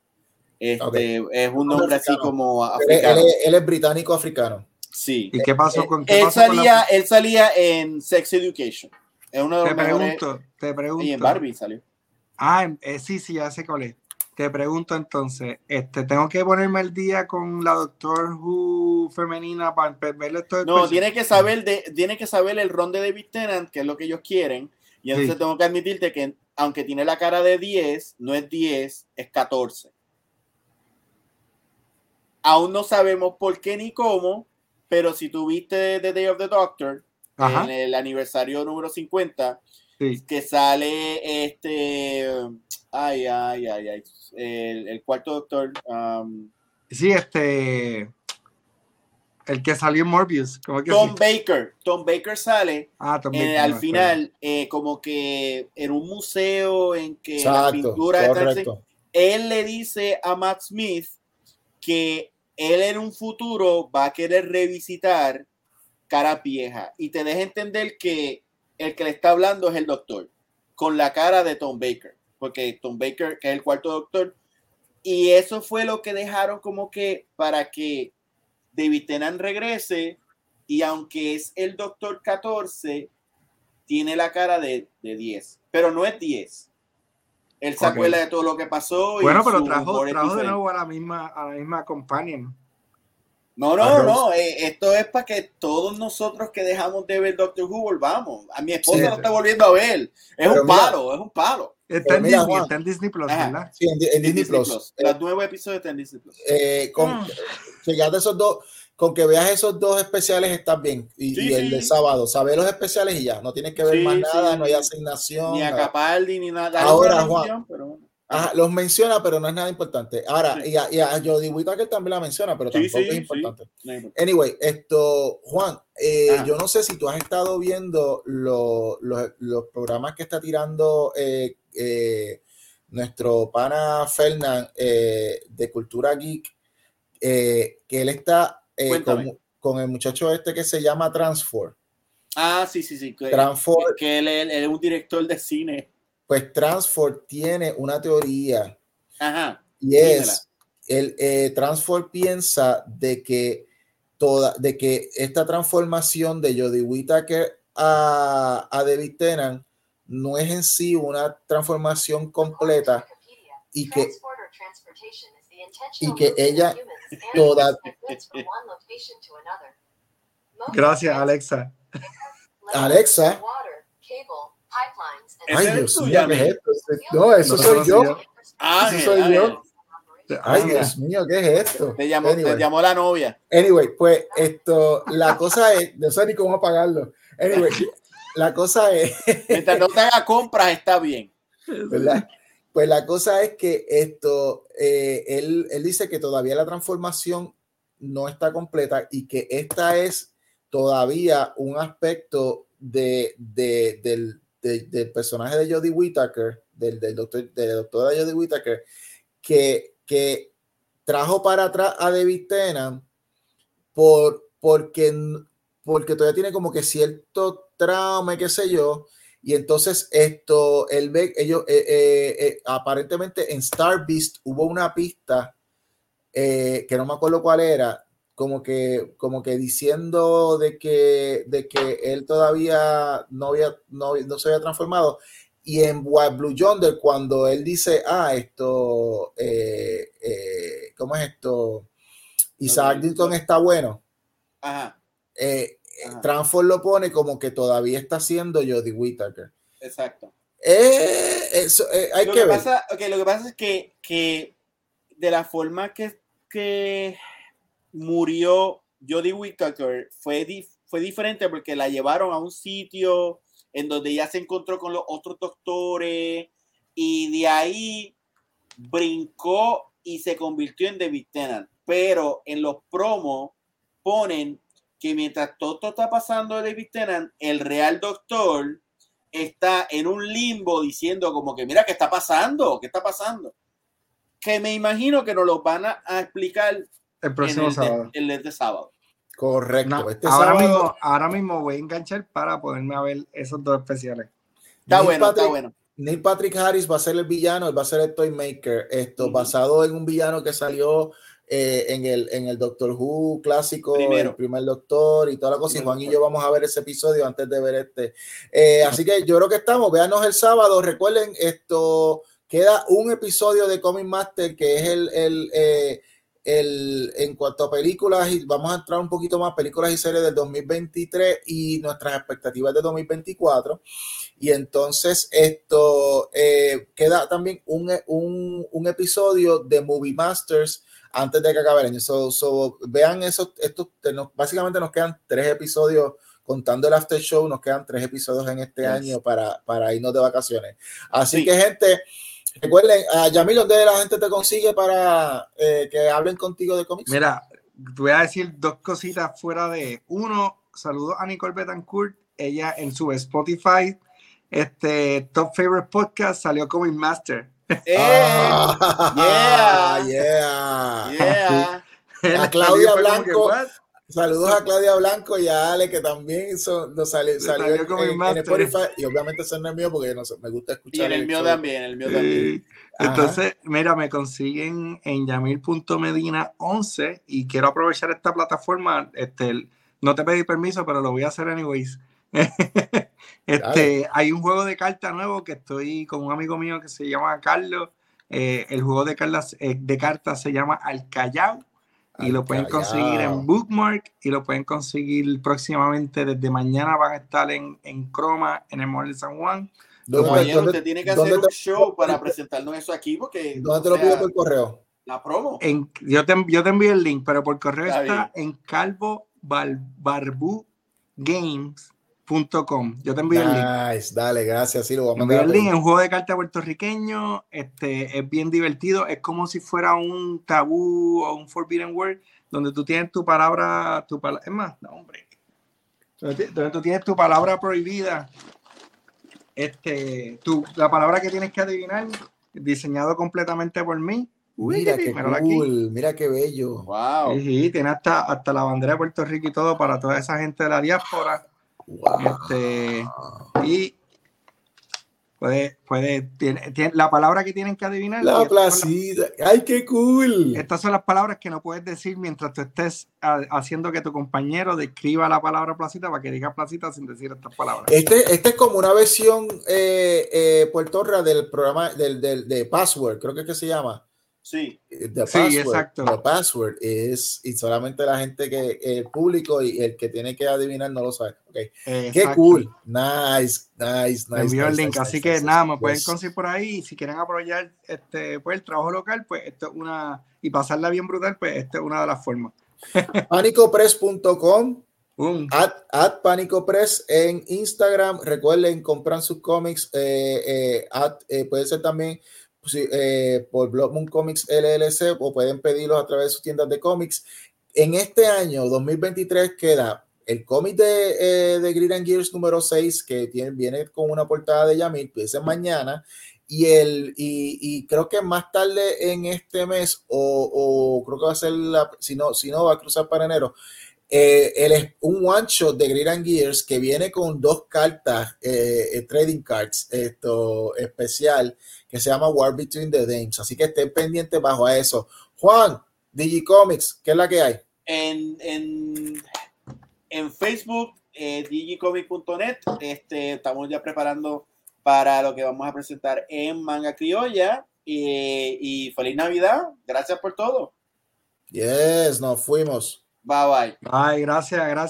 Este, Es un nombre así como africano. Él, es británico africano. Sí. ¿Y qué pasó con qué él, salía, él salía en Sex Education. Es uno de los te pregunto, te pregunto. Y en Barbie salió. Ah, eh, sí, sí, ya sé cuál es. Te pregunto entonces, este, tengo que ponerme el día con la Doctor Who femenina para verle esto. No, tiene que saber de, tiene que saber el ron de David Tennant, que es lo que ellos quieren. Y entonces tengo que admitirte que aunque tiene la cara de 10, no es 10, es 14. Aún no sabemos por qué ni cómo, pero si tuviste The Day of the Doctor, en el aniversario número 50, que sale este. Ay, ay, ay, ay. El, cuarto Doctor. Um, sí, este. El que salió en Morbius. ¿cómo que Tom sí? Baker. Tom Baker sale Ah, Tom eh, Baker, al me final eh, como que en un museo en que Exacto, están correcto. él le dice a Matt Smith que él en un futuro va a querer revisitar cara vieja. Y te deja entender que el que le está hablando es el doctor con la cara de Tom Baker porque Tom Baker que es el cuarto doctor. Y eso fue lo que dejaron como que para que David Tennant regrese y aunque es el doctor 14 tiene la cara de, de 10 pero no es 10 él se acuerda de todo lo que pasó y Bueno, pero trajo, trajo de nuevo a la misma, a la misma companion. No, no, no. eh, esto es para que todos nosotros que dejamos de ver Doctor Who volvamos. A mi esposa Sí. lo está volviendo a ver. Es un mira- palo, es un palo. Está en mira, Disney, está en Disney Plus, Ajá. ¿verdad? Sí, en, Di- en Disney, Plus. Eh, Los nuevos episodios están en Disney Plus. eh, con, Mm. chequeate esos dos, con que veas esos dos especiales estás bien. Y, Sí, y el sí. de sábado, sabes los especiales y ya. No tienes que ver Sí, más sí. nada, no hay asignación. Ni a. Capaldi, ni nada. Ahora, Juan. pero. Ajá, los menciona, pero no es nada importante. Ahora, Sí. y, a, y a Jodie Whittaker también la menciona, pero tampoco sí, es importante. Anyway, esto, Juan, eh, Ajá. yo no sé si tú has estado viendo lo- lo- los programas que está tirando eh, eh, nuestro pana Fernand eh, de Cultura Geek, eh, que él está eh, con, con el muchacho este que se llama Transfor. Ah, sí, sí, sí. Que, Transfor, que él, él- él es un director de cine. pues Transfor tiene una teoría Ajá. y es el eh, Transfor piensa de que toda de que esta transformación de Jodie Whittaker a, a David Tennant no es en sí una transformación completa y que y que ella toda- Gracias, Alexa. Alexa. Ay Dios mío. ¿qué es esto? No, eso No, soy no, yo. sí, Ángel, soy yo. Ay Ah, Dios mío, ¿qué es esto? Te llamó, Anyway. te llamó la novia. Anyway, pues esto, la cosa es, no sé ni cómo apagarlo. Anyway, la cosa es, Mientras no te haga compras, está bien. ¿verdad? Pues la cosa es que esto, eh, él, él dice que todavía la transformación no está completa y que esta es todavía un aspecto de, de- del, de- del personaje de Jodie Whittaker, del, del doctor, de la doctora Jodie Whittaker, que, que trajo para atrás a David por, porque, porque todavía tiene como que cierto trauma, qué sé yo, y entonces esto, él ve, ellos, eh, eh, eh, aparentemente en Star Beast hubo una pista eh, que no me acuerdo cuál era, como que, como que diciendo de que, de que él todavía no, había, no, no se había transformado. Y en Wild Blue Yonder, cuando él dice, ah, esto, ¿cómo es esto? Isaac. Newton está bueno. Ajá, Eh, Ajá. Transform lo pone como que todavía está haciendo Jodie Whittaker. exacto. Eh, eso, eh, hay lo que que, ver. pasa, ok, lo que pasa es que, que de la forma que, que murió Jodie Whittaker fue, di- fue diferente porque la llevaron a un sitio en donde ya se encontró con los otros doctores y de ahí brincó y se convirtió en David Tennant. Pero en los promos ponen que mientras todo esto está pasando de David Tennant, el real doctor está en un limbo diciendo como que mira qué está pasando, qué está pasando. Que me imagino que nos lo van a, a explicar El en próximo el, de, sábado. el de este sábado. Correcto. No, este ahora, sábado, mismo, ahora mismo voy a enganchar para poderme a ver esos dos especiales. Está Neil bueno, está bueno. Neil Patrick Harris va a ser el villano, él va a ser el Toymaker, esto Ujú. basado en un villano que salió eh, en, el, en el Doctor Who clásico, Primero. el primer Doctor y toda la cosa. Y Juan y yo vamos a ver ese episodio antes de ver este. Eh, así que yo creo que estamos, véanos el sábado. Recuerden, esto queda un episodio de Comic Master que es el, el, eh, el en cuanto a películas, y vamos a entrar un poquito más películas y series del 2023 y nuestras expectativas de 2024. Y entonces esto eh, queda también un, un, un episodio de Movie Masters antes de que acabe el año. So, so, vean esos, estos, nos- básicamente nos quedan tres episodios contando el after show, nos quedan tres episodios en este Yes. año para, para irnos de vacaciones. Así Sí. que gente, recuerden, a Yamil, ¿dónde la gente te consigue para eh, que hablen contigo de cómics? Mira, voy a decir dos cositas fuera de uno. Saludos a Nicole Betancourt. Ella en su Spotify, este Top Favorite Podcast, salió como Master. ¡Eh! Ah, yeah. yeah. Yeah. A Claudia Blanco. Saludos a Claudia Blanco y a Ale, que también son, nos salió, salió en, en, en, Spotify. Y obviamente no es mío porque no sé, me gusta escuchar. Y en el, el mío show. también, el mío también. Entonces, mira, me consiguen en yamil.medina11 y quiero aprovechar esta plataforma. Este, no te pedí permiso, pero lo voy a hacer anyways. este, hay un juego de cartas nuevo que estoy con un amigo mío que se llama Carlos. Eh, el juego de cartas, eh, de cartas se llama Alcayao y lo pueden conseguir en Bookmark y lo pueden conseguir próximamente desde mañana van a estar en, en Chroma en el Mall de San Juan. Compañero, usted tiene que hacer un show para presentarnos eso aquí porque ¿Dónde te lo pido por correo? La promo. En, yo, te, yo te envío el link, pero por correo está, está en Calvo Bar, Barbu Games Com. Yo te envío nice, el link. Nice, dale, gracias. Sí, lo a envío el link. Es un juego de cartas puertorriqueño. Este, es bien divertido. Es como si fuera un tabú o un forbidden word donde tú tienes tu palabra, tu palabra, es más, no, hombre. Donde, donde tú tienes tu palabra prohibida. Este, tu, la palabra que tienes que adivinar, diseñado completamente por mí. Mira qué cool, aquí. mira qué bello. Wow. Sí, sí, tiene hasta, hasta la bandera de Puerto Rico y todo para toda esa gente de la diáspora. Wow. Este, y puede, puede, tiene, tiene, la palabra que tienen que adivinar. La placida. ¡Ay, qué cool! Estas son las palabras que no puedes decir mientras tú estés a, haciendo que tu compañero describa la palabra placita para que diga placita sin decir estas palabras. Este, este es como una versión eh, eh, puertorra del programa del, del, de Password, creo que es que se llama. Sí. The password, sí, exacto. The password es y solamente la gente que el público y el que tiene que adivinar no lo sabe. Okay. Qué cool. Nice, nice, nice. envío nice, el link. nice, Así nice, que nice, nada, me pueden conseguir por ahí. Y si quieren apoyar este, pues, el trabajo local, pues esto es una. Y pasarla bien brutal, pues esta es una de las formas. Panicopress.com. Um. At, at Pánico Press en Instagram. Recuerden, compran sus cómics. Eh, eh, at, eh, puede ser también Sí, eh, por Blood Moon Comics LLC o pueden pedirlos a través de sus tiendas de cómics. En este año 2023 queda el cómic de, eh, de Grid and Gears número 6 que tiene, viene con una portada de Yamil, es mañana. Y, el, y, y, creo que más tarde en este mes, o, o creo que va a ser, la, si, no, si no, va a cruzar para enero, eh, el, un one shot de Grid and Gears que viene con dos cartas, eh, trading cards, esto especial, que se llama War Between the Dames. Así que estén pendientes bajo a eso. Juan, Digicomics, ¿qué es la que hay? En, en, en Facebook, eh, digicomic.net, este, estamos ya preparando para lo que vamos a presentar en Manga Criolla. Eh, y feliz Navidad. Gracias por todo. Yes, nos fuimos. Bye bye. Ay, gracias, gracias.